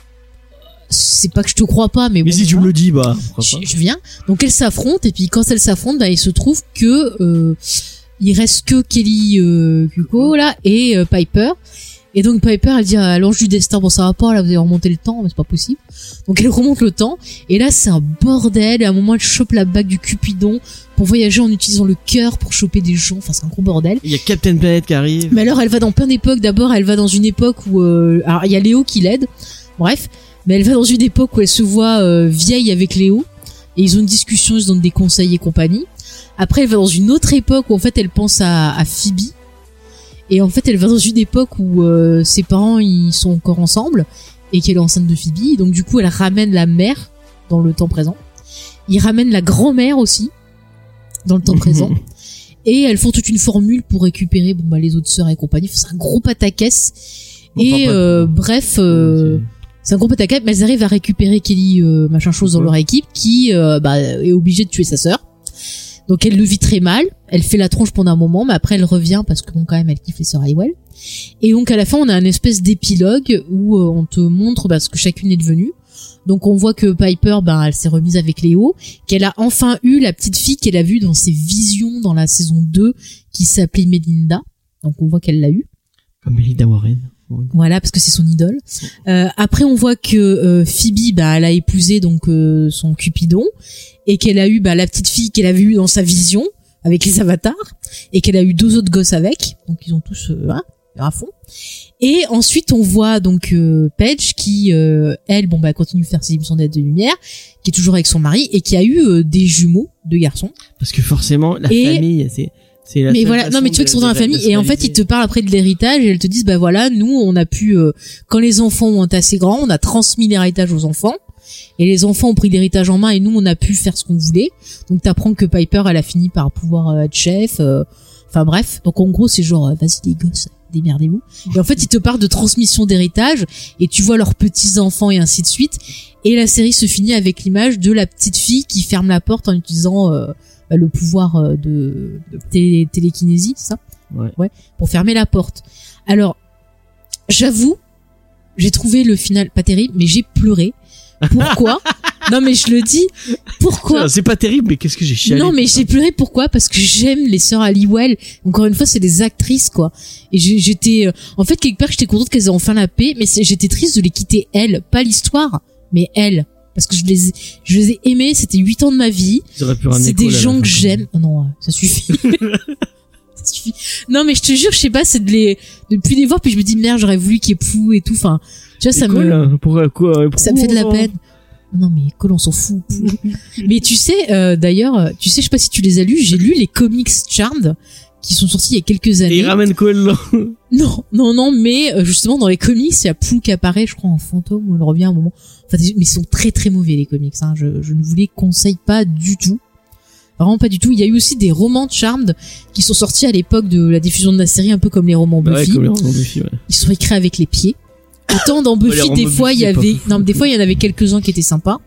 c'est pas que je te crois pas, mais, Mais bon, si tu me le dis, bah, je, viens. Donc elles s'affrontent et puis quand elles s'affrontent, bah, il se trouve que euh, il reste que Kelly euh, Kuko là et euh, Piper. Et donc Piper elle dit à l'ange du destin bon ça va pas là vous avez remonté le temps mais c'est pas possible. Donc elle remonte le temps et là c'est un bordel. Et à un moment elle chope la bague du Cupidon pour voyager en utilisant le cœur pour choper des gens. Enfin c'est un gros bordel. Il y a Captain Planet qui arrive. Mais alors elle va dans plein d'époques. D'abord elle va dans une époque où euh, alors il y a Léo qui l'aide. Bref, mais elle va dans une époque où elle se voit euh, vieille avec Léo et ils ont une discussion, ils se donnent des conseils et compagnie. Après elle va dans une autre époque où en fait elle pense à, à Phoebe et en fait elle va dans une époque où euh, ses parents ils sont encore ensemble et qu'elle est enceinte de Phoebe. Donc du coup elle ramène la mère dans le temps présent. Il ramène la grand-mère aussi dans le temps [LAUGHS] présent et elles font toute une formule pour récupérer bon bah les autres sœurs et compagnie Enfin, c'est un gros pataquès et euh, bref euh, c'est un gros pataquès mais elles arrivent à récupérer Kelly euh, machin chose dans Ouais. leur équipe qui euh, bah, est obligée de tuer sa sœur donc elle le vit très mal elle fait la tronche pendant un moment mais après elle revient parce que bon quand même elle kiffe les sœurs Halliwell et donc à la fin on a un espèce d'épilogue où euh, on te montre bah, ce que chacune est devenue donc on voit que Piper, ben, elle s'est remise avec Léo, qu'elle a enfin eu la petite fille qu'elle a vue dans ses visions dans la saison 2, qui s'appelait Melinda. Donc on voit qu'elle l'a eu. Comme Melinda Warren. Voilà, parce que c'est son idole. Euh, après, on voit que euh, Phoebe, bah, elle a épousé donc euh, son Cupidon et qu'elle a eu bah, la petite fille qu'elle avait eue dans sa vision avec les avatars et qu'elle a eu deux autres gosses avec. Donc ils ont tous euh, hein, à fond. Et ensuite, on voit donc euh, Paige qui, euh, elle, bon bah continue de faire ses émissions d'aide de lumière, qui est toujours avec son mari et qui a eu euh, des jumeaux, deux garçons. Parce que forcément, la Et- famille, c'est, mais voilà non mais tu vois qu'ils sont dans la famille et en fait ils te parlent après de l'héritage et elles te disent bah voilà nous on a pu euh, quand les enfants ont été assez grands on a transmis l'héritage aux enfants et les enfants ont pris l'héritage en main et nous on a pu faire ce qu'on voulait. Donc t'apprends que Piper elle a fini par pouvoir euh, être chef euh, enfin bref. Donc en gros c'est genre euh, vas-y les gosses démerdez-vous. Et en fait ils te parlent de transmission d'héritage et tu vois leurs petits enfants et ainsi de suite. Et la série se finit avec l'image de la petite fille qui ferme la porte en utilisant euh, bah, le pouvoir euh, de, de télé- télékinésie, c'est ça? Ouais. pour fermer la porte. Alors, j'avoue, j'ai trouvé le final pas terrible, mais j'ai pleuré. Pourquoi? [LAUGHS] Non, mais je le dis. Pourquoi? C'est pas terrible, mais qu'est-ce que j'ai chialé. non, mais j'ai pleuré pourquoi? Parce que j'aime les sœurs Halliwell. Encore une fois, c'est des actrices, quoi. Et j'étais, euh, en fait, quelque part, j'étais contente qu'elles aient enfin la paix, mais j'étais triste de les quitter elles, pas l'histoire, mais elles. Parce que je les ai, je les ai aimés. C'était 8 ans de ma vie. C'est des gens que j'aime. Oh non, ouais, ça suffit. [LAUGHS] ça suffit. Non, mais je te jure, je sais pas, c'est de les, depuis les voir, puis je me dis merde, j'aurais voulu qu'il y ait Pou et tout. Enfin, tu vois, ça Et me, Cole, hein, pourquoi, quoi, ça me fait de la peine. Non mais Cole, on s'en fout. [LAUGHS] Mais tu sais, euh, d'ailleurs, euh, tu sais, je sais pas si tu les as lus. J'ai lu les comics Charmed qui sont sortis il y a quelques Et années. il ramène Cole là. Non, non, non, mais euh, justement dans les comics, il y a Pou qui apparaît, je crois en fantôme, elle revient à un moment. Enfin, mais ils sont très très mauvais les comics. Hein. Je, je ne vous les conseille pas du tout. Vraiment pas du tout. Il y a eu aussi des romans de Charmed qui sont sortis à l'époque de la diffusion de la série, un peu comme les romans Bah ouais, Buffy. comme les romans Buffy, ouais. Ils sont écrits avec les pieds. Autant dans Buffy, des fois, il y avait, non, mais des fois, il y en avait quelques-uns qui étaient sympas.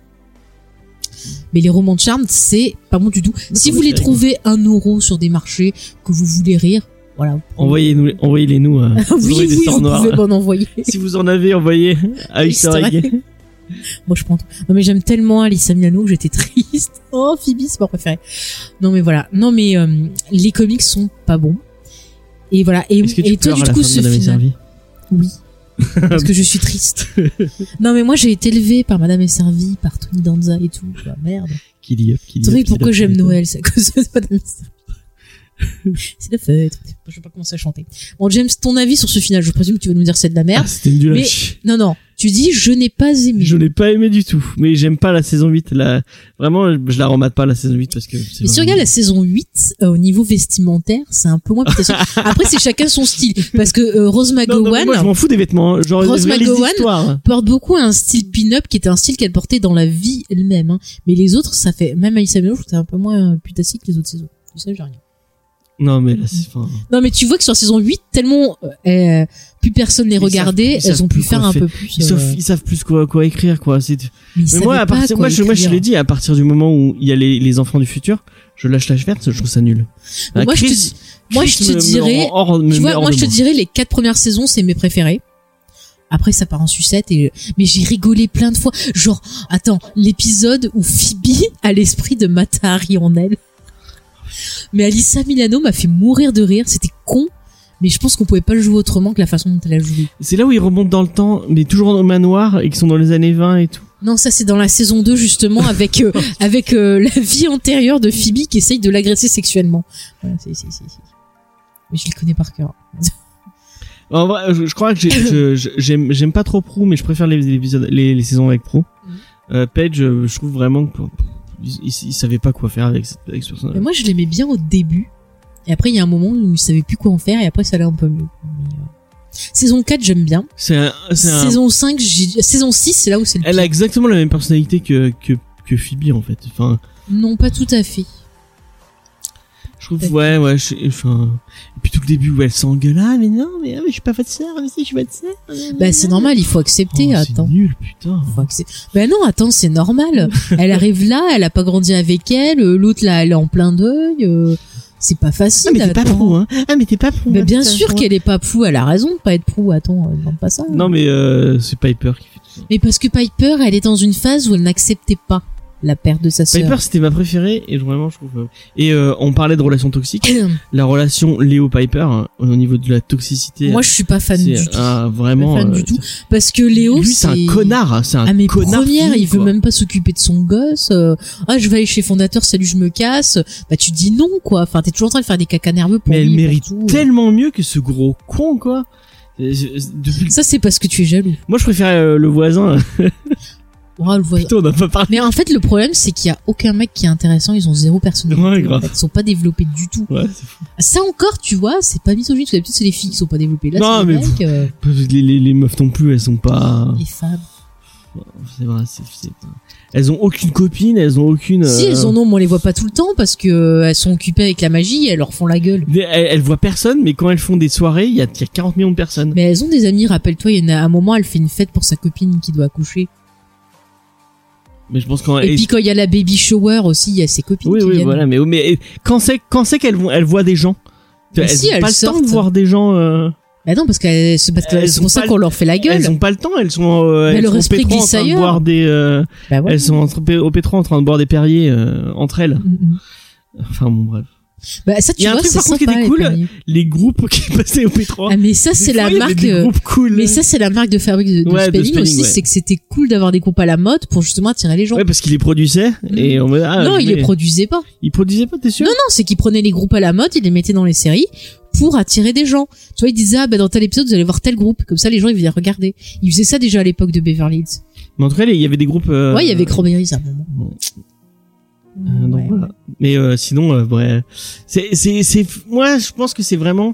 Mais les romans de Charmed, c'est pas bon du tout. Si vous les trouvez un euro sur des marchés, que vous voulez rire, voilà. Envoyez-nous, envoyez-les nous. euh, [LAUGHS] oui, des oui, vous pouvez m'en envoyer. [LAUGHS] Si vous en avez, envoyez [LAUGHS] à Easter Egg. Moi, je prends tout. Non, mais j'aime tellement Alissa Milano que j'étais triste. Oh, Phoebe, c'est mon préféré. Non, mais voilà. Non, mais euh, les comics sont pas bons. Et voilà. Et, toi, du coup, ce servie? Oui. Parce que je suis triste. [LAUGHS] non, mais moi, j'ai été élevée par Madame est servie, par Tony Danza et tout. Bah, merde. Kill up, pourquoi j'aime. Noël, c'est à cause de [LAUGHS] Madame c'est la fête. Je vais pas commencer à chanter. Bon, James, ton avis sur ce final, je présume que tu vas nous dire c'est de la Ah, merde. c'était nul à Mais-. Non, non. Tu dis, je n'ai pas aimé. Je l'ai pas aimé du tout, mais j'aime pas la saison 8. La... Vraiment, je la remate pas la saison 8 parce que c'est Mais si tu vraiment- regardes la saison 8, euh, au niveau vestimentaire, c'est un peu moins. [LAUGHS] Après, c'est chacun son style. Parce que euh, Rose Non, non, McGowan moi je m'en fous des vêtements, hein. genre Rose McGowan porte beaucoup un style pin-up qui était un style qu'elle portait dans la vie elle-même. hein. Mais les autres, ça fait... Même Alyssa Milano, je trouve que c'est un peu moins euh, putassier que les autres saisons. Tu sais, j'ai rien. Non mais là c'est enfin Non, mais tu vois que sur la saison 8, tellement euh, euh, plus personne les regardait, elles savent ont pu faire un peu plus... ils, euh, savent, ils savent plus quoi quoi écrire quoi, c'est mais moi, à partir, moi, je, moi, je l'ai dit, à partir du moment où il y a les, les enfants du futur, je lâche la verte, je trouve ça nul. Mais Ah, moi, je te moi, je te me- me dirais- rend hors- me Tu vois, moi je te dirais les quatre premières saisons c'est mes préférés. Après ça part en sucette et mais j'ai rigolé plein de fois. Genre attends l'épisode où Phoebe a l'esprit de Mata Hari en elle. Mais Alissa Milano m'a fait mourir de rire. C'était con. Mais je pense qu'on pouvait pas le jouer autrement que la façon dont elle a joué. C'est là où ils remontent dans le temps, mais toujours dans le manoir et qu'ils sont dans les années 20 et tout. Non, ça c'est dans la saison 2 justement avec euh, [LAUGHS] avec euh, la vie antérieure de Phoebe qui essaye de l'agresser sexuellement. Voilà, c'est c'est c'est. Mais je le connais par cœur. [LAUGHS] En vrai, je, je crois que j'aime, j'aime pas trop Prou, mais je préfère les, les les, les saisons avec Prou. Mhm. Euh, Page, je trouve vraiment que il, il savait pas quoi faire avec, ce personnage. Mais moi, je l'aimais bien au début. Et après, il y a un moment où je savais plus quoi en faire, et après, ça allait un peu mieux. Mais, euh, Saison 4, j'aime bien. C'est un, Saison 5, j'ai... saison 6, c'est là où c'est le elle a exactement la même personnalité que, que, que Phoebe, en fait. Enfin, Non, pas tout à fait. Trouve, ouais, ouais, je- enfin, et puis tout le début où elle s'engueule, ah, mais non, mais, ah, mais je suis pas votre sœur, mais si, je suis votre sœur. Bah, c'est normal, il faut accepter, Oh, attends. C'est nul, putain. Faut. Bah non, attends, c'est normal. [LAUGHS] elle arrive là, elle a pas grandi avec elle, euh, l'autre là, elle est en plein deuil, euh, c'est pas facile. Ah, mais t'es pas. Prou, hein. Ah, mais t'es pas Prou. Bah, hein, bien sûr qu'elle est pas prou, elle a raison de pas être prou, attends, euh, demande pas ça. Non, mais, euh, c'est Piper qui fait tout ça. Mais parce que Piper, elle est dans une phase où elle n'acceptait pas la perte de sa sœur. Piper c'était ma préférée et vraiment je trouve euh, et euh, on parlait de relations toxiques [CLEARS THROAT] la relation Léo Piper hein, au niveau de la toxicité Moi, je suis pas fan du tout. un- vraiment Pas fan euh, du tout. Parce que Léo, c'est un connard hein, c'est un Ah mais connard première, fini, il veut même pas s'occuper de son gosse. euh, ah, je vais aller chez fondateur, salut, je me casse. Bah tu dis non quoi. Enfin, t'es toujours en train de faire des cacas nerveux pour mais elle lui, pour mérite tout. tellement mieux que ce gros con quoi Euh, depuis Ça c'est parce que tu es jaloux. moi je préfère euh, le voisin [LAUGHS] Oh, le voisin. putain on a pas parlé Mais en fait, le problème, c'est qu'il y a aucun mec qui est intéressant. Ils ont zéro personnalité. Ouais, en grave. fait. Ils sont pas développés du tout. ouais c'est fou Ça encore, tu vois, c'est pas misogyne. Parce que d'habitude, c'est les filles qui sont pas développées. Là, Non, les mais mecs, euh, les, les, les meufs non plus elles sont pas les femmes. c'est vrai c'est elles ont aucune copine elles ont aucune Si euh, elles en ont, mais on les voit pas tout le temps parce que euh, elles sont occupées avec la magie. Et elles leur font la gueule. Elles, elles voient personne, mais quand elles font des soirées, il y a, il y a 40 millions de personnes. Mais elles ont des amis. Rappelle-toi, il y en a un moment, elle fait une fête pour sa copine qui doit accoucher. Mais je pense quand Et puis quand il y a la baby shower aussi, il y a ses copines oui, qui oui, viennent. voilà, mais, mais quand c'est, quand c'est qu'elles vont, elles voient des gens? Mais elles si, ont elles pas le temps de voir des gens, euh, Bah non, parce que c'est Elles pour ça qu'on le- leur fait la gueule. elles ont pas le temps, elles sont, euh, Mais elles leur sont au esprit pétro en train de boire des, euh, Bah ouais. elles sont entre- au pétro en train de boire des perriers, euh, entre elles. Mm, mm. Enfin bon, bref. Bah ça tu Il y a un vois, truc, c'est par contre, qui était cool. Les groupes qui [LAUGHS] passaient au P3. Ah mais ça c'est la marque. cool. Mais ça, c'est la marque de fabrique de, de Ouais, de spelling, aussi, ouais. c'est que c'était cool d'avoir des groupes à la mode pour justement attirer les gens. Ouais, parce qu'ils les produisaient et on me ah, non, je il vais- les produisait pas. Ils produisaient pas, t'es sûr Non, non, c'est qu'ils prenaient les groupes à la mode, ils les mettaient dans les séries pour attirer des gens. Tu vois, ils disaient, ah, bah, dans tel épisode, vous allez voir tel groupe. Comme ça, les gens, ils venaient regarder. Ils faisaient ça déjà à l'époque de Beverly Hills. Mais en tout cas, il y avait des groupes. euh, ouais, il y avait Cranberries à un moment. bon, euh, donc Ouais. voilà. Mais euh, sinon, euh, ouais, c'est, c'est, c'est, moi, je pense que c'est vraiment.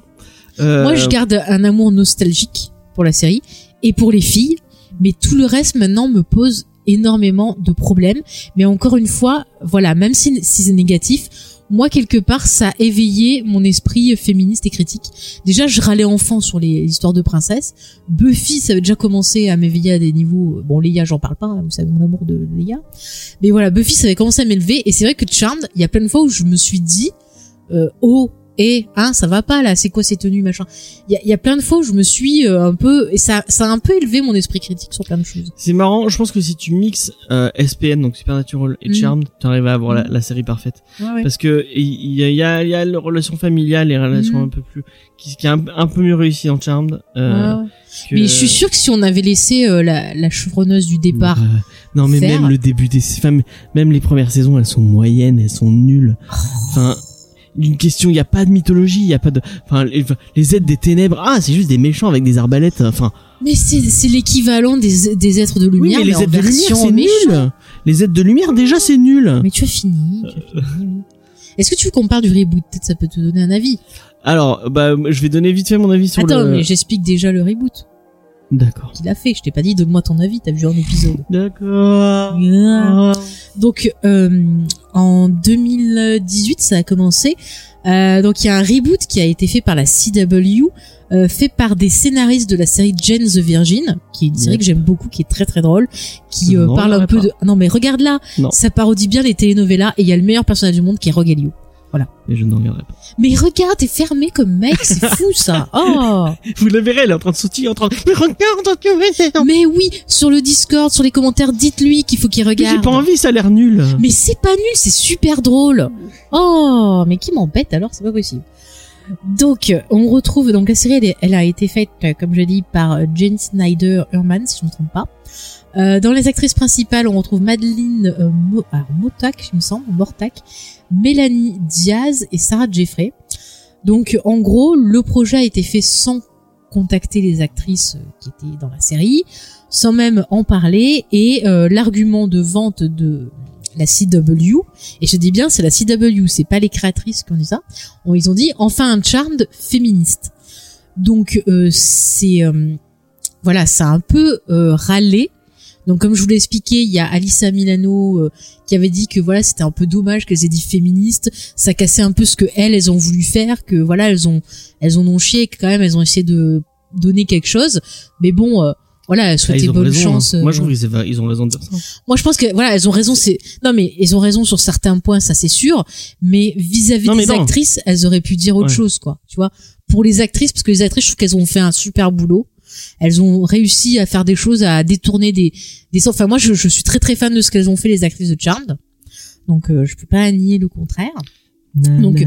euh, Moi, je garde un amour nostalgique pour la série et pour les filles, mais tout le reste maintenant me pose énormément de problèmes. Mais encore une fois, voilà, même si, si c'est négatif, moi quelque part ça a éveillé mon esprit féministe et critique. Déjà, je râlais enfant sur les histoires de princesses. Buffy, ça avait déjà commencé à m'éveiller à des niveaux. Bon, Leia, j'en parle pas, hein, vous savez mon amour de Leia. Mais voilà, Buffy, ça avait commencé à m'élever. Et c'est vrai que Charmed, il y a plein de fois où je me suis dit, euh, oh, et hein, ça va pas là, c'est quoi ces tenues machin? Il y a, y a plein de fois où je me suis euh, un peu et ça, ça a un peu élevé mon esprit critique sur plein de choses. C'est marrant, je pense que si tu mixes euh, SPN, donc Supernatural et Mm. Charmed, t'arrives à avoir la, la série parfaite. Parce que il y a, il y a, y a les relations familiales, les relations Mm. un peu plus, qui, qui est un, un peu mieux réussi dans Charmed. Euh, Ouais, ouais. que- Mais je suis sûre que si on avait laissé euh, la, la chevronneuse du départ, non mais faire. même le début des, enfin, même les premières saisons, elles sont moyennes, elles sont nulles. Enfin, une question, il y a pas de mythologie, il y a pas de, enfin, les, les aides des ténèbres, ah, c'est juste des méchants avec des arbalètes, enfin. mais c'est c'est l'équivalent des, des êtres de Oui, lumière. mais les aides de lumière, c'est nul. Les aides de lumière, déjà, c'est nul. Mais tu as fini. tu as fini, oui. Est-ce que tu veux qu'on parle du reboot? Peut-être ça peut te donner un avis. Alors, bah, je vais donner vite fait mon avis sur Attends, le. mais j'explique déjà le reboot D'accord. qu'il a fait. Je t'ai pas dit, donne-moi ton avis. T'as vu un épisode. D'accord. Ah. Donc euh, en 2018, ça a commencé. Euh, donc il y a un reboot qui a été fait par la CW, euh, fait par des scénaristes de la série Jane the Virgin, qui est une série Yep. que j'aime beaucoup, qui est très très drôle, qui euh, Non, parle un peu pas. de. Non mais regarde là, ça parodie bien les telenovelas et il y a le meilleur personnage du monde qui est Rogelio. Et je ne regarderai pas. Mais regarde, t'es fermé comme mec, c'est [LAUGHS] fou ça. Oh. Vous la verrez, elle est en train de sauter, en train de... Mais regarde, tu veux Mais oui, sur le Discord, sur les commentaires, dites-lui qu'il faut qu'il regarde. J'ai pas envie, ça a l'air nul. Mais c'est pas nul, c'est super drôle. Oh, mais qui m'embête alors, c'est pas possible. Donc, on retrouve donc la série, elle, est- elle a été faite, euh, comme je dis, par euh, Jane Snyder Herman, si je ne me trompe pas. Euh, dans les actrices principales, on retrouve Madeleine euh, Mo- alors, Motak, il me semble, Mortak, Mélanie Diaz et Sarah Jeffrey. Donc, en gros, le projet a été fait sans contacter les actrices euh, qui étaient dans la série, sans même en parler, et euh, l'argument de vente de la CW, et je dis bien c'est la CW, c'est pas les créatrices qui ont dit ça, ils ont dit enfin un charmed féministe. Donc euh, c'est euh, voilà, ça a un peu euh, râlé. Donc comme je vous l'ai expliqué, il y a Alissa Milano euh, qui avait dit que voilà c'était un peu dommage qu'elles aient dit féministe, ça cassait un peu ce que elles elles ont voulu faire, que voilà elles ont elles en ont chié, que quand même elles ont essayé de donner quelque chose, mais bon euh, voilà, elles Ah, bonne raison, chance. hein. Moi, euh, je trouve qu'ils avaient- ils ont raison de dire ça. moi, je pense que voilà, elles ont raison. C'est non, mais elles ont raison sur certains points, ça c'est sûr. Mais vis-à-vis des non. actrices, elles auraient pu dire autre Ouais. chose, quoi. Tu vois, pour les actrices, parce que les actrices, je trouve qu'elles ont fait un super boulot. Elles ont réussi à faire des choses, à détourner des des. Enfin, moi, je, je suis très très fan de ce qu'elles ont fait les actrices de Charmed. Donc, euh, je peux pas nier le contraire. Donc,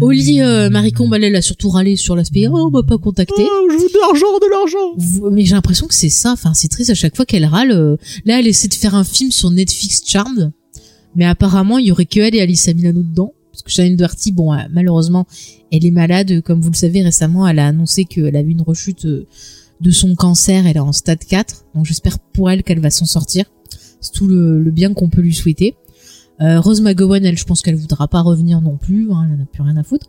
Oli euh, Marie Combal, elle a surtout râlé sur l'aspect oh, on m'a pas contacté. Oh, je veux de l'argent, de l'argent. Mais j'ai l'impression que c'est ça. Enfin, c'est triste à chaque fois qu'elle râle. euh, Là, elle essaie de faire un film sur Netflix Charmed, mais apparemment, il y aurait que elle et Alyssa Milano dedans. Parce que Shannon Doherty, bon, euh, malheureusement, elle est malade. Comme vous le savez, récemment, elle a annoncé qu'elle a eu une rechute de son cancer. Elle est en stade 4. Donc, j'espère pour elle qu'elle va s'en sortir. C'est tout le, bien qu'on peut lui souhaiter. Euh, Rose McGowan, elle, je pense qu'elle voudra pas revenir non plus. Hein, elle n'a plus rien à foutre.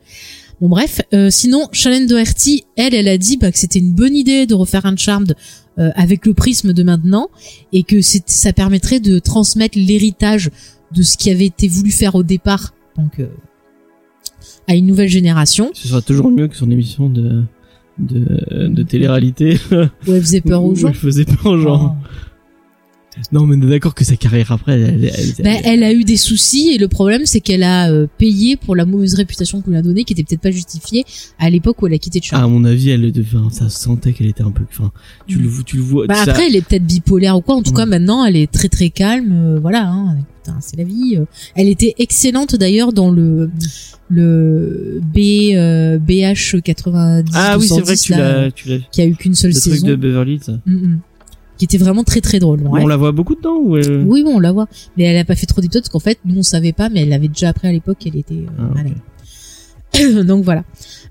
Bon bref, euh, sinon Shannon Doherty, elle, elle a dit bah, que c'était une bonne idée de refaire un Charmed euh, avec le prisme de maintenant et que ça permettrait de transmettre l'héritage de ce qui avait été voulu faire au départ, donc euh, à une nouvelle génération. Ce sera toujours mieux que son émission de de, de télé-réalité Où elle faisait peur où aux [LAUGHS] gens. elle faisait peur aux gens. Oh. Non, mais on est d'accord que sa carrière après, elle, elle- elle- Ben, elle a eu des soucis et le problème c'est qu'elle a euh, payé pour la mauvaise réputation qu'on lui a donnée qui était peut-être pas justifiée à l'époque où elle a quitté Charmed. à mon avis, elle devait, ça se sentait qu'elle était un peu, enfin, tu le, tu le vois. Bah ça- après, elle est peut-être bipolaire ou quoi. En tout Ouais. cas, maintenant, elle est très très calme. euh, voilà, hein, c'est la vie. euh. Elle était excellente d'ailleurs dans le le B euh, BH 90. ah oui, c'est vrai 210, que tu l'as, tu l'as, qui a eu qu'une seule le truc saison. de Beverly Hills. Mm, mm. Qui était vraiment très très drôle. ouais. On la voit beaucoup dedans ou elle- Oui, bon, on la voit. Mais elle a pas fait trop d'épisodes parce qu'en fait, nous on savait pas, mais elle l'avait déjà appris à l'époque qu'elle était euh, Ah. [COUGHS] Donc voilà.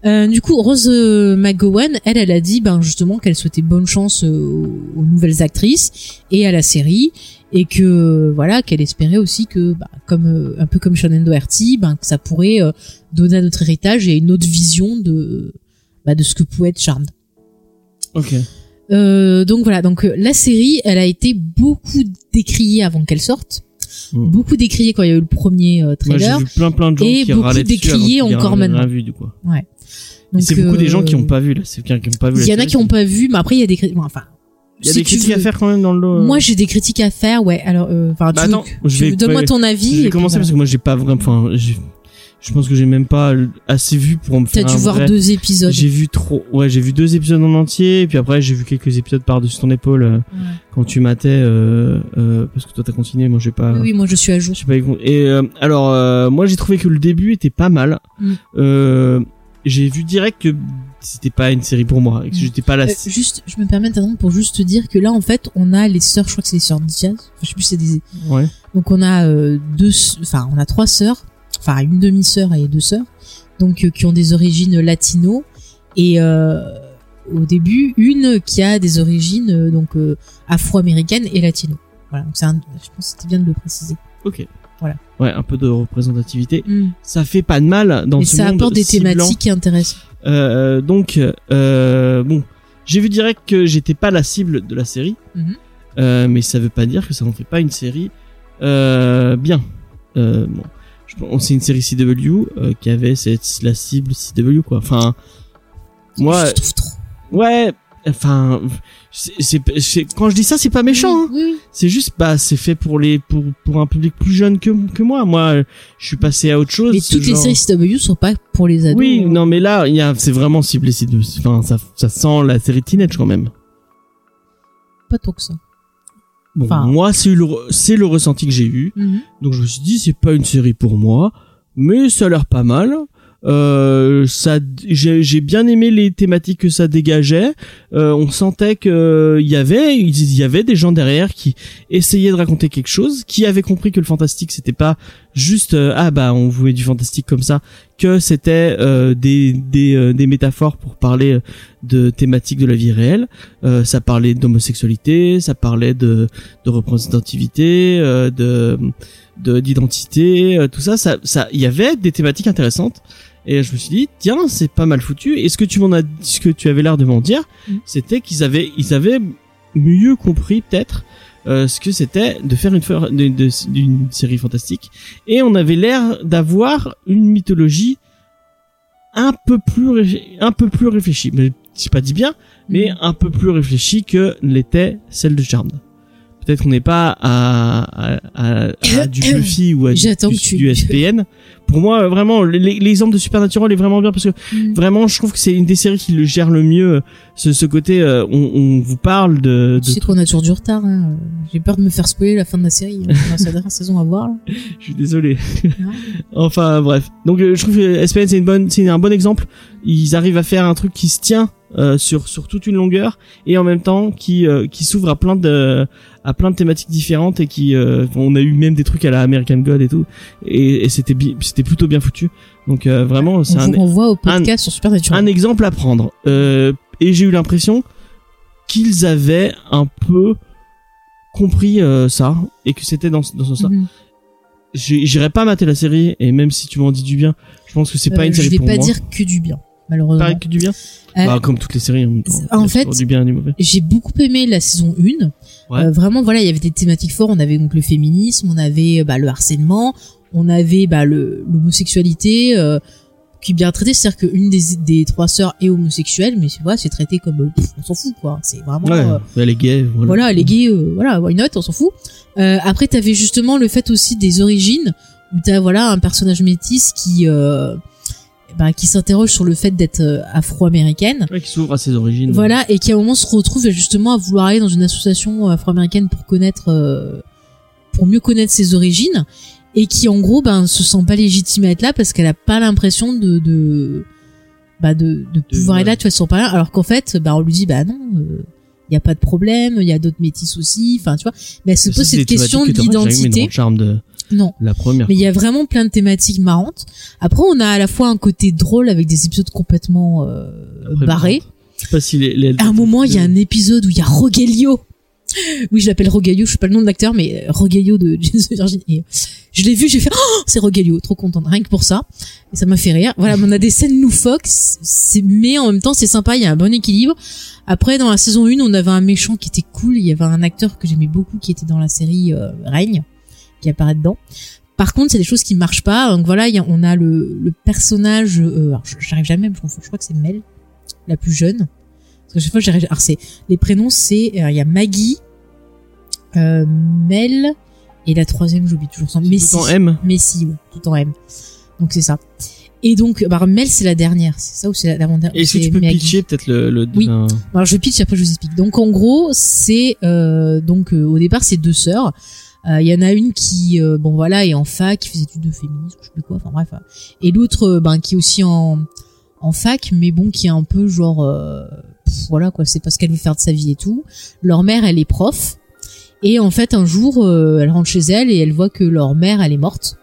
Euh, du coup, Rose euh, McGowan, elle, elle a dit, ben justement, qu'elle souhaitait bonne chance euh, aux, aux nouvelles actrices et à la série, et que euh, voilà, qu'elle espérait aussi que, bah, comme un peu comme Shannon Doherty, ben que ça pourrait euh, donner à notre héritage et une autre vision de bah, de ce que pouvait être Charmed. Ok. Euh, donc voilà, donc euh, la série, elle a été beaucoup décriée avant qu'elle sorte, Mm. beaucoup décriée quand il y a eu le premier euh, Moi, trailer. vu plein plein de gens et qui beaucoup aient encore maintenant. vu, du coup. Ouais. C'est beaucoup des gens qui euh, ont pas vu là, c'est qui ont pas vu. Il la y en a série, qui ont pas vu, mais après il y a des critiques. Enfin, Il y a si des critiques à faire quand même dans le lot. euh. Moi, j'ai des critiques à faire. Ouais. Alors, euh, enfin, Bah, veux attends, je vais- donne-moi ton avis. Je vais commencer voilà. parce que moi j'ai pas vraiment, enfin, j'ai- je pense que j'ai même pas assez vu pour me T'as faire dû un voir vrai- deux épisodes. J'ai vu trop, ouais, j'ai vu deux épisodes en entier, et puis après j'ai vu quelques épisodes par-dessus ton épaule euh, Ouais. quand tu matais, euh, euh, parce que toi t'as continué, moi j'ai pas. Oui, oui, moi je suis à jour. pas. Et euh, alors, euh, moi j'ai trouvé que le début était pas mal. Mm. Euh, j'ai vu direct que c'était pas une série pour moi, et que Mm. j'étais pas. Euh, juste, je me permets d'attendre pour juste te dire que là, en fait, on a les sœurs. Je crois que c'est les sœurs Diaz. Enfin, je sais plus, c'est des. Ouais. Donc on a euh, deux, enfin on a trois sœurs, enfin une demi-sœur et deux sœurs, donc euh, qui ont des origines latino et euh, au début une qui a des origines euh, donc afro-américaines et latino. Voilà, donc c'est je pense que c'était bien de le préciser. Ok. Voilà. Ouais, un peu de représentativité. Ça fait pas de mal dans Et ce ça monde apporte des thématiques intéressantes. Euh, donc, euh, bon, j'ai vu direct que j'étais pas la cible de la série, Mhm. euh, mais ça veut pas dire que ça n'en fait pas une série bien. Bon, c'est une série CW euh, qui avait cette, la cible CW quoi. Enfin, moi, ouais, enfin, c'est, quand je dis ça, c'est pas méchant. hein. Oui, oui. C'est juste, bah, c'est fait pour les, pour, pour un public plus jeune que, que moi. Moi, je suis passé à autre chose. Mais toutes les séries CW sont pas pour les ados. oui, hein. non, mais là, il y a, c'est vraiment ciblé deux. Enfin, ça, ça sent la série teenage quand même. Pas tant que ça. Bon, Enfin- moi, c'est le, c'est le ressenti que j'ai eu. Mhm. Donc, je me suis dit, c'est pas une série pour moi, mais ça a l'air pas mal. Euh, ça, j'ai, bien aimé les thématiques que ça dégageait. Euh, on sentait que il y avait, il y avait des gens derrière qui essayaient de raconter quelque chose, qui avaient compris que le fantastique c'était pas juste euh, ah bah on voulait du fantastique comme ça, que c'était euh, des des euh, des métaphores pour parler euh, de thématiques de la vie réelle. Euh, ça parlait d'homosexualité, ça parlait de de représentativité, euh, de de d'identité, euh, tout ça, ça, ça, il y avait des thématiques intéressantes. Et je me suis dit, tiens, c'est pas mal foutu. Et ce que tu m'en as, ce que tu avais l'air de m'en dire, Mm. c'était qu'ils avaient, ils avaient mieux compris peut-être euh, ce que c'était de faire une for- de- de- d'une série fantastique. Et on avait l'air d'avoir une mythologie un peu plus, un peu plus réfléchie. Mais j'ai pas dit bien, mais Mhm. un peu plus réfléchie que l'était celle de Charmed. Peut-être qu'on n'est pas à, à, à, à du [COUGHS] Buffy ou à du, du, tu- SPN. Pour moi, euh, vraiment, l'exemple de Supernatural est vraiment bien parce que Mhm. vraiment, je trouve que c'est une des séries qui le gère le mieux. euh, Ce, ce côté, euh, on, on vous parle de, Tu de sais qu'on a toujours du retard. Hein. J'ai peur de me faire spoiler la fin de la série. Dans sa dernière saison à voir. Là. [LAUGHS] Je suis désolé. [LAUGHS] Enfin bref. Donc euh, je trouve que SPN c'est une bonne, c'est un bon exemple. Ils arrivent à faire un truc qui se tient euh, sur sur toute une longueur et en même temps qui euh, qui s'ouvre à plein de à plein de thématiques différentes et qui euh, on a eu même des trucs à la American God et tout et, et c'était c'était plutôt bien foutu. Donc euh, vraiment c'est On un vous renvoie au podcast sur Supernatural. un exemple à prendre. Euh, et j'ai eu l'impression qu'ils avaient un peu compris euh, ça et que c'était dans, ce- dans ce sens-là. Mhm. J'ai- J'irai pas mater la série et même si tu m'en dis du bien, je pense que c'est pas une série je vais pas dire que du bien, malheureusement. Pareil que du bien. Euh, Bah, comme toutes les séries en même temps. en fait, du bien et du mauvais. J'ai beaucoup aimé la saison 1. Ouais. Euh, vraiment, voilà, il y avait des thématiques fortes. On avait donc le féminisme, on avait euh, bah, le harcèlement, on avait bah, le l'homosexualité, euh, puis bien traité, c'est-à-dire qu'une des, des trois sœurs est homosexuelle, mais c'est voilà, c'est traité comme euh, pff, on s'en fout quoi. C'est vraiment Ouais, euh, elle est gay. Voilà. voilà, les gays, euh, voilà, why not, on s'en fout. Euh, après, t'avais justement le fait aussi des origines, où t'as voilà un personnage métis qui euh, bah, qui s'interroge sur le fait d'être euh, afro-américaine. Ouais, qui s'ouvre à ses origines. Voilà, et qui à un moment se retrouve justement à vouloir aller dans une association afro-américaine pour connaître, euh, pour mieux connaître ses origines, et qui en gros, ben, se sent pas légitime à être là parce qu'elle a pas l'impression de, de, bah, de, de pouvoir ouais. être là, tu vois, sont pas là, alors qu'en fait, bah, on lui dit, bah non, il y a pas de problème, il y a d'autres métis aussi, enfin, tu vois, mais elle se pose cette question d'identité. de Non. la première. Mais il y a vraiment plein de thématiques marrantes. Après, on a à la fois un côté drôle avec des épisodes complètement euh, Après, barrés. Je sais pas si les, les- À un moment, il y a un épisode où il y a Rogelio. Oui, je l'appelle Rogelio, je sais pas le nom de l'acteur, mais euh, Rogelio de [LAUGHS] James Virgin. Et je l'ai vu, j'ai fait, oh, c'est Rogelio, trop contente, rien que pour ça. Et ça m'a fait rire. Voilà, mais on a des scènes loufoques, mais en même temps, c'est sympa, il y a un bon équilibre. Après, dans la saison 1, on avait un méchant qui était cool, il y avait un acteur que j'aimais beaucoup qui était dans la série euh, Règne, qui apparaît dedans. Par contre, c'est des choses qui marchent pas. Donc voilà, il y a- on a le, le personnage, euh, alors, j'arrive jamais, je, je crois que c'est Mel, la plus jeune. Parce que chaque fois, j'arrive, alors c'est, les prénoms, c'est, euh, il y a Maggie, euh, Mel, et la troisième, j'oublie toujours son, Messi. tout en M. Messi, ouais, tout en M. Donc c'est ça. Et donc, bah, Mel, c'est la dernière, c'est ça ou c'est la- l'avant-dernière Est-ce que tu peux Maggie pitcher peut-être le, le Oui. un- alors je pitch après je vous explique. Donc en gros, c'est euh, donc euh, au départ c'est deux sœurs. Euh, Il y en a une qui euh, bon voilà est en fac, qui fait des études de féminisme, je sais plus quoi, enfin bref. euh. Et l'autre euh, ben qui est aussi en en fac, mais bon qui est un peu genre euh, pff, voilà quoi, c'est parce qu'elle veut faire de sa vie et tout. Leur mère elle est prof et en fait un jour euh, elle rentre chez elle et elle voit que leur mère elle est morte.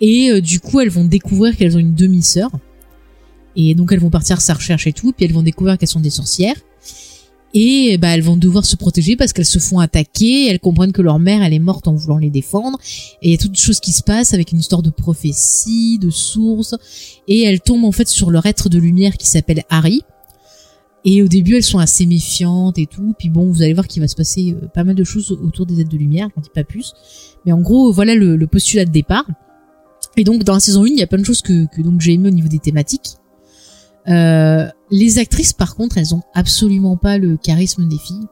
Et euh, du coup elles vont découvrir qu'elles ont une demi-sœur. Et donc elles vont partir à sa recherche et tout, puis elles vont découvrir qu'elles sont des sorcières. Et bah elles vont devoir se protéger parce qu'elles se font attaquer, elles comprennent que leur mère elle est morte en voulant les défendre, et il y a toutes choses qui se passent avec une histoire de prophétie, de source, et elles tombent en fait sur leur être de lumière qui s'appelle Harry. Et au début elles sont assez méfiantes et tout, puis bon vous allez voir qu'il va se passer euh, pas mal de choses autour des êtres de lumière, j'en dis pas plus. Mais en gros voilà le, postulat de départ. Et donc dans la saison 1 il y a plein de choses que, j'ai aimé au niveau des thématiques. Euh, les actrices, par contre, elles ont absolument pas le charisme des filles.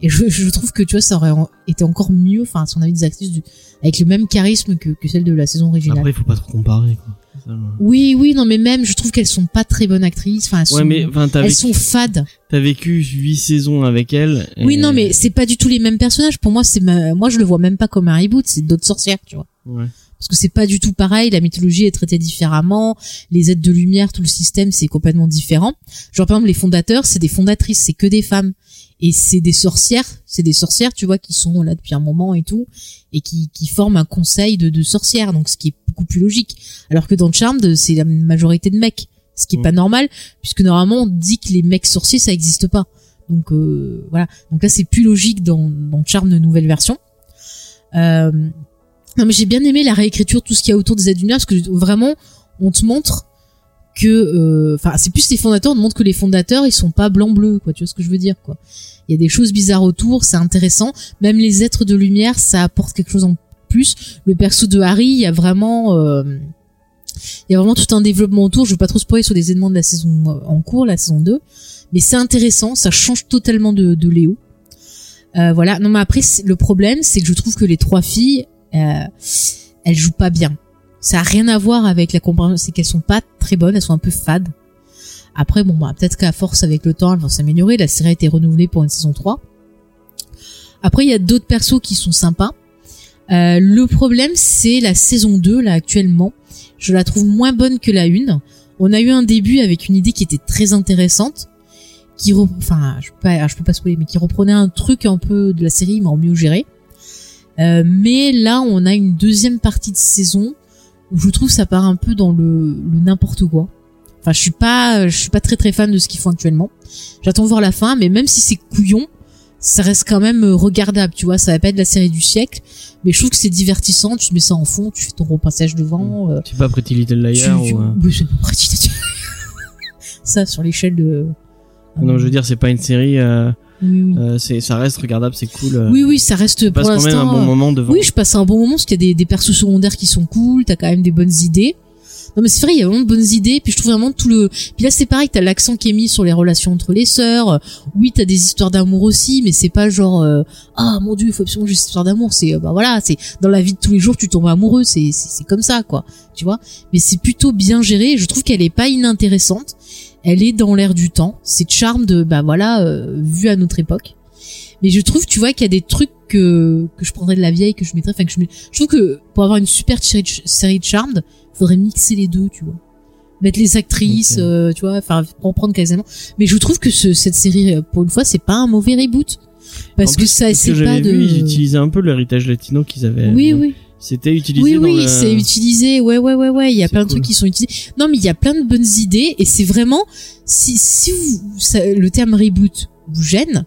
Et je, je trouve que tu vois, ça aurait été encore mieux, enfin, si on avait des actrices du, avec le même charisme que, que celle de la saison originale. Après, il faut pas trop comparer. Quoi. Oui, oui, non, mais même, je trouve qu'elles sont pas très bonnes actrices. Enfin, elles Ouais, sont, mais enfin, t'as elles vécu, sont fades. t'as vécu huit saisons avec elle. et- Oui, non, mais c'est pas du tout les mêmes personnages. Pour moi, c'est ma- moi, je le vois même pas comme un reboot. C'est d'autres sorcières, tu vois. Ouais. Parce que c'est pas du tout pareil, la mythologie est traitée différemment, les aides de lumière, tout le système c'est complètement différent. Genre par exemple les fondateurs, c'est des fondatrices, c'est que des femmes et c'est des sorcières, c'est des sorcières, tu vois, qui sont là depuis un moment et tout et qui, qui forment un conseil de, de sorcières, donc ce qui est beaucoup plus logique. Alors que dans Charmed, c'est la majorité de mecs, ce qui est pas normal puisque normalement on dit que les mecs sorciers ça existe pas. Donc euh, voilà, donc là c'est plus logique dans dans Charmed de nouvelle version. Euh, non mais j'ai bien aimé la réécriture, tout ce qu'il y a autour des aides lumière, parce que vraiment, on te montre que, euh, enfin, c'est plus les fondateurs, on te montre que les fondateurs, ils sont pas blanc-bleu, quoi. Tu vois ce que je veux dire, quoi. Il y a des choses bizarres autour, c'est intéressant. Même les êtres de lumière, ça apporte quelque chose en plus. Le perso de Harry, il y a vraiment, euh, il y a vraiment tout un développement autour. Je veux pas trop spoiler sur les éléments de la saison euh, en cours, la saison 2. Mais c'est intéressant, ça change totalement de, de Léo. Euh, voilà. Non, mais après, le problème, c'est que je trouve que les trois filles, euh, elles jouent pas bien. Ça a rien à voir avec la comparaison, c'est qu'elles sont pas très bonnes, elles sont un peu fades. Après, bon, bah, peut-être qu'à force, avec le temps, elles vont s'améliorer. La série a été renouvelée pour une saison 3. Après, il y a d'autres persos qui sont sympas. Euh, le problème, c'est la saison 2, là, actuellement. Je la trouve moins bonne que la 1. On a eu un début avec une idée qui était très intéressante, qui, enfin, je peux pas, je peux pas spoiler, mais qui reprenait un truc un peu de la série, mais en mieux géré. Euh, mais là, on a une deuxième partie de saison où je trouve ça part un peu dans le, le n'importe quoi. Enfin, je suis pas, je suis pas très très fan de ce qu'ils font actuellement. J'attends voir la fin, mais même si c'est couillon, ça reste quand même regardable, tu vois. Ça va pas être la série du siècle, mais je trouve que c'est divertissant. Tu mets ça en fond, tu fais ton repassage devant. euh, C'est pas Pretty Little tu, Liar tu- ou. euh, oui, c'est pas pratique. [LAUGHS] ça sur l'échelle de. Non, je veux dire, c'est pas une série. Euh, Oui, oui. euh, c'est, ça reste regardable, c'est cool. euh, oui, oui, ça reste Tu pour passes quand même un bon euh, moment devant. Oui, je passe un bon moment parce qu'il y a des, des persos secondaires qui sont cool, t'as quand même des bonnes idées. Non mais c'est vrai, il y a vraiment de bonnes idées. Puis je trouve vraiment tout le. Puis là c'est pareil, t'as l'accent qui est mis sur les relations entre les sœurs. Oui, t'as des histoires d'amour aussi, mais c'est pas genre euh, ah mon dieu, il faut absolument juste histoire d'amour. C'est euh, bah voilà, c'est dans la vie de tous les jours, tu tombes amoureux, c'est c'est c'est comme ça quoi, tu vois. Mais c'est plutôt bien géré. Je trouve qu'elle est pas inintéressante. Elle est dans l'air du temps. C'est charme de bah voilà euh, vu à notre époque. Mais je trouve, tu vois, qu'il y a des trucs que que je prendrais de la vieille, que je mettrais, enfin que je. Je trouve que pour avoir une super série de, Charmed, faudrait mixer les deux, tu vois. Mettre les actrices, euh, tu vois, enfin prendre quasiment. Mais je trouve que ce, cette série, euh, pour une fois, c'est pas un mauvais reboot. Parce que ça, ce c'est pas de. vu, ils utilisaient un peu l'héritage latino qu'ils avaient. oui, oui. C'était utilisé Oui, dans oui, le... c'est utilisé. Ouais, ouais, ouais, ouais. Il y a plein de trucs qui sont utilisés. Non, mais il y a plein de bonnes idées et c'est vraiment si si vous, ça- le terme reboot vous gêne,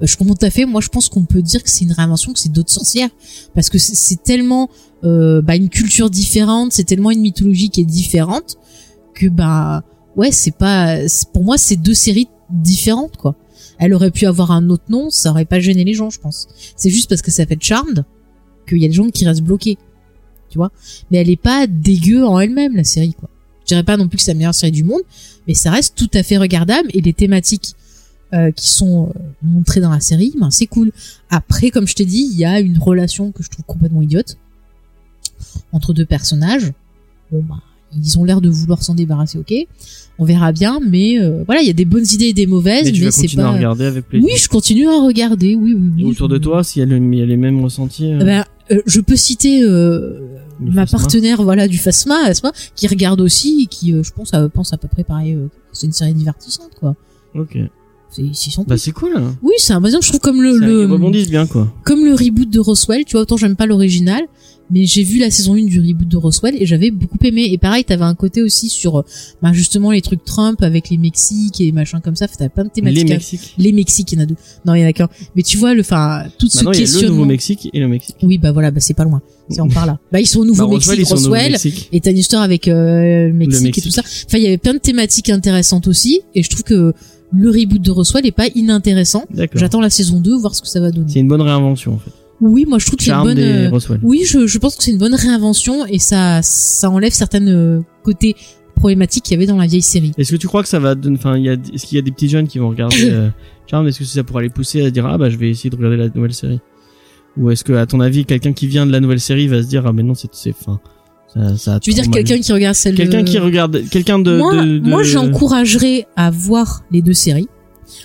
euh, je comprends tout à fait. Moi, je pense qu'on peut dire que c'est une réinvention, que c'est d'autres sorcières, parce que c'est- tellement euh, bah, une culture différente, c'est tellement une mythologie qui est différente que bah ouais, c'est pas. Pour moi, c'est deux séries différentes quoi. Elle aurait pu avoir un autre nom, ça aurait pas gêné les gens, je pense. C'est juste parce que ça fait Charmed qu'il y a des gens qui restent bloqués tu vois? Mais elle est pas dégueu en elle-même, la série, quoi. Je dirais pas non plus que c'est la meilleure série du monde, mais ça reste tout à fait regardable et les thématiques euh, qui sont euh, montrées dans la série, ben c'est cool. Après, comme je t'ai dit, il y a une relation que je trouve complètement idiote entre deux personnages. Bon, bah, ils ont l'air de vouloir s'en débarrasser, ok. On verra bien, mais euh, voilà, il y a des bonnes idées et des mauvaises, Mais tu mais c'est continuer pas. à regarder avec plaisir. Oui, je continue à regarder, oui, oui, oui. Et autour de toi, s'il y, a le- il y a les mêmes ressentis. euh, Eh ben, euh, je peux citer ma partenaire voilà du Fasma, Asma, qui regarde aussi et qui, je pense, à, pense à peu près pareil. c'est une série divertissante, quoi. Ok. C'est Bah c'est cool. hein. Oui, c'est un exemple, je trouve comme le, le Ils rebondissent bien quoi. comme le reboot de Roswell. Tu vois, autant j'aime pas l'original, mais j'ai vu la saison 1 du reboot de Roswell et j'avais beaucoup aimé. Et pareil, t'avais un côté aussi sur, euh, bah, justement les trucs Trump avec les Mexiques et machin comme ça. T'avais plein de Les thématiques. à- Mexiques. Les Mexiques, il y en a deux. Non, il y en a qu'un. Mais tu vois, le, enfin, tout ce Maintenant il y a le questionnement. Nouveau-Mexique et le Mexique. Oui, bah voilà, bah c'est pas loin. C'est en par là. Bah ils sont au Bah, Nouveau-Mexique, Roswell, Roswell, Nouveau-Mexique. et t'as une histoire avec euh, le, Mexique et Mexique. tout ça. Enfin, il y avait plein de thématiques intéressantes aussi, et je trouve que le reboot de Roswell est pas inintéressant. D'accord. J'attends la saison 2, voir ce que ça va donner. C'est une bonne réinvention en fait. Oui, moi je trouve que c'est une bonne. et euh, Roswell. Oui, je, je pense que c'est une bonne réinvention et ça ça enlève certaines euh, côtés problématiques qu'il y avait dans la vieille série. Est-ce que tu crois que ça va donner, enfin, il y a, est-ce qu'il y a des petits jeunes qui vont regarder [COUGHS] euh, Charmed? Est-ce que ça pourra les pousser à dire ah bah je vais essayer de regarder la nouvelle série? Ou est-ce que à ton avis quelqu'un qui vient de la nouvelle série va se dire ah mais non c'est c'est fin ça, Tu veux dire quelqu'un qui regarde celle quelqu'un de... qui regarde quelqu'un de moi, de, de- moi j'encouragerais à voir les deux séries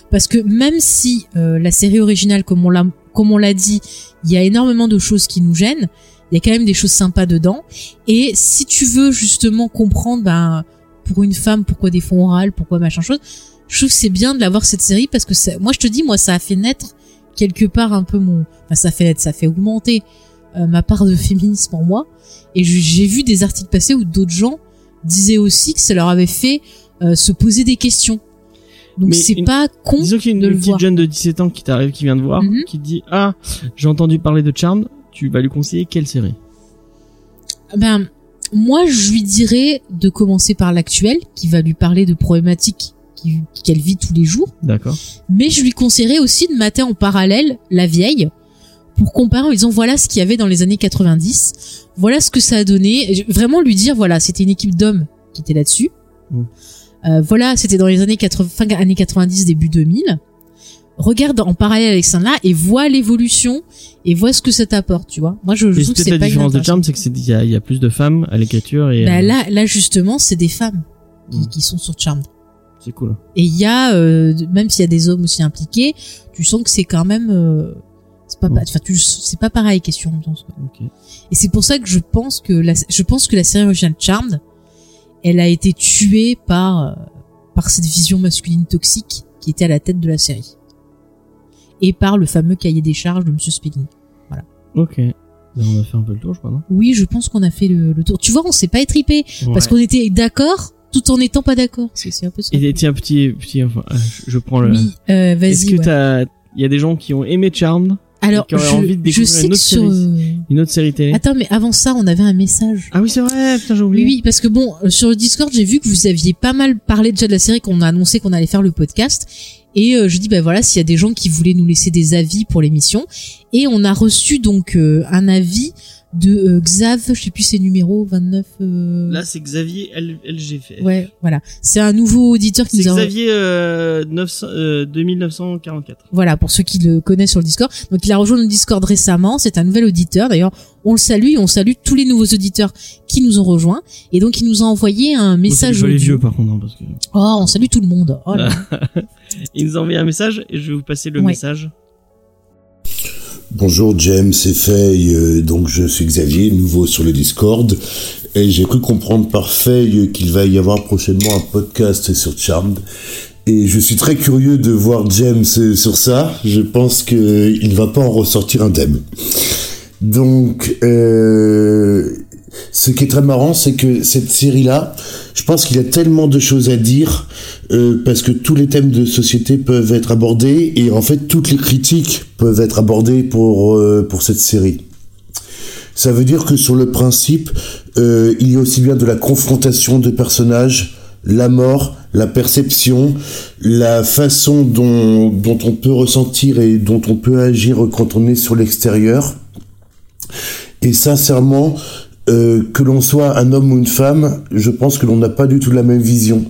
parce que même si euh, la série originale, comme on l'a comme on l'a dit, il y a énormément de choses qui nous gênent. Il y a quand même des choses sympas dedans. Et si tu veux justement comprendre, ben pour une femme, pourquoi des fonds orales, pourquoi machin chose, je trouve que c'est bien de l'avoir cette série parce que moi je te dis, moi ça a fait naître quelque part un peu mon, enfin ça fait naître, ça fait augmenter euh, ma part de féminisme en moi. Et j'ai vu des articles passer où d'autres gens disaient aussi que ça leur avait fait euh, se poser des questions. Donc c'est pas con Disons qu'il y a une, petite voir. jeune de 17 ans qui t'arrive, qui vient de voir, Mhm. qui te dit ah j'ai entendu parler de Charmed, tu vas lui conseiller quelle série? Ben moi je lui dirais de commencer par l'actuel qui va lui parler de problématiques qu'elle vit tous les jours. D'accord. Mais je lui conseillerais aussi de mater en parallèle la vieille pour comparer en disant voilà ce qu'il y avait dans les années 90, voilà ce que ça a donné. Et Vraiment lui dire voilà c'était une équipe d'hommes qui était là-dessus. Mm. Euh, voilà c'était dans les années 80, fin années 90 début 2000. Regarde en parallèle avec ça là et vois l'évolution et vois ce que ça t'apporte tu vois. Moi je, je trouve que c'est la pas différence de. Charmed, c'est que c'est il y a, y a plus de femmes à l'écriture et Ben euh, là là justement c'est des femmes qui, Mm. qui sont sur Charmed. c'est cool. Et il y a, euh, même s'il y a des hommes aussi impliqués, tu sens que c'est quand même, euh, c'est pas, Mm. enfin, c'est pas pareil question ambiance. quoi. Ok. Et c'est pour ça que je pense que la, je pense que la série originale Charmed, elle a été tuée par, euh, par cette vision masculine toxique qui était à la tête de la série. Et par le fameux cahier des charges de Monsieur Spelling. Ok. Ben, on a fait un peu le tour, je crois, non? Oui, je pense qu'on a fait le, le tour. Tu vois, on s'est pas étripé parce qu'on était d'accord tout en n'étant pas d'accord. C'est, un peu ça. Et tiens, petit, petit, enfin, je, je prends le. oui, euh, vas-y. Est-ce que ouais. t'as, il y a des gens qui ont aimé Charmed, Alors, qui je, envie de je découvrir sais une que sur. série euh, une autre série télé Attends, mais avant ça, on avait un message. Ah oui, c'est vrai, putain, j'ai oublié. oui, parce que bon, euh, sur le Discord, j'ai vu que vous aviez pas mal parlé déjà de la série qu'on a annoncé qu'on allait faire le podcast. Et euh, je dis, ben voilà, s'il y a des gens qui voulaient nous laisser des avis pour l'émission. Et on a reçu donc euh, un avis de euh, Xav, je sais plus ses numéros, 29. euh, Là, c'est Xavier L LGF. Ouais, voilà. C'est un nouveau auditeur qui nous a Xavier euh, 900, euh, 2944. Voilà, pour ceux qui le connaissent sur le Discord. Donc il a rejoint le Discord récemment, c'est un nouvel auditeur. D'ailleurs, on le salue, et on salue tous les nouveaux auditeurs qui nous ont rejoints. Et donc il nous a envoyé un message les vieux par contre, hein, parce que Oh, on salue tout le monde. Oh là là. [LAUGHS] il nous a envoyé un message et je vais vous passer le Ouais. message. Bonjour James et Faye, euh, donc je suis Xavier, nouveau sur le Discord, et j'ai cru comprendre par Faye qu'il va y avoir prochainement un podcast sur Charmed, et je suis très curieux de voir James sur ça, je pense qu'il ne va pas en ressortir indemne. Donc, euh, ce qui est très marrant, c'est que cette série-là, je pense qu'il y a tellement de choses à dire euh, parce que tous les thèmes de société peuvent être abordés et en fait toutes les critiques peuvent être abordées pour euh, pour cette série. Ça veut dire que sur le principe, euh, il y a aussi bien de la confrontation de personnages, la mort, la perception, la façon dont, dont on peut ressentir et dont on peut agir quand on est sur l'extérieur. Et sincèrement, euh, que l'on soit un homme ou une femme, je pense que l'on n'a pas du tout la même vision.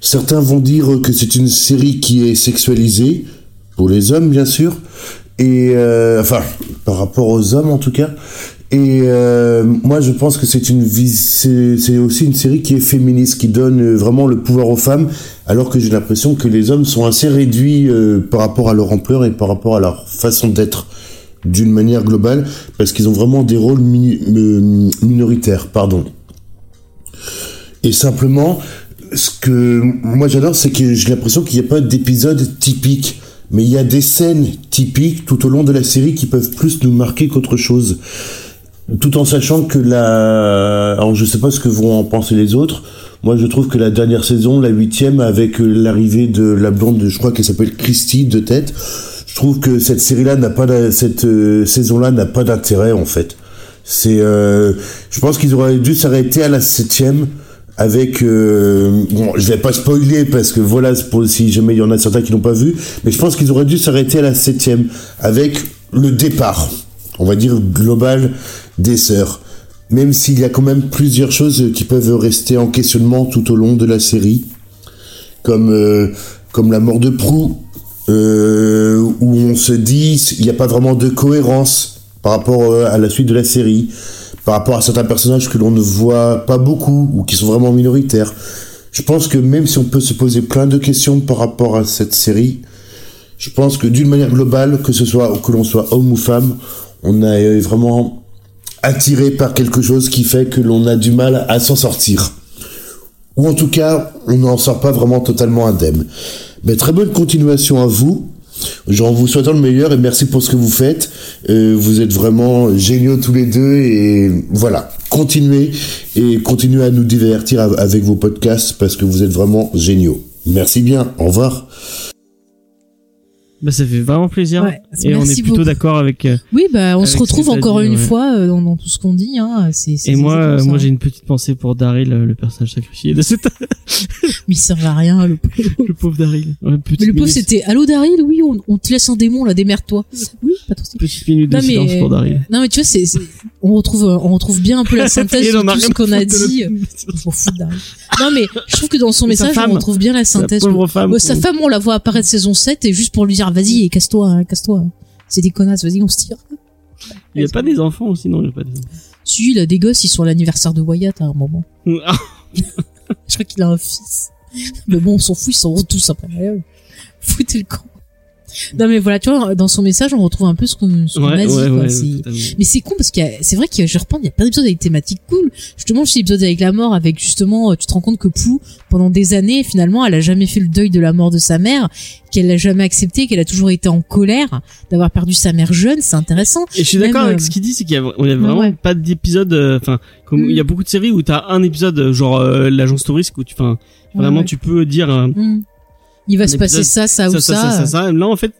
Certains vont dire que c'est une série qui est sexualisée, pour les hommes bien sûr, et euh, enfin par rapport aux hommes en tout cas. Et euh, moi je pense que c'est une c'est aussi une série qui est féministe, qui donne vraiment le pouvoir aux femmes, alors que j'ai l'impression que les hommes sont assez réduits par rapport à leur ampleur et par rapport à leur façon d'être d'une manière globale, parce qu'ils ont vraiment des rôles euh, minoritaires, pardon. Et simplement, ce que moi j'adore, c'est que j'ai l'impression qu'il n'y a pas d'épisode typique, mais il y a des scènes typiques tout au long de la série qui peuvent plus nous marquer qu'autre chose. Tout en sachant que la, alors je sais pas ce que vont en penser les autres. Moi, je trouve que la dernière saison, la huitième, avec l'arrivée de la blonde, je crois qu'elle s'appelle Christy de tête, je trouve que cette série-là n'a pas, cette euh, saison-là n'a pas d'intérêt en fait. C'est, euh, je pense qu'ils auraient dû s'arrêter à la septième avec, euh, bon, je vais pas spoiler parce que voilà, si jamais il y en a certains qui n'ont pas vu, mais je pense qu'ils auraient dû s'arrêter à la septième avec le départ, on va dire global des sœurs. Même s'il y a quand même plusieurs choses qui peuvent rester en questionnement tout au long de la série, comme euh, comme la mort de Prou, où on se dit il n'y a pas vraiment de cohérence par rapport euh, à la suite de la série, par rapport à certains personnages que l'on ne voit pas beaucoup ou qui sont vraiment minoritaires. Je pense que même si on peut se poser plein de questions par rapport à cette série, je pense que d'une manière globale, que ce soit que l'on soit homme ou femme, on a euh, vraiment attiré par quelque chose qui fait que l'on a du mal à s'en sortir. Ou en tout cas, on n'en sort pas vraiment totalement indemne. Mais très bonne continuation à vous. En vous souhaitant le meilleur et merci pour ce que vous faites. Euh, vous êtes vraiment géniaux tous les deux et voilà. Continuez et continuez à nous divertir av- avec vos podcasts parce que vous êtes vraiment géniaux. Merci bien. Au revoir. Bah, ça fait vraiment plaisir. Ouais, et on est plutôt beaucoup. d'accord avec. euh, Oui, bah on se retrouve encore dit, une ouais. fois euh, dans, dans tout ce qu'on dit. Hein. C'est, c'est- Et c'est moi, euh, moi, j'ai une petite pensée pour Daryl, le personnage sacrifié de cette, [LAUGHS] Mais il sert à rien, le pauvre. [LAUGHS] le pauvre Daryl. Ouais, Mais le pauvre, c'était Allô Daryl, oui, on, on te laisse un démon là, démerde-toi. [LAUGHS] Oui, pas souci. Petite minute de Non, mais- pour Daryl. Non, mais tu vois, c'est, c'est- on retrouve, on retrouve bien un peu la synthèse de tout ce qu'on a dit. Daryl. Non, mais je trouve que dans son message, on retrouve bien la synthèse. sa femme, on la voit apparaître saison 7 et juste pour lui dire, vas-y, casse-toi, hein, casse-toi. C'est des connasses, vas-y, on se tire. Il y a pas des enfants aussi, non, il y a pas des Si, il a des gosses, ils sont à l'anniversaire de Wyatt à un moment. enfants. [LAUGHS] Je crois qu'il a un fils. Mais bon, on s'en fout, ils s'en vont tous après. Foutez le camp. Non mais voilà, tu vois, dans son message, on retrouve un peu ce qu'on ce qu'on a Ouais, dit. ouais, ouais. Mais c'est con parce qu'il y a, c'est vrai qu'il y a, je reprends, il y a plein d'épisodes avec thématiques cool. Justement, cet épisode avec la mort, avec justement, tu te rends compte que Pou, pendant des années, finalement, elle a jamais fait le deuil de la mort de sa mère, qu'elle l'a jamais accepté, qu'elle a toujours été en colère d'avoir perdu sa mère jeune. C'est intéressant. Et je suis d'accord avec euh, ce qu'il dit, c'est qu'il y a, vraiment ouais. pas d'épisode, euh, enfin, comme Mm. il y a beaucoup de séries où t'as un épisode, genre euh, l'agence touriste, où tu, enfin, vraiment Ouais. tu peux dire euh, Hmm. Il va se passer ça, ça, ça, ou ça, ça, ça, ça. Là, en fait,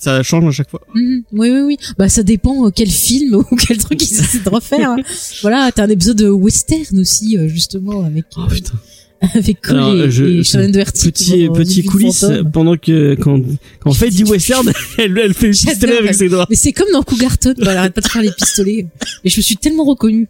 ça change à chaque fois. Mhm. Oui, oui, oui. Bah, ça dépend euh, quel film [LAUGHS] ou quel truc ils [LAUGHS] essaient de refaire. hein. Voilà, t'as un épisode de western aussi, euh, justement, avec Oh euh, putain. [LAUGHS] avec Cole Alors, et, je- et Shannon Doherty. Petit euh, petit coulisses pendant que quand quand Faye dit western, elle elle fait le pistolet avec ses doigts. Mais c'est comme dans Cougarton, elle arrête pas de faire les pistolets. Et je me suis tellement reconnue.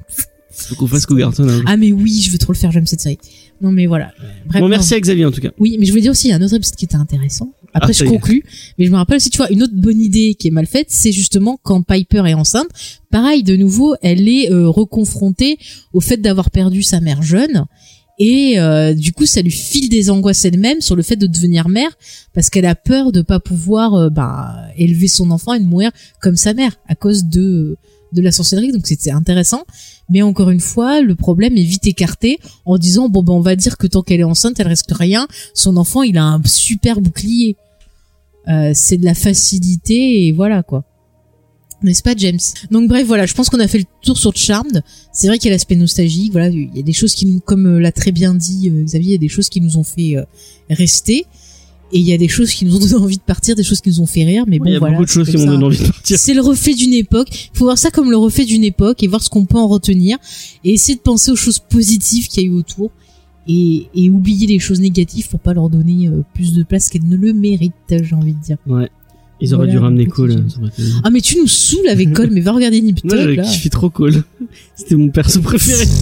Faut qu'on fasse Cougarton. hein. Ah mais oui, je veux trop le faire, j'aime cette série. Non mais voilà. Bref, Bon merci à Xavier en tout cas. Oui, mais je voulais dire aussi, il y a un autre épisode qui était intéressant. Après, Ah, je conclus. Mais je me rappelle aussi, tu vois, une autre bonne idée qui est mal faite, c'est justement quand Piper est enceinte. Pareil, de nouveau, elle est euh, reconfrontée au fait d'avoir perdu sa mère jeune. Et euh, du coup, ça lui file des angoisses elle-même sur le fait de devenir mère, parce qu'elle a peur de pas pouvoir euh, bah, élever son enfant et de mourir comme sa mère à cause de de la sorcellerie. Donc c'était intéressant. Mais encore une fois, le problème est vite écarté en disant bon ben on va dire que tant qu'elle est enceinte, elle risque rien. Son enfant, il a un super bouclier. Euh, c'est de la facilité et voilà quoi. N'est-ce pas James? Donc bref voilà, je pense qu'on a fait le tour sur Charmed. C'est vrai qu'il y a l'aspect nostalgique. Voilà, il y a des choses qui nous, comme euh, l'a très bien dit euh, Xavier, il y a des choses qui nous ont fait euh, rester. Et il y a des choses qui nous ont donné envie de partir, des choses qui nous ont fait rire. Mais bon Il y a voilà. beaucoup de choses qui m'ont donné envie de partir. C'est le reflet d'une époque. Il faut voir ça comme le reflet d'une époque et voir ce qu'on peut en retenir et essayer de penser aux choses positives qu'il y a eu autour et, et oublier les choses négatives pour pas leur donner euh, plus de place qu'elles ne le méritent, j'ai envie de dire. Ouais. Ils auraient Voilà, dû ramener Cole. Été- Ah mais tu nous saoules avec Cole, mais va regarder Nip Moi là. kiffé trop Cole. [LAUGHS] C'était mon perso préféré. [LAUGHS]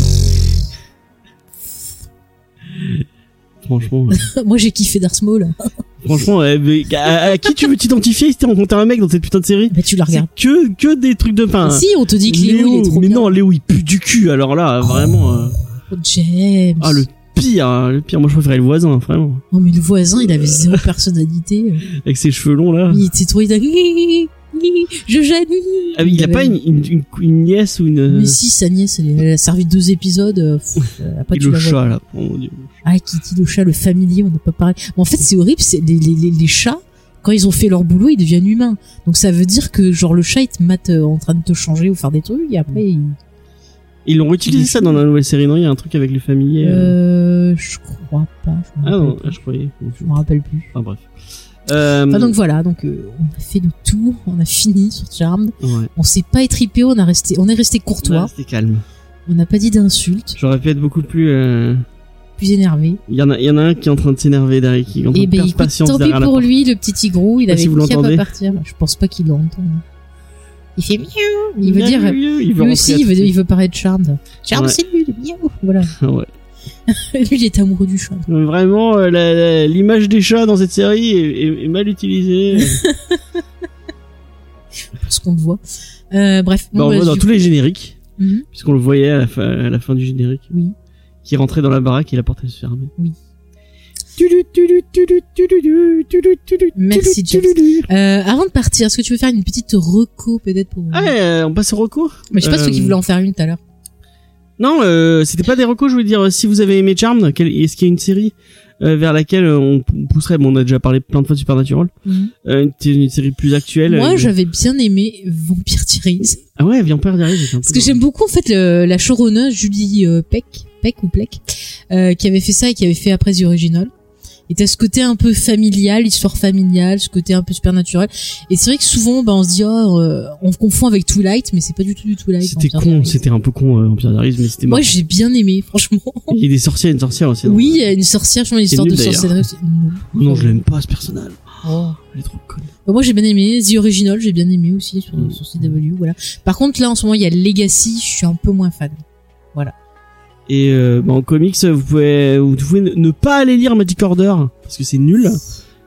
Franchement, euh, [LAUGHS] Moi j'ai kiffé Darth Maul. [LAUGHS] franchement, euh, mais à, à qui tu veux t'identifier si t'es rencontré un mec dans cette putain de série? Bah tu la regardes. que que des trucs de pain. si, on te dit que Léo, il est trop mais bien. non, Léo il pue du cul. Alors là, vraiment, euh, Oh, James. ah le pire, hein, le pire. Moi je préférais le voisin, vraiment, Oh mais le voisin, il avait zéro personnalité. avec ses cheveux longs là. Il était trop... Il Je gêne. Ah, mais il a pas une, une, une, une nièce ou une. Mais si, sa nièce, elle, elle a servi deux épisodes. euh, pff, et le chat là. Oh mon dieu. Ah, Kitty le chat, le familier, on n'a pas parlé. Mais en fait, c'est horrible, c'est les, les, les, les chats, quand ils ont fait leur boulot, ils deviennent humains. Donc ça veut dire que genre le chat, il te mate euh, en train de te changer ou faire des trucs, et après, il... Ils l'ont réutilisé ça dans la nouvelle série, non? Il y a un truc avec le familier. euh. Euh, je crois pas. Je Ah non, ah, je croyais. Je me rappelle plus. Enfin bref. Euh, Enfin, donc voilà, donc euh, on a fait le tour, on a fini sur Charmed. ouais. On s'est pas étripé, on a resté, on est resté courtois. C'était calme. On n'a pas dit d'insultes, J'aurais pu être beaucoup plus. euh, plus énervé. Il y en a, il y en a un qui est en train de s'énerver derrière, qui est en train Et de ben perdre écoute, patience tant pis pour lui, le petit tigrou, il avait si vous qu'à pas partir. Je pense pas qu'il l'entend. Il fait miaou. Il veut dire, il veut lui aussi, il veut, il veut paraître Charmed. Charmed, Ouais. c'est lui, le miaou. Voilà. [LAUGHS] ouais. [LAUGHS] lui, il est amoureux du chat. Vraiment, euh, l'image des chats dans cette série est, est- est mal utilisée. [LAUGHS] Pour ce qu'on le voit. Euh, bref. Bah, on bah, voit dans tous les génériques, Mhm, puisqu'on le voyait à la, fin, à la fin du générique, Oui. qui rentrait dans la baraque et la porte se fermait. Oui. Merci, James. Euh, avant de partir, est-ce que tu veux faire une petite reco peut-être pour Ah, euh, on passe au recours Mais je sais pas ceux qui euh, voulaient en faire une tout à l'heure. Non, euh, c'était pas des recos, je voulais dire, euh, si vous avez aimé Charmed, est-ce qu'il y a une série euh, vers laquelle euh, on pousserait, bon, on a déjà parlé plein de fois de Supernatural, Mhm. euh, une, une série plus actuelle Moi, j'avais bien aimé Vampire Diaries. Ah ouais, un peu Parce que j'aime beaucoup en fait le- la showrunner Julie Peck, Peck ou Pleck, euh, qui avait fait ça et qui avait fait après The Original. Et t'as ce côté un peu familial, histoire familiale, ce côté un peu supernaturel. Et c'est vrai que souvent, bah, on se dit, oh, euh, on confond avec Twilight, mais c'est pas du tout du Twilight. C'était con, c'était un peu con, euh, Empire Diaries, mais c'était Moi, j'ai bien aimé, franchement. Il y a des sorcières, une sorcière aussi. non Oui, il y a une sorcière, je une histoire nul, de d'ailleurs. sorcellerie. c'est- Non. Non, je l'aime pas, ce personnage. Oh. Elle est trop conne. Bah, Moi j'ai bien aimé The Original, j'ai bien aimé aussi sur, Mm. sur CW, voilà. Par contre là en ce moment il y a Legacy, je suis un peu moins fan. Et euh, bah, en comics, vous pouvez, vous pouvez ne- pas aller lire Magic Order, parce que c'est nul.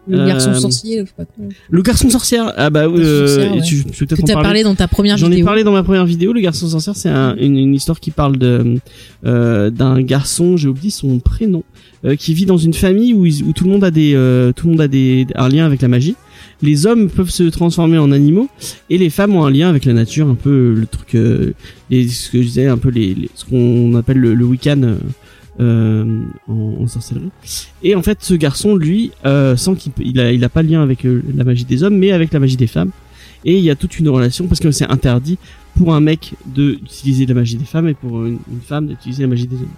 Le Euh, garçon sorcier, là, je sais pas quoi. Le garçon sorcière, ah bah euh, ouais. tu, tu peux Que t'as parlé dans ta première J'en ai vidéo. parlé dans ma première vidéo. Le garçon sorcière, c'est un- une, une histoire qui parle de euh, d'un garçon, j'ai oublié son prénom, euh, qui vit dans une famille où tout le monde a des euh, tout le monde a des un lien avec la magie. Les hommes peuvent se transformer en animaux et les femmes ont un lien avec la nature, un peu le truc, euh, ce que je disais, un peu les, ce qu'on appelle le, le week-end. euh, euh, en, sorcellerie. Et en fait, ce garçon, lui, euh, qu'il il a, il pas de lien avec euh, la magie des hommes, mais avec la magie des femmes. Et il y a toute une relation parce que c'est interdit pour un mec d'utiliser la magie des femmes et pour une, une femme d'utiliser la magie des hommes.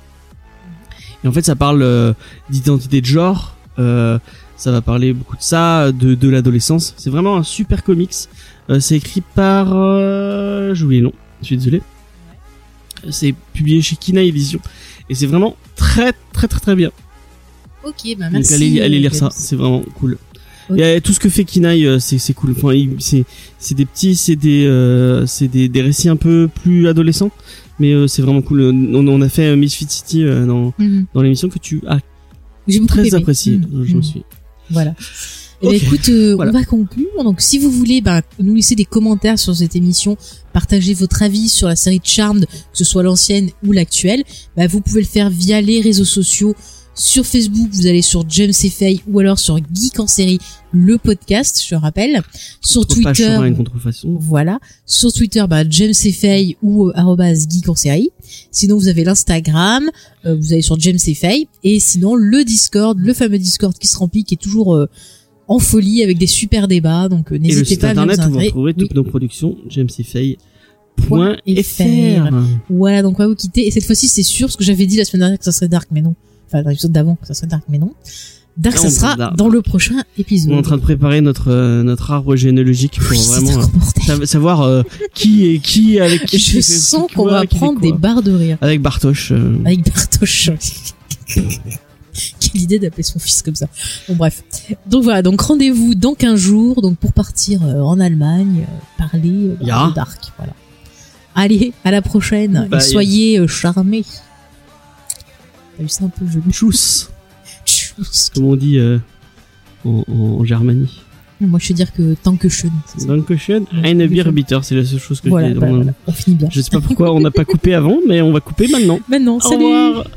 Et en fait, ça parle euh, d'identité de genre. euh, ça va parler beaucoup de ça, de, de l'adolescence. C'est vraiment un super comics. Euh, c'est écrit par, euh, j'ai oublié le nom. Je suis désolé. C'est publié chez Kina Edition et c'est vraiment très très très très bien. Ok, bah Donc merci. allez, allez lire euh, ça, c'est vraiment cool. Y a tout ce que fait Kinaï, euh, c'est c'est cool. Enfin, c'est c'est des petits, c'est des euh, c'est des, des récits un peu plus adolescents, mais euh, c'est vraiment cool. On, on a fait euh, Misfit City euh, dans Mhm. dans l'émission que tu as J'ai très apprécié. Mhm. Je me suis. Voilà. Eh ben, écoute, euh, Voilà. on va conclure. Donc, si vous voulez bah, nous laisser des commentaires sur cette émission, partager votre avis sur la série Charmed, que ce soit l'ancienne ou l'actuelle, bah, vous pouvez le faire via les réseaux sociaux. Sur Facebook, vous allez sur James et Faye ou alors sur Geek en série, le podcast, je rappelle. Sur Twitter, une contrefaçon. voilà. Sur Twitter, bah, James et Faye ou euh, arrobase geek en série. Sinon, vous avez l'Instagram, euh, vous allez sur James et Faye. Et sinon, le Discord, le fameux Discord qui se remplit, qui est toujours euh, en folie avec des super débats. Donc, euh, n'hésitez site pas à venir internet où vous Oui. toutes nos productions, Point jamesfay.fr. Voilà, donc on va vous quitter. Et cette fois-ci, c'est sûr, ce que j'avais dit la semaine dernière que ça serait dark, mais non. Dans l'épisode d'avant, que ça serait dark, mais non. Dark, Non, ça sera dark. dans le prochain épisode. On est en train de préparer notre euh, notre arbre généalogique pour Oui, vraiment euh, sa- savoir euh, qui est qui avec qui. Je sens qu'on va prendre des barres de rire. avec Bartosz. euh, avec Bartosz. [LAUGHS] Quelle idée d'appeler son fils comme ça. Bon bref. Donc voilà, donc rendez-vous dans 15 jours donc pour partir en Allemagne parler de Dark, voilà. Allez, à la prochaine et soyez charmés. T'as vu ça un peu joli. Tchuss, Tchuss. comme on dit euh, en, en Germanie. Moi je veux dire que je Dankeschön, Ouais, eine Dankeschön. Bier c'est la seule chose que Voilà, je dis. bah, dans- voilà, on finit bien. Je sais pas pourquoi on n'a pas coupé avant, mais on va couper maintenant. Maintenant, Au salut revoir.